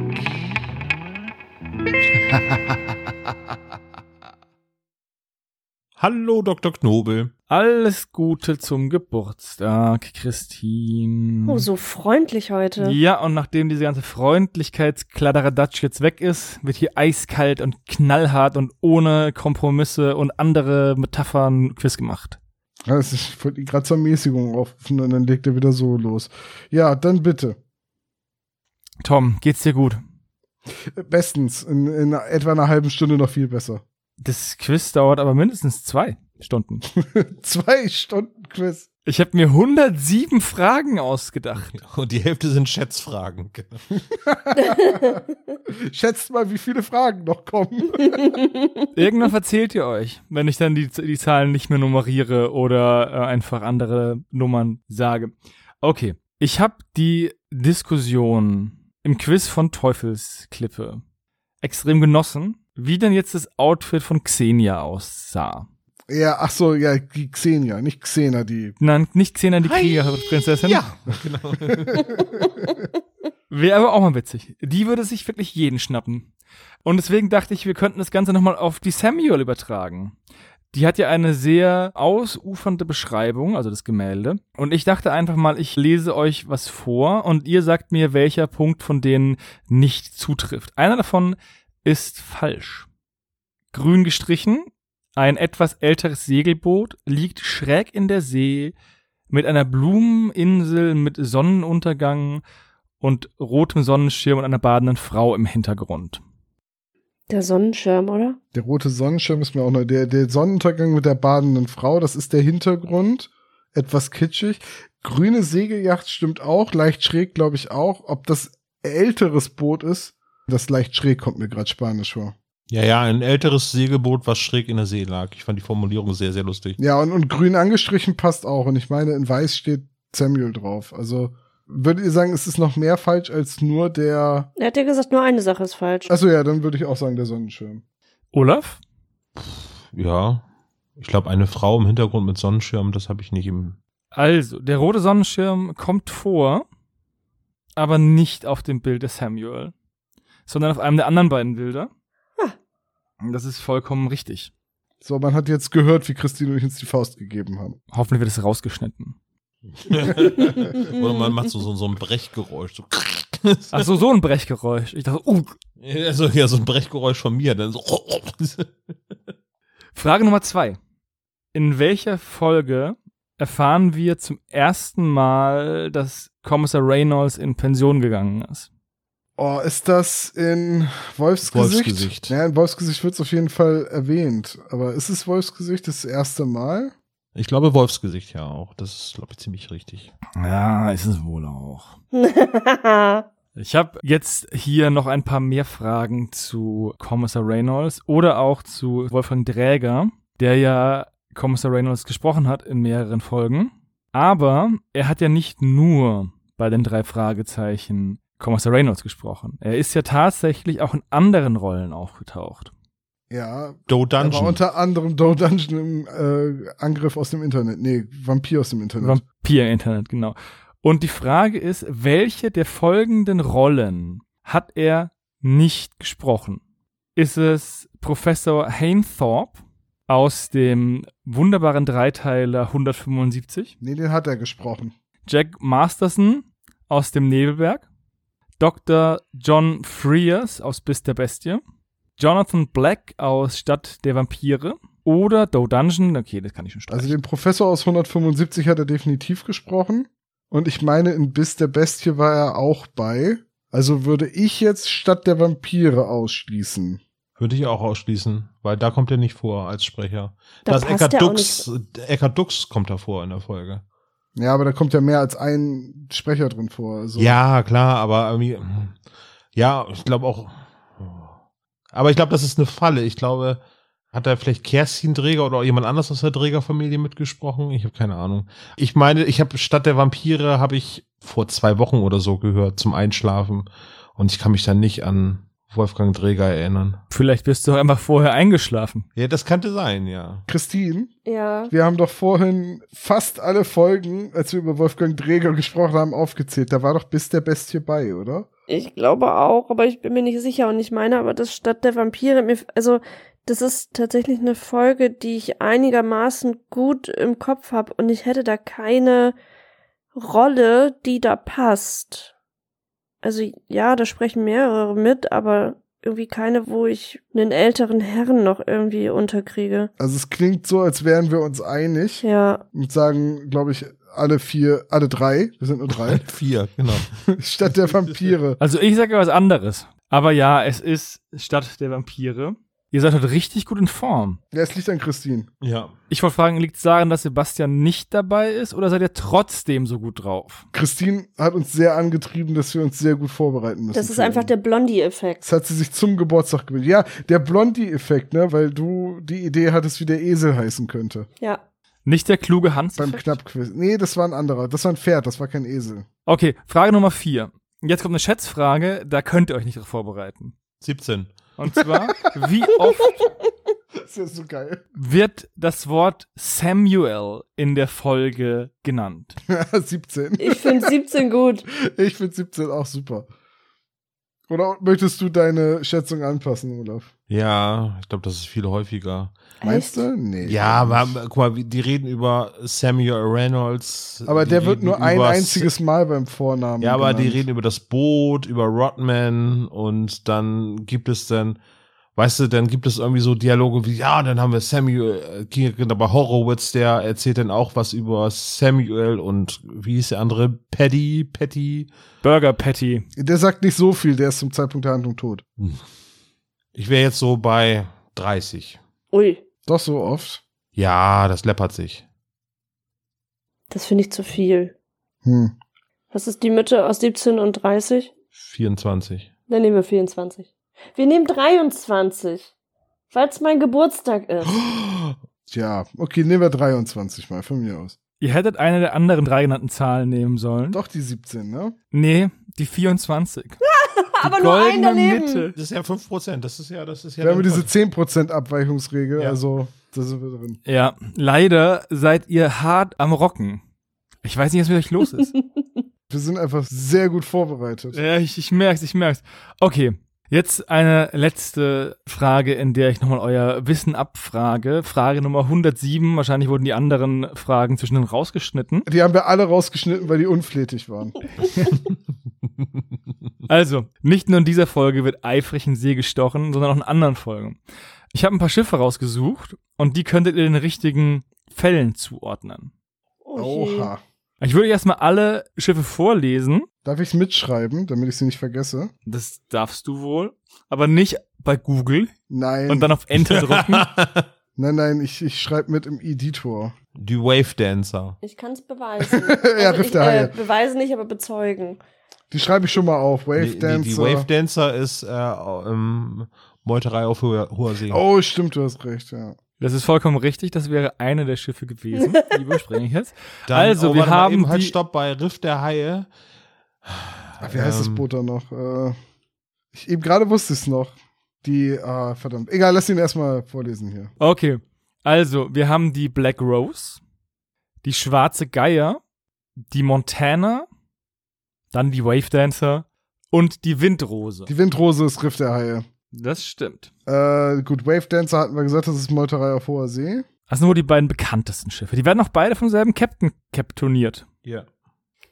Hallo, Dr. Knobel. Alles Gute zum Geburtstag, Christine. Oh, so freundlich heute. Ja, und nachdem diese ganze Freundlichkeitskladderadatsch jetzt weg ist, wird hier eiskalt und knallhart und ohne Kompromisse und andere Metaphern Quiz gemacht. Das ist gerade zur Mäßigung aufrufen und dann legt er wieder so los. Ja, dann bitte. Tom, geht's dir gut? Bestens. In, in etwa einer halben Stunde noch viel besser. Das Quiz dauert aber mindestens zwei Stunden. zwei Stunden Quiz. Ich habe mir 107 Fragen ausgedacht. Und die Hälfte sind Schätzfragen. Schätzt mal, wie viele Fragen noch kommen. Irgendwann verzählt ihr euch, wenn ich dann die, die Zahlen nicht mehr nummeriere oder äh, einfach andere Nummern sage. Okay, ich habe die Diskussion im Quiz von Teufelsklippe extrem genossen wie denn jetzt das Outfit von Xenia aussah. Ja, ach so, ja, die Xenia, nicht Xena, die. Nein, nicht Xena, die Kriegerprinzessin. Ja, genau. Wäre aber auch mal witzig. Die würde sich wirklich jeden schnappen. Und deswegen dachte ich, wir könnten das Ganze nochmal auf die Samuel übertragen. Die hat ja eine sehr ausufernde Beschreibung, also das Gemälde. Und ich dachte einfach mal, ich lese euch was vor und ihr sagt mir, welcher Punkt von denen nicht zutrifft. Einer davon ist falsch. Grün gestrichen, ein etwas älteres Segelboot liegt schräg in der See mit einer Blumeninsel mit Sonnenuntergang und rotem Sonnenschirm und einer badenden Frau im Hintergrund. Der Sonnenschirm, oder? Der rote Sonnenschirm ist mir auch noch. Der, der Sonnenuntergang mit der badenden Frau, das ist der Hintergrund. Etwas kitschig. Grüne Segelyacht stimmt auch. Leicht schräg, glaube ich auch. Ob das älteres Boot ist, das leicht schräg kommt mir gerade Spanisch vor. Ja, ja, ein älteres Segelboot, was schräg in der See lag. Ich fand die Formulierung sehr, sehr lustig. Ja, und, und grün angestrichen passt auch. Und ich meine, in weiß steht Samuel drauf. Also würdet ihr sagen, es ist noch mehr falsch als nur der. Er hat ja gesagt, nur eine Sache ist falsch. Achso, ja, dann würde ich auch sagen, der Sonnenschirm. Olaf? Ja. Ich glaube, eine Frau im Hintergrund mit Sonnenschirm, das habe ich nicht im. Also, der rote Sonnenschirm kommt vor, aber nicht auf dem Bild des Samuel, sondern auf einem der anderen beiden Bilder. Das ist vollkommen richtig. So, man hat jetzt gehört, wie Christine uns die Faust gegeben haben. Hoffentlich wird es rausgeschnitten. Oder man macht so, so, so ein Brechgeräusch. So. Ach so, so ein Brechgeräusch. Ich dachte, uh. Also, ja, so ein Brechgeräusch von mir. Dann so. Frage Nummer zwei. In welcher Folge erfahren wir zum ersten Mal, dass Kommissar Reynolds in Pension gegangen ist? Oh, ist das in Wolfsgesicht? Wolfsgesicht. Ja, in Wolfsgesicht wird es auf jeden Fall erwähnt. Aber ist es Wolfsgesicht das erste Mal? Ich glaube Wolfsgesicht ja auch. Das ist, glaube ich, ziemlich richtig. Ja, ist es wohl auch. ich habe jetzt hier noch ein paar mehr Fragen zu Kommissar Reynolds oder auch zu Wolfgang Dräger, der ja Kommissar Reynolds gesprochen hat in mehreren Folgen. Aber er hat ja nicht nur bei den drei Fragezeichen Kommissar Reynolds gesprochen. Er ist ja tatsächlich auch in anderen Rollen aufgetaucht. Ja. Doe Dungeon. Aber unter anderem Doe Dungeon im äh, Angriff aus dem Internet. Nee, Vampir aus dem Internet. Vampir im Internet, genau. Und die Frage ist, welche der folgenden Rollen hat er nicht gesprochen? Ist es Professor Hainthorpe aus dem wunderbaren Dreiteiler 175? Nee, den hat er gesprochen. Jack Masterson aus dem Nebelberg? Dr. John Frears aus Bis der Bestie? Jonathan Black aus Stadt der Vampire oder Doe Dungeon, okay, das kann ich schon streichen. Also den Professor aus 175 hat er definitiv gesprochen. Und ich meine, in Biss der Bestie war er auch bei. Also würde ich jetzt Stadt der Vampire ausschließen. Würde ich auch ausschließen, weil da kommt er nicht vor als Sprecher. Da das Eckart Dux, Eckart Dux kommt da vor in der Folge. Ja, aber da kommt ja mehr als ein Sprecher drin vor. Also. Ja, klar, aber irgendwie, ja, ich glaube auch, aber ich glaube, das ist eine Falle. Ich glaube, hat da vielleicht Kerstin Dräger oder jemand anders aus der Dräger-Familie mitgesprochen? Ich habe keine Ahnung. Ich meine, ich habe statt der Vampire habe ich vor zwei Wochen oder so gehört zum Einschlafen und ich kann mich dann nicht an Wolfgang Dräger erinnern. Vielleicht bist du einfach vorher eingeschlafen. Ja, das könnte sein, ja. Christine? Ja. Wir haben doch vorhin fast alle Folgen, als wir über Wolfgang Dräger gesprochen haben, aufgezählt. Da war doch bis der Bestie bei, oder? Ich glaube auch, aber ich bin mir nicht sicher und ich meine aber, dass statt der Vampire mir, also das ist tatsächlich eine Folge, die ich einigermaßen gut im Kopf habe und ich hätte da keine Rolle, die da passt. Also ja, da sprechen mehrere mit, aber irgendwie keine, wo ich einen älteren Herrn noch irgendwie unterkriege. Also es klingt so, als wären wir uns einig. Ja. Und sagen, glaube ich, alle vier, alle drei, wir sind nur drei. Vier, genau. Stadt der Vampire. Also ich sage was anderes. Aber ja, es ist Stadt der Vampire. Ihr seid heute richtig gut in Form. Ja, es liegt an Christine. Ja. Ich wollte fragen, liegt es daran, dass Sebastian nicht dabei ist oder seid ihr trotzdem so gut drauf? Christine hat uns sehr angetrieben, dass wir uns sehr gut vorbereiten müssen. Das ist einfach der Blondie-Effekt. Das hat sie sich zum Geburtstag gewünscht. Ja, der Blondie-Effekt, ne, weil du die Idee hattest, wie der Esel heißen könnte. Ja. Nicht der kluge Hans. Beim Knappquiz. Nee, das war ein anderer. Das war ein Pferd, das war kein Esel. Okay, Frage Nummer vier. Jetzt kommt eine Schätzfrage, da könnt ihr euch nicht darauf vorbereiten. 17. Und zwar, wie oft das ist so geil. wird das Wort Samuel in der Folge genannt? 17. Ich finde 17 gut. Ich finde 17 auch super. Oder möchtest du deine Schätzung anpassen, Olaf? Ja, ich glaube, das ist viel häufiger. Meinst du? Nee. Ja, aber guck mal, die reden über Samuel Reynolds. Aber der wird nur ein einziges Mal beim Vornamen. Ja, aber genannt. die reden über das Boot, über Rodman und dann gibt es dann, weißt du, dann gibt es irgendwie so Dialoge wie, ja, dann haben wir Samuel, äh, aber Horowitz, der erzählt dann auch was über Samuel und wie hieß der andere? Paddy, Patty. Burger Patty. Der sagt nicht so viel, der ist zum Zeitpunkt der Handlung tot. Hm. Ich wäre jetzt so bei 30. Ui. Doch so oft? Ja, das läppert sich. Das finde ich zu viel. Hm. Was ist die Mitte aus 17 und 30? 24. Dann nehmen wir 24. Wir nehmen 23. Weil es mein Geburtstag ist. Tja, okay, nehmen wir 23 mal von mir aus. Ihr hättet eine der anderen drei genannten Zahlen nehmen sollen. Doch die 17, ne? Nee, die 24. Aber nur ein daneben. Mitte. Das ist ja 5%. Das ist ja, das ist ja. Wir haben diese 10% Abweichungsregel, Ja. also da sind wir drin. Ja, leider seid ihr hart am Rocken. Ich weiß nicht, was mit euch los ist. Wir sind einfach sehr gut vorbereitet. ja, ich, ich merk's, ich merk's. Okay, jetzt eine letzte Frage, in der ich nochmal euer Wissen abfrage. Frage Nummer 107. Wahrscheinlich wurden die anderen Fragen zwischendrin rausgeschnitten. Die haben wir alle rausgeschnitten, weil die unflätig waren. Also, nicht nur in dieser Folge wird eifrig in See gestochen, sondern auch in anderen Folgen. Ich habe ein paar Schiffe rausgesucht und die könntet ihr den richtigen Fällen zuordnen. Oh. Oha. Ich würde erstmal alle Schiffe vorlesen. Darf ich es mitschreiben, damit ich sie nicht vergesse? Das darfst du wohl. Aber nicht bei Google Nein. und dann auf Enter drücken. nein, nein, ich, ich schreibe mit im Editor. Die Wave Dancer. Ich kann es beweisen. Ja, also ich, äh, beweisen nicht, aber bezeugen. Die schreibe ich schon mal auf. Wave Die, die, Dancer. die Wave Dancer ist äh, ähm, Meuterei auf hoher, hoher See. Oh, stimmt, du hast recht, ja. Das ist vollkommen richtig. Das wäre eine der Schiffe gewesen. Die überspringe ich jetzt. Dann, also, oh, wir haben eben halt die- Stopp bei Riff der Haie. Ach, wie heißt das Ähm, Boot da noch? Äh, ich, eben gerade wusste es noch. Die, ah, verdammt. Egal, lass ihn erstmal vorlesen hier. Okay. Also, wir haben die Black Rose, die Schwarze Geier, die Montana, dann die Wave Dancer und die Windrose. Die Windrose ist Riff der Haie. Das stimmt. Äh, gut, Wave Dancer hatten wir gesagt, das ist Meuterei auf hoher See. Das sind nur die beiden bekanntesten Schiffe. Die werden auch beide vom selben Captain kapitoniert. Ja.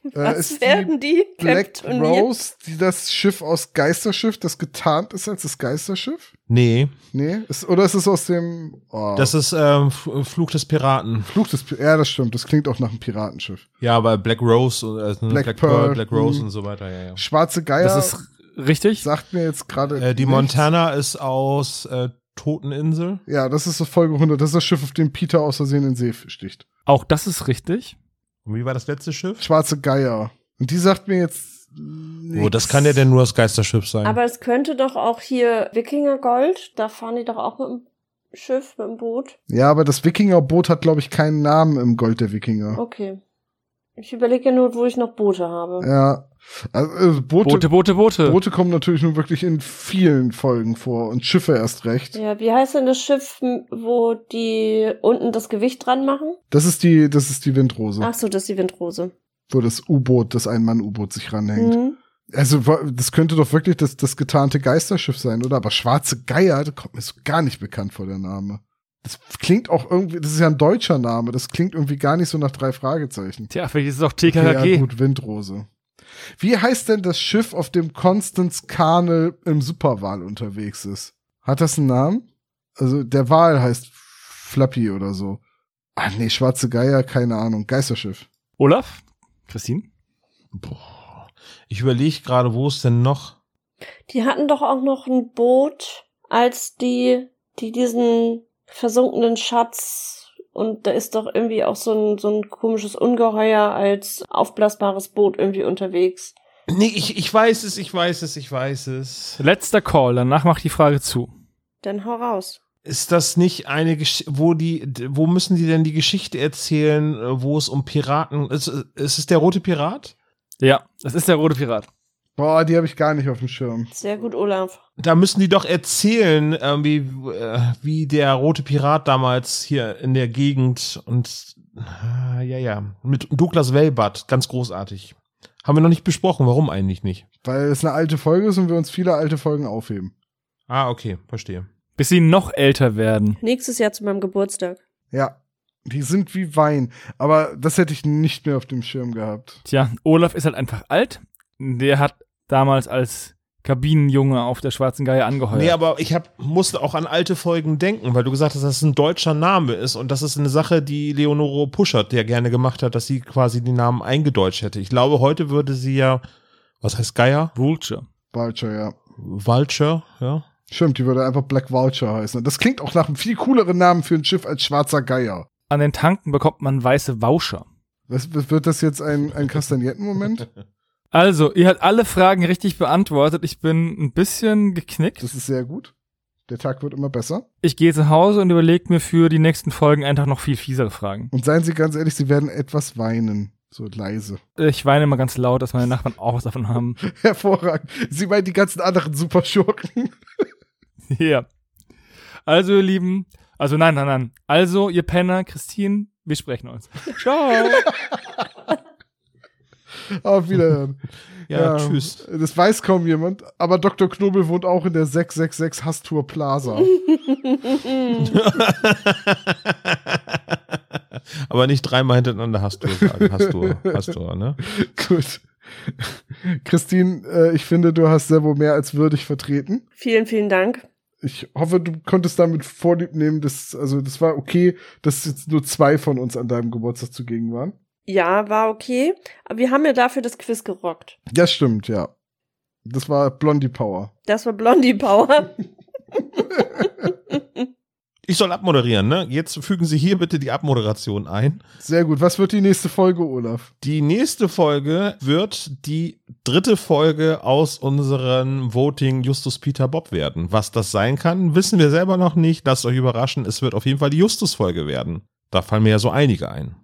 Äh, Was ist werden die? Black Captainiert? Rose, die das Schiff aus Geisterschiff, das getarnt ist als das Geisterschiff? Nee, Nee? Ist, oder ist es aus dem oh, das ist ähm, F- Fluch des Piraten. Fluch des Pi- Ja, das stimmt. Das klingt auch nach einem Piratenschiff. Ja, aber Black Rose, äh, Black Black, Pearl, Pearl, Black Rose mhm. und so weiter, ja, ja. Schwarze Geier Das ist richtig. sagt mir jetzt gerade. Äh, die nichts. Montana ist aus äh, Toteninsel. Ja, das ist das Folge 100. Das ist das Schiff, auf dem Peter aus Versehen in den See sticht. Auch das ist richtig. Und wie war das letzte Schiff? Schwarze Geier. Und die sagt mir jetzt. Oh, das kann ja denn nur das Geisterschiff sein. Aber es könnte doch auch hier Wikinger Gold, da fahren die doch auch mit dem Schiff, mit dem Boot. Ja, aber das Wikingerboot hat, glaube ich, keinen Namen im Gold der Wikinger. Okay. Ich überlege ja nur, wo ich noch Boote habe. Ja. Also, äh, Boote, Boote, Boote, Boote. Boote kommen natürlich nur wirklich in vielen Folgen vor und Schiffe erst recht. Ja, wie heißt denn das Schiff, wo die unten das Gewicht dran machen? Das ist die, das ist die Windrose, Ach so, das ist die Windrose. wo das U-Boot, das Ein-Mann-U-Boot sich ranhängt. Mhm. Also, das könnte doch wirklich das, das getarnte Geisterschiff sein, oder? Aber Schwarze Geier, da kommt mir so gar nicht bekannt vor der Name. Das klingt auch irgendwie, das ist ja ein deutscher Name, das klingt irgendwie gar nicht so nach drei Fragezeichen. Tja, vielleicht ist es auch Okay, TKKG. ja, gut, Windrose. Wie heißt denn das Schiff, auf dem Constance Carnel im Superwal unterwegs ist? Hat das einen Namen? Also, der Wal heißt Flappy oder so. Ah, nee, Schwarze Geier, keine Ahnung. Geisterschiff. Olaf? Christine? Boah. Ich überlege gerade, wo ist denn noch? Die hatten doch auch noch ein Boot, als die, die diesen versunkenen Schatz und da ist doch irgendwie auch so ein, so ein komisches Ungeheuer als aufblasbares Boot irgendwie unterwegs. Nee, ich, ich weiß es, ich weiß es, ich weiß es. Letzter Call, danach macht die Frage zu. Dann hau raus. Ist das nicht eine Gesch wo die, wo müssen die denn die Geschichte erzählen, äh, wo es um Piraten, ist, ist es der rote Pirat? Ja, das ist der rote Pirat. Boah, die habe ich gar nicht auf dem Schirm. Sehr gut, Olaf. Da müssen die doch erzählen, wie, äh, wie der rote Pirat damals hier in der Gegend und äh, ja, ja, mit Douglas Welbert, ganz großartig. Haben wir noch nicht besprochen, warum eigentlich nicht? Weil es eine alte Folge ist und wir uns viele alte Folgen aufheben. Ah, okay, verstehe. Bis sie noch älter werden. Nächstes Jahr zu meinem Geburtstag. Ja. Die sind wie Wein. Aber das hätte ich nicht mehr auf dem Schirm gehabt. Tja, Olaf ist halt einfach alt. Der hat damals als Kabinenjunge auf der Schwarzen Geier angeheuert. Nee, aber ich hab, musste auch an alte Folgen denken, weil du gesagt hast, dass es ein deutscher Name ist und das ist eine Sache, die Leonore Puschert ja gerne gemacht hat, dass sie quasi die Namen eingedeutscht hätte. Ich glaube, heute würde sie ja, was heißt Geier? Vulture. Vulture, ja. Vulture, ja. Stimmt, die würde einfach Black Vulture heißen. Das klingt auch nach einem viel cooleren Namen für ein Schiff als Schwarzer Geier. An den Tanken bekommt man weiße Voucher. Was, wird das jetzt ein, ein Kastagnetten-Moment? Also, ihr habt alle Fragen richtig beantwortet. Ich bin ein bisschen geknickt. Das ist sehr gut. Der Tag wird immer besser. Ich gehe zu Hause und überlege mir für die nächsten Folgen einfach noch viel fiesere Fragen. Und seien Sie ganz ehrlich, Sie werden etwas weinen. So leise. Ich weine immer ganz laut, dass meine Nachbarn auch was davon haben. Hervorragend. Sie meinen die ganzen anderen Superschurken. ja. Also, ihr Lieben, also nein, nein, nein. Also, ihr Penner, Christine, wir sprechen uns. Ciao. Auf Wiederhören. Ja, ja, tschüss. Das weiß kaum jemand, aber Dr. Knobel wohnt auch in der 666 Hastur Plaza. aber nicht dreimal hintereinander Hastur sagen. Hastur, Hastur, ne? Gut. Christine, äh, ich finde, du hast Servo mehr als würdig vertreten. Vielen, vielen Dank. Ich hoffe, du konntest damit Vorlieb nehmen, dass, also, das war okay, dass jetzt nur zwei von uns an deinem Geburtstag zugegen waren. Ja, war okay. Aber wir haben ja dafür das Quiz gerockt. Das stimmt, ja. Das war Blondie Power. Das war Blondie Power. ich soll abmoderieren, ne? Jetzt fügen Sie hier bitte die Abmoderation ein. Sehr gut. Was wird die nächste Folge, Olaf? Die nächste Folge wird die dritte Folge aus unserem Voting Justus Peter Bob werden. Was das sein kann, wissen wir selber noch nicht. Lasst euch überraschen. Es wird auf jeden Fall die Justus-Folge werden. Da fallen mir ja so einige ein.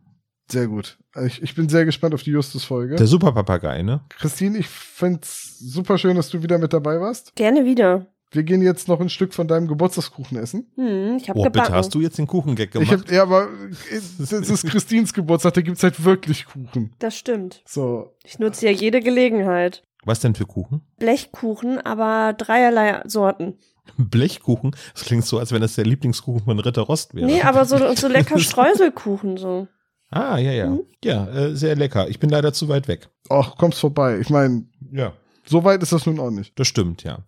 Sehr gut. Ich, ich bin sehr gespannt auf die Justus-Folge. Der Superpapagei, ne? Christine, ich find's super schön, dass du wieder mit dabei warst. Gerne wieder. Wir gehen jetzt noch ein Stück von deinem Geburtstagskuchen essen. Hm, ich hab oh, gebacken. bitte, hast du jetzt den Kuchengag gemacht? Ich hab, ja, aber es ist Christines Geburtstag, da gibt's halt wirklich Kuchen. Das stimmt. So. Ich nutze ja jede Gelegenheit. Was denn für Kuchen? Blechkuchen, aber dreierlei Sorten. Blechkuchen? Das klingt so, als wenn das der Lieblingskuchen von Ritter Rost wäre. Nee, aber so, so lecker Streuselkuchen so. Ah, ja, ja. Mhm. Ja, äh, sehr lecker. Ich bin leider zu weit weg. Ach, kommst vorbei. Ich meine, ja. So weit ist das nun auch nicht. Das stimmt, ja.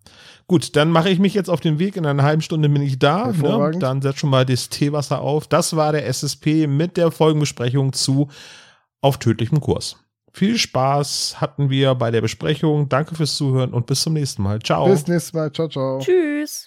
Gut, dann mache ich mich jetzt auf den Weg. In einer halben Stunde bin ich da. Ne? Dann setz schon mal das Teewasser auf. Das war der SSP mit der Folgenbesprechung zu Auf tödlichem Kurs. Viel Spaß hatten wir bei der Besprechung. Danke fürs Zuhören und bis zum nächsten Mal. Ciao. Bis nächstes Mal. Ciao, ciao. Tschüss.